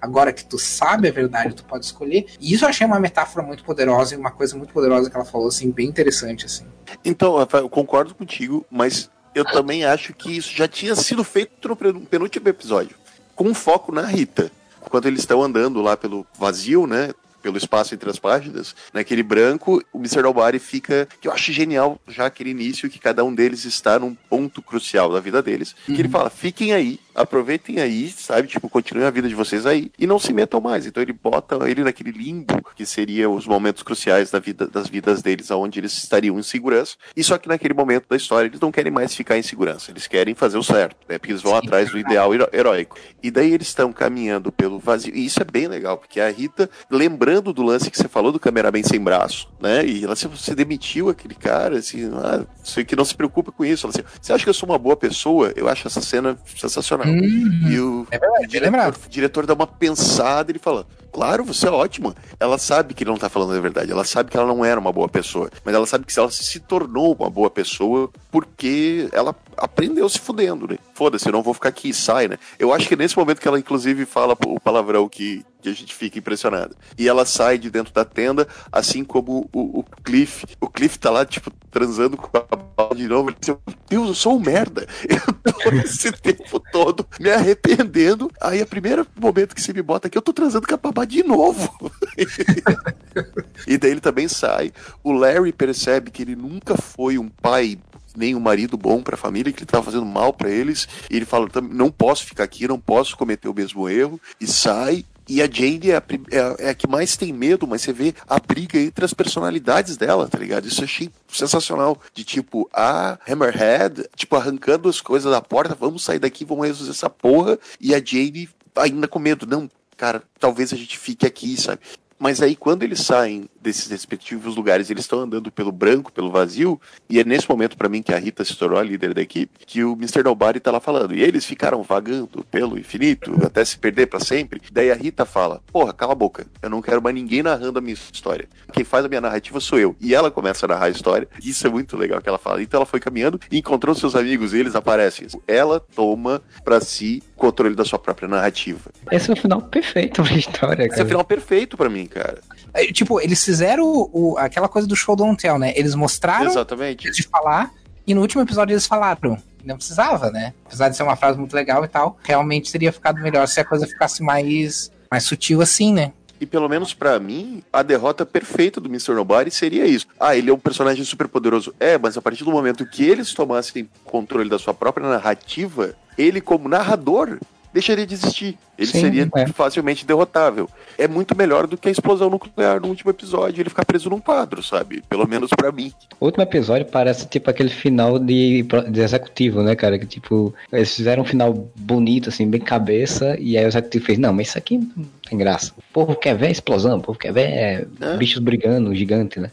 agora que tu sabe a verdade, tu pode escolher. E isso eu achei uma metáfora muito poderosa e uma coisa muito poderosa que ela falou, assim, bem interessante, assim. Então, Rafael, eu concordo contigo, mas eu também acho que isso já tinha sido feito no penúltimo episódio, com foco na Rita. Quando eles estão andando lá pelo vazio, né? Pelo espaço entre as páginas, naquele branco, o Mr. Nobody fica, que eu acho genial já aquele início que cada um deles está num ponto crucial da vida deles, uhum. que ele uhum. fala, fiquem aí, aproveitem aí, sabe, tipo, continuem a vida de vocês aí e não se metam mais. Então ele bota ele naquele limbo que seria os momentos cruciais da vida, das vidas deles, onde eles estariam em segurança. E só que naquele momento da história eles não querem mais ficar em segurança, eles querem fazer o certo, né? Porque eles vão Sim. atrás do ideal heróico. E daí eles estão caminhando pelo vazio. E isso é bem legal, porque a Rita, lembrando do lance que você falou do cameraman sem braço, né? E ela assim, você demitiu aquele cara, assim, ah, sei que não se preocupa com isso. Ela assim, você acha que eu sou uma boa pessoa? Eu acho essa cena sensacional. Uhum. E o, é verdade, o diretor, o diretor dá uma pensada e ele fala: Claro, você é ótima. Ela sabe que ele não tá falando a verdade. Ela sabe que ela não era uma boa pessoa. Mas ela sabe que ela se tornou uma boa pessoa porque ela aprendeu se fudendo, né? Foda-se, eu não vou ficar aqui, sai, né? Eu acho que é nesse momento que ela, inclusive, fala o palavrão que, que a gente fica impressionado. E ela sai de dentro da tenda, assim como o, o Cliff. O Cliff tá lá, tipo, transando com a bala de novo. Ele diz, Meu Deus, eu sou um merda. Eu tô esse tempo todo me arrependendo. Aí, o primeiro momento que você me bota aqui, eu tô transando com a de novo. e daí ele também sai. O Larry percebe que ele nunca foi um pai nem um marido bom para a família, que ele estava fazendo mal para eles. E ele fala: não posso ficar aqui, não posso cometer o mesmo erro. E sai. E a Jane é a, é, é a, que mais tem medo, mas você vê a briga entre as personalidades dela, tá ligado? Isso eu achei sensacional. De tipo, a Hammerhead, tipo, arrancando as coisas da porta, vamos sair daqui, vamos resolver essa porra. E a Jane ainda com medo, não, cara, talvez a gente fique aqui, sabe? Mas aí, quando eles saem desses respectivos lugares eles estão andando pelo branco, pelo vazio, e é nesse momento para mim que a Rita se tornou a líder da equipe, que o Mr. Nobody tá lá falando. E eles ficaram vagando pelo infinito até se perder para sempre. Daí a Rita fala: "Porra, cala a boca. Eu não quero mais ninguém narrando a minha história. Quem faz a minha narrativa sou eu". E ela começa a narrar a história. Isso é muito legal que ela fala. Então ela foi caminhando e encontrou seus amigos e eles aparecem. Ela toma para si o controle da sua própria narrativa. Esse é o final perfeito pra história, Esse é o final perfeito para mim, cara. É, tipo, eles fizeram o, o- aquela coisa do show don't tell, né? Eles mostraram Exatamente. de falar, e no último episódio eles falaram. Não precisava, né? Apesar de ser uma frase muito legal e tal, realmente teria ficado melhor se a coisa ficasse mais, mais sutil assim, né? E pelo menos pra mim, a derrota perfeita do Mr. Nobody seria isso. Ah, ele é um personagem super poderoso. É, mas a partir do momento que eles tomassem controle da sua própria narrativa, ele como narrador deixaria de existir. Ele Sim, seria é. facilmente derrotável. É muito melhor do que a explosão nuclear no último episódio, ele ficar preso num quadro, sabe? Pelo menos pra mim. O último episódio parece tipo aquele final de, de executivo, né, cara? Que tipo, eles fizeram um final bonito, assim, bem cabeça, e aí o executivo fez, não, mas isso aqui não tem graça. O povo quer ver explosão, o povo quer ver é, É. bichos brigando, gigante, né?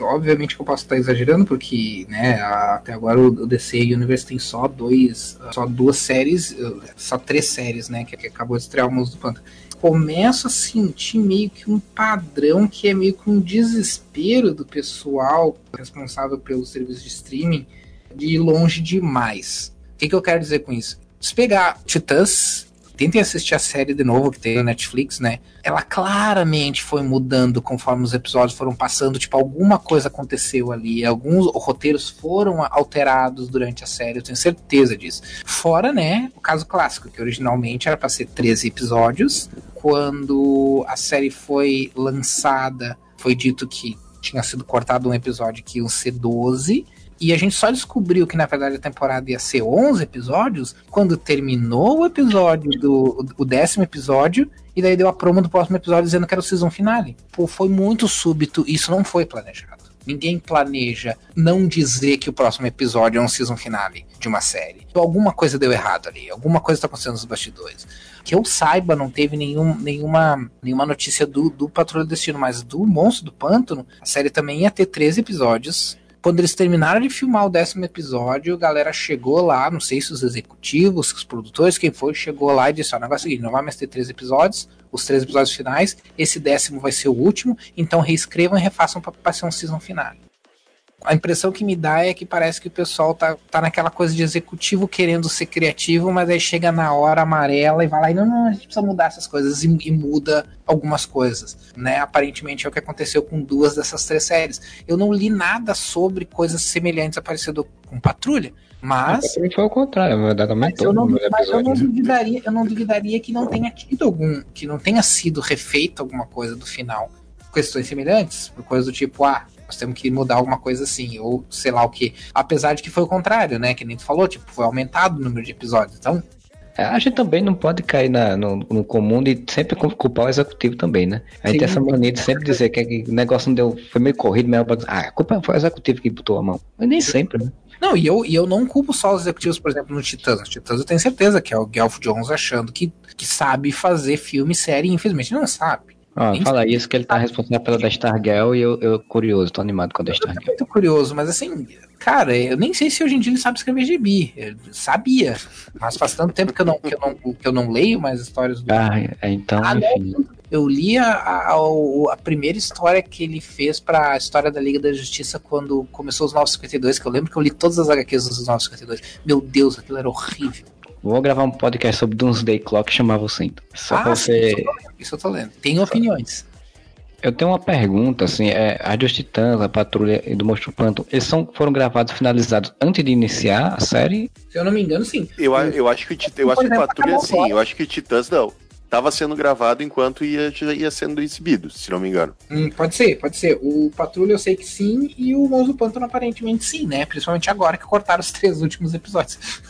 Obviamente que eu posso estar exagerando, porque, né, até agora o DC Universe tem só dois, só duas séries, só três séries, né, que, que acabou de estrear o Monstro do Pântano. Começo a sentir meio que um padrão que é meio que um desespero do pessoal responsável pelo serviço de streaming de ir longe demais. O que, que eu quero dizer com isso? Se pegar Titãs, tentem assistir a série de novo que tem na Netflix, né? Ela claramente foi mudando conforme os episódios foram passando. Tipo, alguma coisa aconteceu ali. Alguns roteiros foram alterados durante a série, eu tenho certeza disso. Fora, né, o caso clássico, que originalmente era para ser 13 episódios. Quando a série foi lançada, foi dito que tinha sido cortado um episódio que iam ser 12. E a gente só descobriu que na verdade a temporada ia ser 11 episódios quando terminou o episódio do o décimo episódio e daí deu a promo do próximo episódio dizendo que era o season finale. Pô, foi muito súbito, isso não foi planejado. Ninguém planeja não dizer que o próximo episódio é um season finale de uma série. Então, alguma coisa deu errado ali, alguma coisa está acontecendo nos bastidores. Que eu saiba, não teve nenhum, nenhuma, nenhuma notícia do, do Patrulha do Destino, mas do Monstro do Pântano, a série também ia ter 13 episódios. Quando eles terminaram de filmar o décimo episódio, a galera chegou lá, não sei se os executivos, os produtores, quem foi, chegou lá e disse: Ó, o negócio é o seguinte, não vai mais ter três episódios, os três episódios finais, esse décimo vai ser o último, então reescrevam e refaçam para ser um season finale. A impressão que me dá é que parece que o pessoal tá, tá naquela coisa de executivo querendo ser criativo, mas aí chega na hora amarela e vai lá e não, não, a gente precisa mudar essas coisas e, e muda algumas coisas, né? Aparentemente é o que aconteceu com duas dessas três séries. Eu não li nada sobre coisas semelhantes aparecendo com Patrulha, mas foi o contrário, mas aumentou eu não, mas eu não duvidaria, eu não duvidaria que não tenha tido algum, que não tenha sido refeito alguma coisa do final. Questões semelhantes, por coisa do tipo, ah, nós temos que mudar alguma coisa assim, ou sei lá o que. Apesar de que foi o contrário, né? Que nem tu falou, tipo, foi aumentado o número de episódios. Então, É, A gente também não pode cair na- no, no comum de sempre culpar o executivo também, né? A gente tem essa mania de sempre dizer que, que o negócio não deu, foi meio corrido, mas ah, a culpa foi o executivo que botou a mão. Mas nem sempre, né? Não, e eu, e eu não culpo só os executivos, por exemplo, no Titãs. No Titãs eu tenho certeza que é o Gelf Jones achando que, que sabe fazer filme e série, e infelizmente não sabe. Nem fala isso que ele tá responsável pela da Stargirl e eu, eu curioso, tô animado com a tô Stargirl. muito curioso, mas assim, cara, eu nem sei se hoje em dia ele sabe escrever gibi. Eu sabia, mas faz tanto tempo que eu não, que eu não, que eu não leio mais histórias do. Ah, é, então, Ah, enfim. Eu li a, a, a primeira história que ele fez pra história da Liga da Justiça quando começou os 952, que eu lembro que eu li todas as HQs dos 952. Meu Deus, aquilo era horrível. Vou gravar um podcast sobre Doomsday Clock e chamar você então. Só pra sim, você. isso eu tô lendo, isso eu tô lendo. Tem opiniões. Eu tenho uma pergunta, assim, é, a dos Titãs, a Patrulha e do Monstro Pântano, eles são, foram gravados, finalizados antes de iniciar a série? Se eu não me engano, sim. Eu, eu acho que o Titã, eu acho que Patrulha acabou sim, eu acho que o Titãs não. Tava sendo gravado enquanto ia, ia sendo exibido, se não me engano. Hum, pode ser, pode ser. O Patrulha eu sei que sim, e o Monstro Pântano aparentemente sim, né? Principalmente agora que cortaram os três últimos episódios.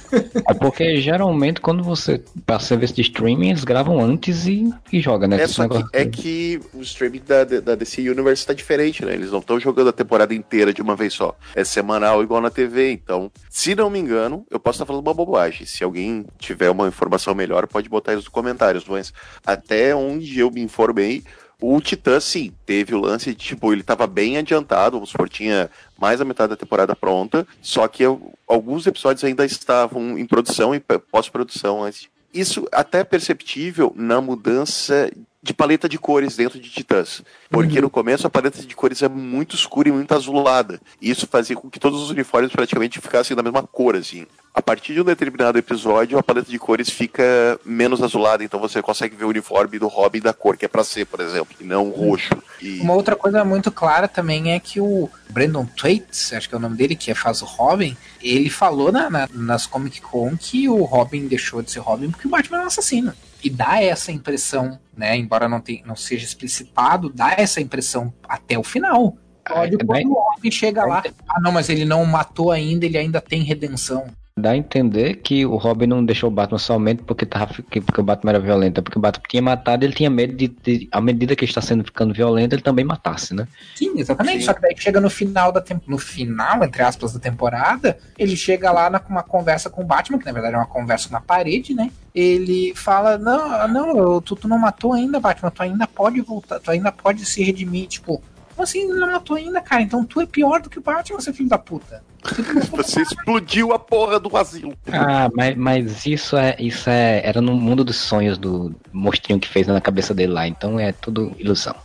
É porque geralmente quando você passa serviço de streaming, eles gravam antes e, e joga, né? É, só que, é que o streaming da, da DC Universe tá diferente, né? Eles não estão jogando a temporada inteira de uma vez só. É semanal igual na TV, então, se não me engano, eu posso estar falando uma bobagem. Se alguém tiver uma informação melhor, pode botar isso nos comentários, mas até onde eu me informei, O Titã, sim, teve o lance de, tipo, ele tava bem adiantado, vamos supor, tinha mais da metade da temporada pronta, só que eu, alguns episódios ainda estavam em produção e pós-produção antes. Isso até é perceptível na mudança de paleta de cores dentro de Titãs. Porque uhum. no começo a paleta de cores é muito escura e muito azulada. E isso fazia com que todos os uniformes praticamente ficassem da mesma cor, assim. A partir de um determinado episódio, a paleta de cores fica menos azulada, então você consegue ver o uniforme do Robin da cor que é pra ser, por exemplo, e não roxo. E... Uma outra coisa muito clara também é que o Brandon Thwaites, acho que é o nome dele, que faz o Robin, ele falou na, na, nas Comic Con que o Robin deixou de ser Robin porque o Batman é um assassino e dá essa impressão, né? Embora não, tenha, não seja explicitado, dá essa impressão até o final. Pode é, quando o Robin chega lá. Ah, não, mas ele não matou ainda, ele ainda tem redenção. Dá a entender que o Robin não deixou o Batman somente porque, tava, porque o Batman era violento, é porque o Batman tinha matado, ele tinha medo de, de, à medida que está sendo ficando violento, ele também matasse, né? Sim, exatamente. Sim. Só que daí chega no final da no final, entre aspas, da temporada, ele chega lá na, uma conversa com o Batman, que na verdade é uma conversa na parede, né? Ele fala: Não, não, tu, tu não matou ainda, Batman, tu ainda pode voltar, tu ainda pode se redimir, tipo. Como assim não matou ainda, cara? Então tu é pior do que o Batman, seu filho da puta. Você explodiu a porra do asilo. Ah, mas, mas isso é isso é era no mundo dos sonhos do monstrinho que fez na cabeça dele lá, então é tudo ilusão.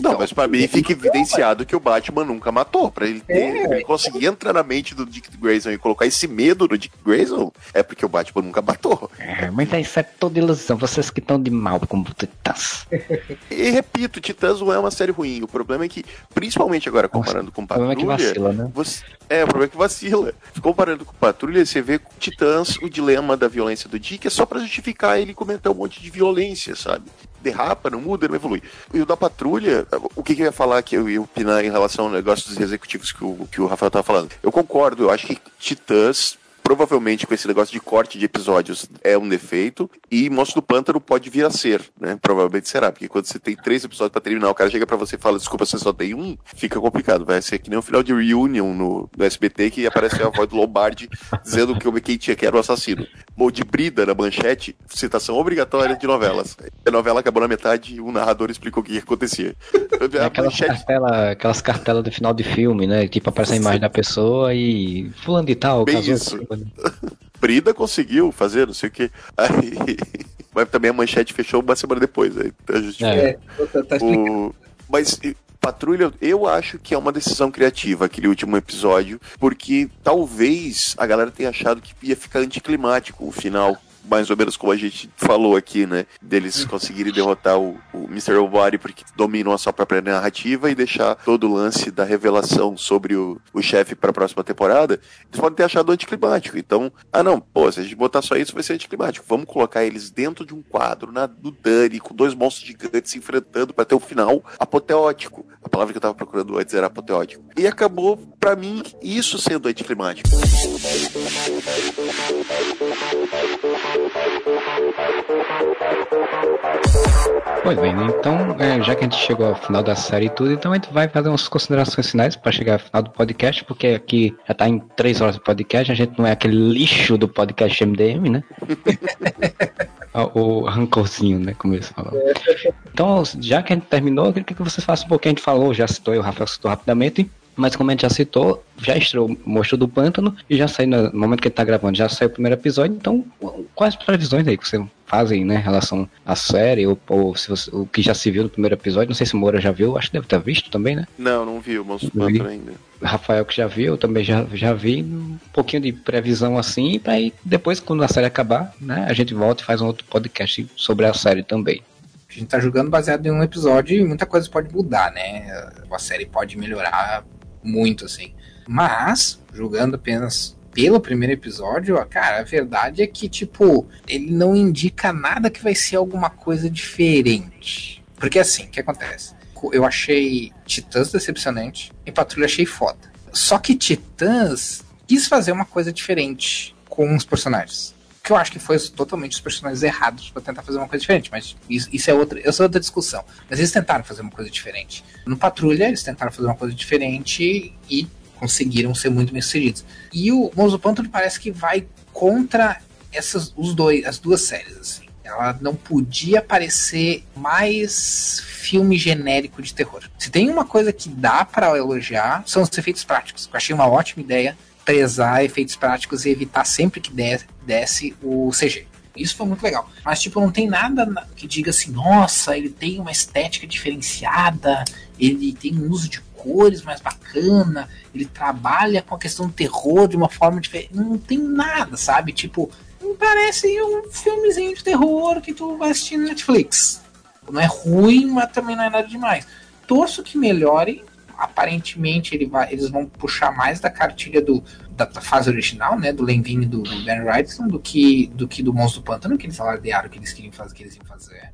Não, mas pra mim fica evidenciado que o Batman nunca matou. Pra ele, ter, é, ele conseguir entrar na mente do Dick Grayson e colocar esse medo no Dick Grayson, é porque o Batman nunca matou. É, mas isso é toda ilusão. Vocês que estão de mal como Titãs. E repito, Titãs não é uma série ruim. O problema é que, principalmente agora, comparando Nossa, com Patrulha. O problema é que vacila, né? Você, é, o problema é que vacila. Comparando com Patrulha, você vê com Titãs o dilema da violência do Dick é só para justificar ele comentar um monte de violência, sabe? Derrapa, não muda, não evolui. E o da Patrulha, o que, que eu ia falar que eu ia opinar em relação ao negócio dos executivos que o, que o Rafael tava falando? Eu concordo, eu acho que Titãs provavelmente com esse negócio de corte de episódios é um defeito e Monstro do Pântano pode vir a ser, né? Provavelmente será, porque quando você tem três episódios para terminar, o cara chega para você e fala, desculpa, você só tem um, fica complicado. Vai ser que nem o um final de Reunion no, no SBT que aparece a voz do Lombardi dizendo que o quem tinha que era o assassino. Ou de Brida na manchete, citação obrigatória de novelas. A novela acabou na metade e o narrador explicou o que acontecia. É aquelas, manchete... cartela, aquelas cartelas do final de filme, né? Tipo, aparece a imagem da pessoa e fulano de tal, Bem casou isso. Brida conseguiu fazer, não sei o que. Aí. Mas também a manchete fechou uma semana depois. Aí tá é, tá, tá o... Mas Patrulha, eu acho que é uma decisão criativa aquele último episódio, porque talvez a galera tenha achado que ia ficar anticlimático o final mais ou menos como a gente falou aqui, né? Deles conseguirem derrotar o, o Mr. Nobody porque dominam a sua própria narrativa e deixar todo o lance da revelação sobre o, o chefe para a próxima temporada. Eles podem ter achado anticlimático. Então, ah não, pô, se a gente botar só isso vai ser anticlimático. Vamos colocar eles dentro de um quadro, na, no Dani, com dois monstros gigantes se enfrentando para ter um final apoteótico. A palavra que eu tava procurando antes era apoteótico. E acabou, para mim, isso sendo anticlimático. Pois bem, então, é, já que a gente chegou ao final da série e tudo, então a gente vai fazer umas considerações finais para chegar ao final do podcast, porque aqui já tá em três horas de podcast, a gente não é aquele lixo do podcast MDM, né? o rancorzinho, né? Como eles falam. Então, já que a gente terminou, eu queria que você faça um pouquinho, a gente falou, já citou, o Rafael citou rapidamente, mas como a gente já citou, já estreou o Monstro do Pântano e já saiu, no momento que ele tá gravando, já saiu o primeiro episódio. Então, quais previsões aí que você faz aí, né, em relação à série, ou, ou se você, o que já se viu no primeiro episódio? Não sei se o Moura já viu, acho que deve ter visto também, né? Não, não vi o Monstro do Pântano ainda. Rafael que já viu, também já, já vi um pouquinho de previsão assim, para aí depois, quando a série acabar, né, a gente volta e faz um outro podcast sobre a série também. A gente tá jogando baseado em um episódio e muita coisa pode mudar, né? A série pode melhorar muito, assim. Mas, julgando apenas pelo primeiro episódio, cara, a verdade é que, tipo, ele não indica nada que vai ser alguma coisa diferente. Porque assim, o que acontece? Eu achei Titãs decepcionante e Patrulha achei foda. Só que Titãs quis fazer uma coisa diferente com os personagens. Que eu acho que foi totalmente os personagens errados para tentar fazer uma coisa diferente, mas isso, isso é outra, essa é outra discussão. Mas eles tentaram fazer uma coisa diferente. No Patrulha, eles tentaram fazer uma coisa diferente e conseguiram ser muito bem sucedidos. E o Monstro Pântano parece que vai contra essas, os dois, as duas séries, assim. Ela não podia parecer mais filme genérico de terror. Se tem uma coisa que dá para elogiar, são os efeitos práticos. Eu achei uma ótima ideia prezar efeitos práticos e evitar sempre que desce o CG. Isso foi muito legal. Mas, tipo, não tem nada que diga assim, nossa, ele tem uma estética diferenciada, ele tem um uso de cores mais bacana, ele trabalha com a questão do terror de uma forma diferente. Não tem nada, sabe? Tipo, parece um filmezinho de terror que tu vai assistir no Netflix. Não é ruim, mas também não é nada demais. Torço que melhore. Aparentemente ele vai, eles vão puxar mais da cartilha do, da, da fase original, né? Do Lenvin e do, do Ben Wrightson do que, do que do Monstro do Pântano, que eles alardearam que eles queriam fazer, que eles iam fazer.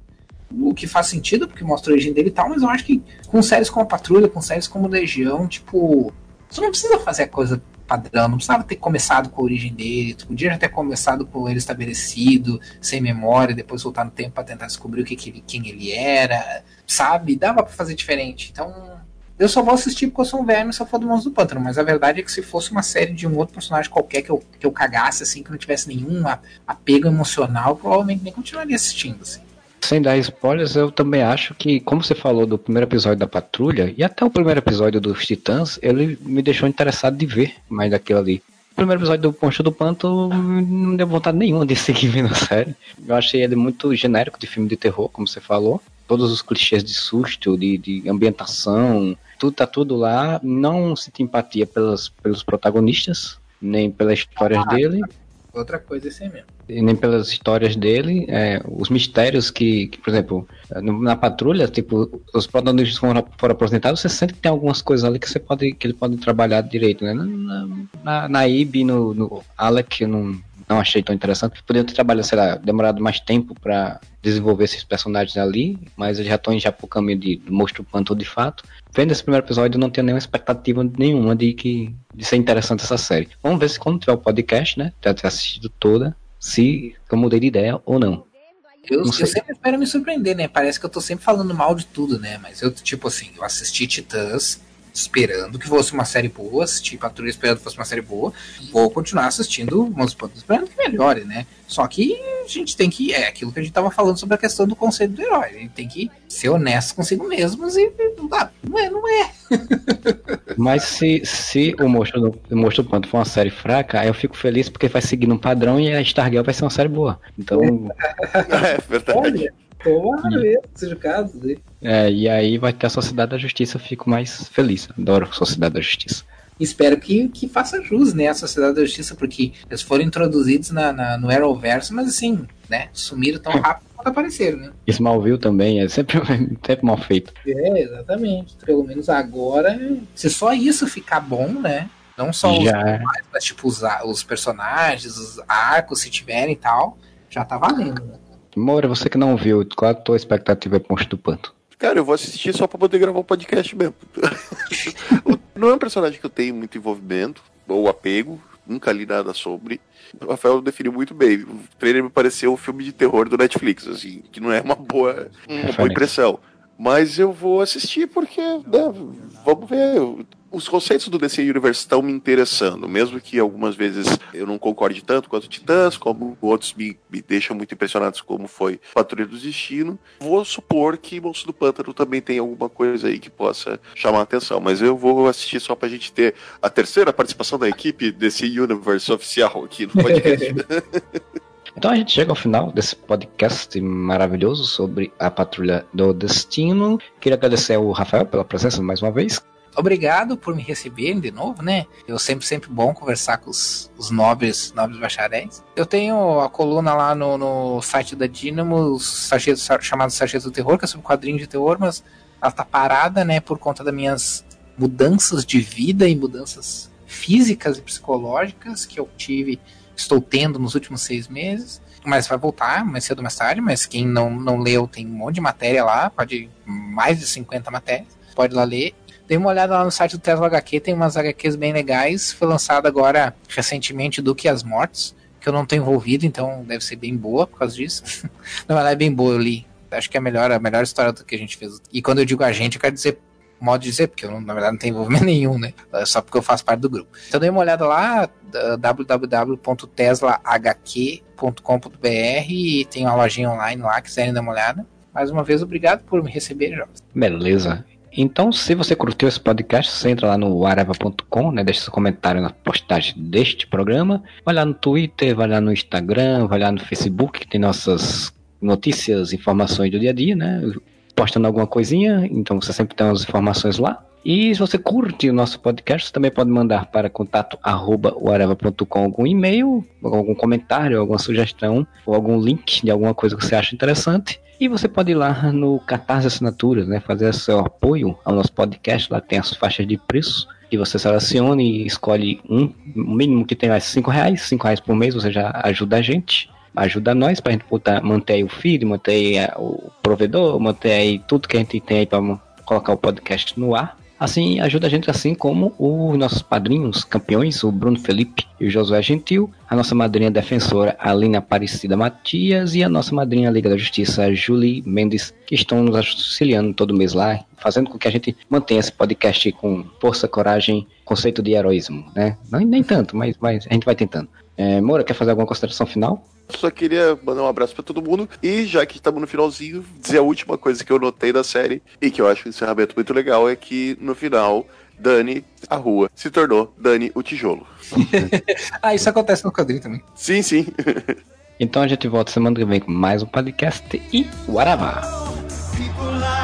O que faz sentido, porque mostra a origem dele e tal, mas eu acho que com séries como a Patrulha, com séries como Legião, tipo. Você não precisa fazer a coisa padrão, não precisava ter começado com a origem dele, tu podia já ter começado com ele estabelecido, sem memória, depois voltar no tempo para tentar descobrir o que, que ele, quem ele era, sabe? Dava para fazer diferente. Então, eu só vou assistir porque eu sou um verme se eu for do Monstro do Pântano, mas a verdade é que se fosse uma série de um outro personagem qualquer que eu, que eu cagasse, assim, que não tivesse nenhum apego emocional, provavelmente nem continuaria assistindo, assim. Sem dar spoilers, eu também acho que, como você falou do primeiro episódio da Patrulha, e até o primeiro episódio dos Titãs, ele me deixou interessado de ver mais daquilo ali. O primeiro episódio do Poncho do Panto não deu vontade nenhuma de seguir vendo a série. Eu achei ele muito genérico de filme de terror, como você falou. Todos os clichês de susto, de, de ambientação, tudo tá tudo lá. Não sinto empatia pelos, pelos protagonistas, nem pelas histórias ah, dele. Outra coisa é mesmo. E nem pelas histórias dele, é, os mistérios que, que, por exemplo, na patrulha, tipo, os protagonistas foram, foram apresentados, você sente que tem algumas coisas ali que você pode, que ele pode trabalhar direito, né? Na, na, na Ibe, no, no Alec, eu não, não achei tão interessante. Poderiam ter trabalhado, sei lá, demorado mais tempo para desenvolver esses personagens ali, mas eles já estão já pro caminho de, de Monstro Panto de fato. Vendo esse primeiro episódio, eu não tenho nenhuma expectativa nenhuma de que de ser interessante essa série. Vamos ver se quando tiver o podcast, né, já ter assistido toda, se eu mudei de ideia ou não. Eu, eu, sempre espero me surpreender, né? Parece que eu tô sempre falando mal de tudo, né? Mas eu, tipo assim, eu assisti Titãs, esperando que fosse uma série boa, assisti Patrulha esperando que fosse uma série boa, vou continuar assistindo Monstros Pantos esperando que melhore, né? Só que a gente tem que, é aquilo que a gente tava falando sobre a questão do conceito do herói, a gente tem que ser honesto consigo mesmos e ah, não é, não é. Mas se, se o Monstro do, o Monstro do Panto for uma série fraca, aí eu fico feliz porque vai seguir um padrão e a Stargirl vai ser uma série boa. Então... é verdade. Olha. Tomara mesmo, seja o caso. Né? É, e aí vai ter a Sociedade da Justiça, eu fico mais feliz. Adoro a Sociedade da Justiça. Espero que, que faça jus, né, a Sociedade da Justiça, porque eles foram introduzidos na, na no Arrowverse, mas assim, né, sumiram tão rápido quanto apareceram, né. Smallville também, é sempre, sempre mal feito. É, exatamente. Pelo menos agora, se só isso ficar bom, né, não só os, já... mas tipo os, os personagens, os arcos, se tiverem e tal, já tá valendo, né. Moura, você que não viu, qual a tua expectativa é Ponte do Panto? Cara, eu vou assistir só pra poder gravar um podcast mesmo. não é um personagem que eu tenho muito envolvimento ou apego, nunca li nada sobre. O Rafael definiu muito bem. O trailer me pareceu um filme de terror do Netflix, assim, que não é uma boa, uma boa impressão. Mas eu vou assistir porque, né, vamos ver os conceitos do DC Universe estão me interessando, mesmo que algumas vezes eu não concorde tanto quanto Titãs, como outros me, me deixam muito impressionados, como foi Patrulha do Destino. Vou supor que Monstro do Pântano também tem alguma coisa aí que possa chamar a atenção, mas eu vou assistir só pra gente ter a terceira participação da equipe DC Universe oficial aqui no podcast. Então a gente chega ao final desse podcast maravilhoso sobre a Patrulha do Destino. Queria agradecer ao Rafael pela presença mais uma vez obrigado por me receberem de novo, né? Eu sempre, sempre bom conversar com os, os nobres, nobres bacharéis. Eu tenho a coluna lá no, no site da Dynamo, sargento, chamado Sargento do Terror, que é sobre quadrinhos de terror, mas ela tá parada, né, por conta das minhas mudanças de vida e mudanças físicas e psicológicas que eu tive, estou tendo nos últimos seis meses. Mas vai voltar mais cedo ou mais tarde, mas quem não, não leu tem um monte de matéria lá, pode mais de 50 matérias, pode lá ler. Dê uma olhada lá no site do Tesla HQ, tem umas HQs bem legais. Foi lançada agora recentemente do que as mortes, que eu não tô envolvido, então deve ser bem boa por causa disso. não, ela é bem boa, eu li. Acho que é a melhor, a melhor história do que a gente fez. E quando eu digo a gente, eu quero dizer modo de dizer, porque eu, na verdade, não tenho envolvimento nenhum, né? É só porque eu faço parte do grupo. Então, dei uma olhada lá, www.teslahq.com.br e tem uma lojinha online lá, quiserem dar uma olhada. Mais uma vez, obrigado por me receber, Jobs. Beleza. Então, se você curtiu esse podcast, você entra lá no areva.com, né? Deixa seu comentário na postagem deste programa. Vai lá no Twitter, vai lá no Instagram, vai lá no Facebook, que tem nossas notícias, informações do dia a dia, né? Postando alguma coisinha, então você sempre tem as informações lá. E se você curte o nosso podcast, você também pode mandar para contato arroba algum e-mail, algum comentário, alguma sugestão, ou algum link de alguma coisa que você acha interessante. E você pode ir lá no Catarse Assinaturas, né? Fazer seu apoio ao nosso podcast. Lá tem as faixas de preço que você seleciona e escolhe um, o mínimo que tem mais 5 reais, 5 reais por mês, você já ajuda a gente, ajuda nós pra gente botar, manter aí o feed, manter aí é, o provedor, manter aí tudo que a gente tem aí pra colocar o podcast no ar. Assim, ajuda a gente assim como os nossos padrinhos, campeões, o Bruno Felipe e o Josué Gentil, a nossa madrinha defensora Aline Aparecida Matias e a nossa madrinha Liga da Justiça Julie Mendes, que estão nos auxiliando todo mês lá, fazendo com que a gente mantenha esse podcast com força, coragem, conceito de heroísmo, né? Não, nem tanto, mas, mas a gente vai tentando. É, Moura, quer fazer alguma consideração final? Só queria mandar um abraço para todo mundo e já que estamos no finalzinho, dizer a última coisa que eu notei da série e que eu acho um encerramento muito legal é que no final Dani, a rua, se tornou Dani, o tijolo. ah, isso acontece no quadrinho também. Sim, sim. então a gente volta semana que vem com mais um podcast e Guarabá.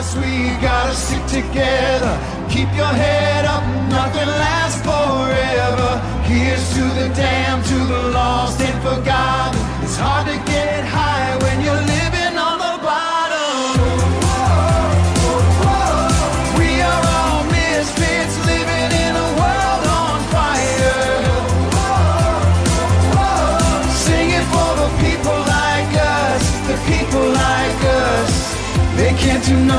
us, we gotta stick together. Keep your head up, nothing lasts forever. Here's to the damned, to the lost and forgotten. It's hard to get high when you're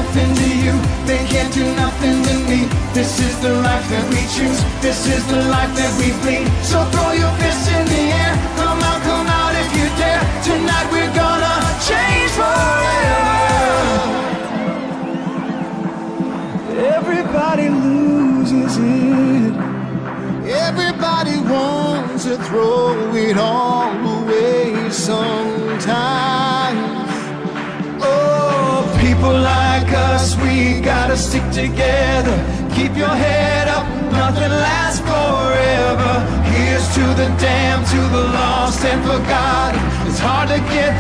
nothing to you, they can't do nothing to me. This is the life that we choose, this is the life that we bleed. So throw your fists in the air, come out, come out if you dare. Tonight we're gonna change forever. Everybody loses it. Everybody wants to throw it all away sometimes. Oh, people like us, we gotta stick together. Keep your head up, nothing lasts forever. Here's to the damned, to the lost and forgotten. It's hard to get